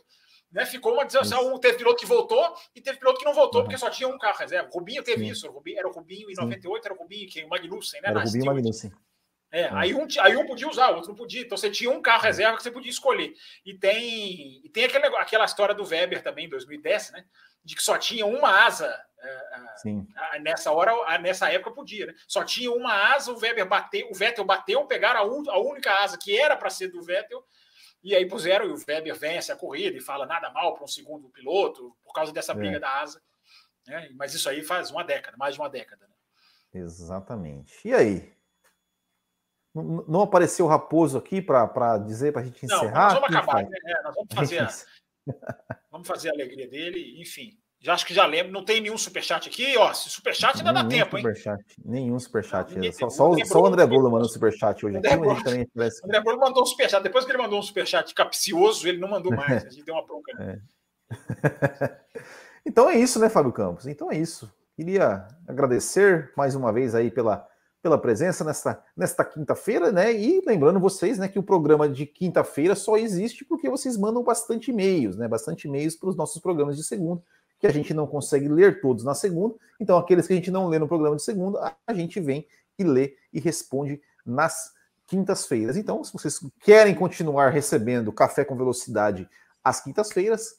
Né? Ficou uma desação. Teve piloto que voltou e teve piloto que não voltou, uhum. porque só tinha um carro reserva. O Rubinho teve Sim. isso. O Rubinho, era o Rubinho em 98, Sim. era o Rubinho, que o Magnussen, né? Era o Rubinho e Magnussen. É, é, Aí, um, aí um podia usar, o outro não podia. Então você tinha um carro reserva que você podia escolher. E tem, e tem aquele, aquela história do Weber também, em 2010, né? De que só tinha uma asa. Sim. nessa hora, nessa época podia, né? Só tinha uma asa, o Weber bateu, o Vettel bateu, pegaram a, a única asa que era para ser do Vettel e aí puseram, e o Weber vence a corrida e fala nada mal para um segundo piloto por causa dessa briga é. da asa. Né? Mas isso aí faz uma década, mais de uma década. Né? Exatamente. E aí? Não, não apareceu o Raposo aqui para dizer, para a gente encerrar? Não, nós vamos acabar. Né? É, nós vamos fazer, a, vamos fazer a alegria dele, enfim. Já acho que já lembro, não tem nenhum superchat aqui, ó. Se superchat ainda nenhum dá tempo, superchat, hein? Nenhum superchat. Não, só, só, só, o André Bolo mandou superchat hoje. André Bolo, também André Bolo mandou um superchat. Depois que ele mandou um superchat capcioso, ele não mandou mais. A gente deu uma bronca. É. então é isso, né, Fábio Campos? Então é isso. Queria agradecer mais uma vez aí pela, pela presença nesta, nesta quinta-feira, né? E lembrando vocês, né, que o programa de quinta-feira só existe porque vocês mandam bastante e-mails, né? Bastante e-mails para os nossos programas de segunda que a gente não consegue ler todos na segunda. Então, aqueles que a gente não lê no programa de segunda, a gente vem e lê e responde nas quintas-feiras. Então, se vocês querem continuar recebendo Café com Velocidade às quintas-feiras,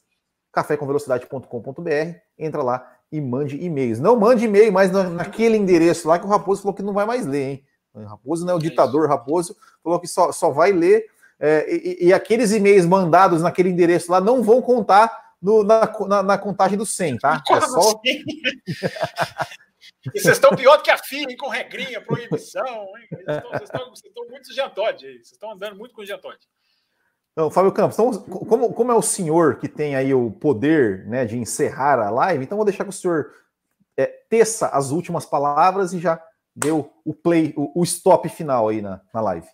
cafécomvelocidade.com.br, entra lá e mande e-mails. Não mande e-mail mais naquele endereço lá que o Raposo falou que não vai mais ler, hein? O Raposo não é o ditador, Raposo falou que só, só vai ler. É, e, e aqueles e-mails mandados naquele endereço lá não vão contar no, na, na, na, contagem do 100, tá? É só... E vocês estão pior do que a FIA, com regrinha, proibição. Hein? Vocês, estão, vocês, estão, muito gentode aí. Vocês estão andando muito com gentode. Fábio Campos, então, como, como é o senhor que tem aí o poder né, de encerrar a live, então vou deixar que o senhor é, teça as últimas palavras e já deu o play, o, o stop final aí na, na live.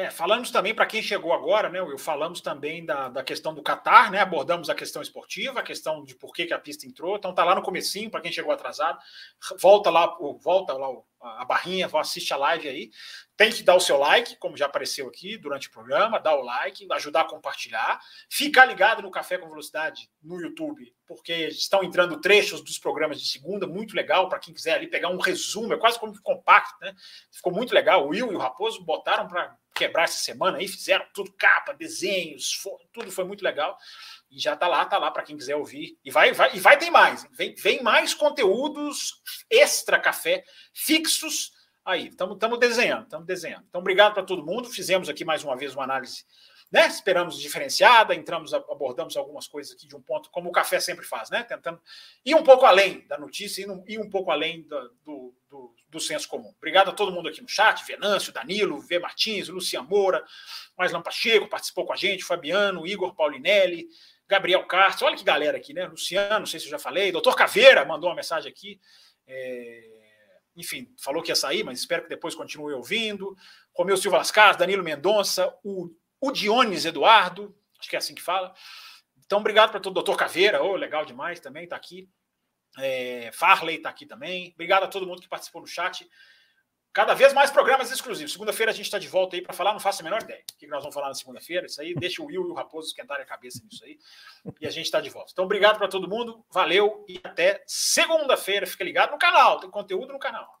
É, falamos também, para quem chegou agora, né, Will, falamos também da, da questão do Qatar, né, abordamos a questão esportiva, a questão de por que, que a pista entrou, então tá lá no comecinho, para quem chegou atrasado, volta lá, volta lá a barrinha, assiste a live aí, tem que dar o seu like, como já apareceu aqui durante o programa, dar o like, ajudar a compartilhar, ficar ligado no Café com Velocidade no YouTube, porque estão entrando trechos dos programas de segunda, muito legal, para quem quiser ali pegar um resumo, é quase como compacto, né, ficou muito legal, o Will e o Raposo botaram para quebrar essa semana aí, fizeram tudo capa, desenhos, tudo foi muito legal. E já tá lá, tá lá para quem quiser ouvir. E vai, vai, e vai ter mais. Vem, vem mais conteúdos extra café fixos aí. Estamos desenhando, estamos desenhando. Então, obrigado para todo mundo. Fizemos aqui mais uma vez uma análise né? Esperamos diferenciada, entramos, abordamos algumas coisas aqui de um ponto, como o café sempre faz, né? Tentando ir um pouco além da notícia e ir um pouco além do, do, do, senso comum. Obrigado a todo mundo aqui no chat, Venâncio, Danilo, V. Martins, Lucian Moura, mais Pacheco participou com a gente, Fabiano, Igor Paulinelli, Gabriel Cartes, olha que galera aqui, né? Luciano, não sei se eu já falei, doutor Caveira mandou uma mensagem aqui. É... Enfim, falou que ia sair, mas espero que depois continue ouvindo. Romeu Silva Lascas, Danilo Mendonça, o o Dionis Eduardo, acho que é assim que fala. Então, obrigado para todo o doutor Caveira, oh, legal demais também, está aqui. É, Farley está aqui também. Obrigado a todo mundo que participou no chat. Cada vez mais programas exclusivos. Segunda-feira a gente está de volta aí para falar, não faço a menor ideia. O que nós vamos falar na segunda-feira? Isso aí, deixa o Will e o Raposo esquentarem a cabeça nisso aí. E a gente está de volta. Então, obrigado para todo mundo, valeu e até segunda-feira. Fica ligado no canal, tem conteúdo no canal.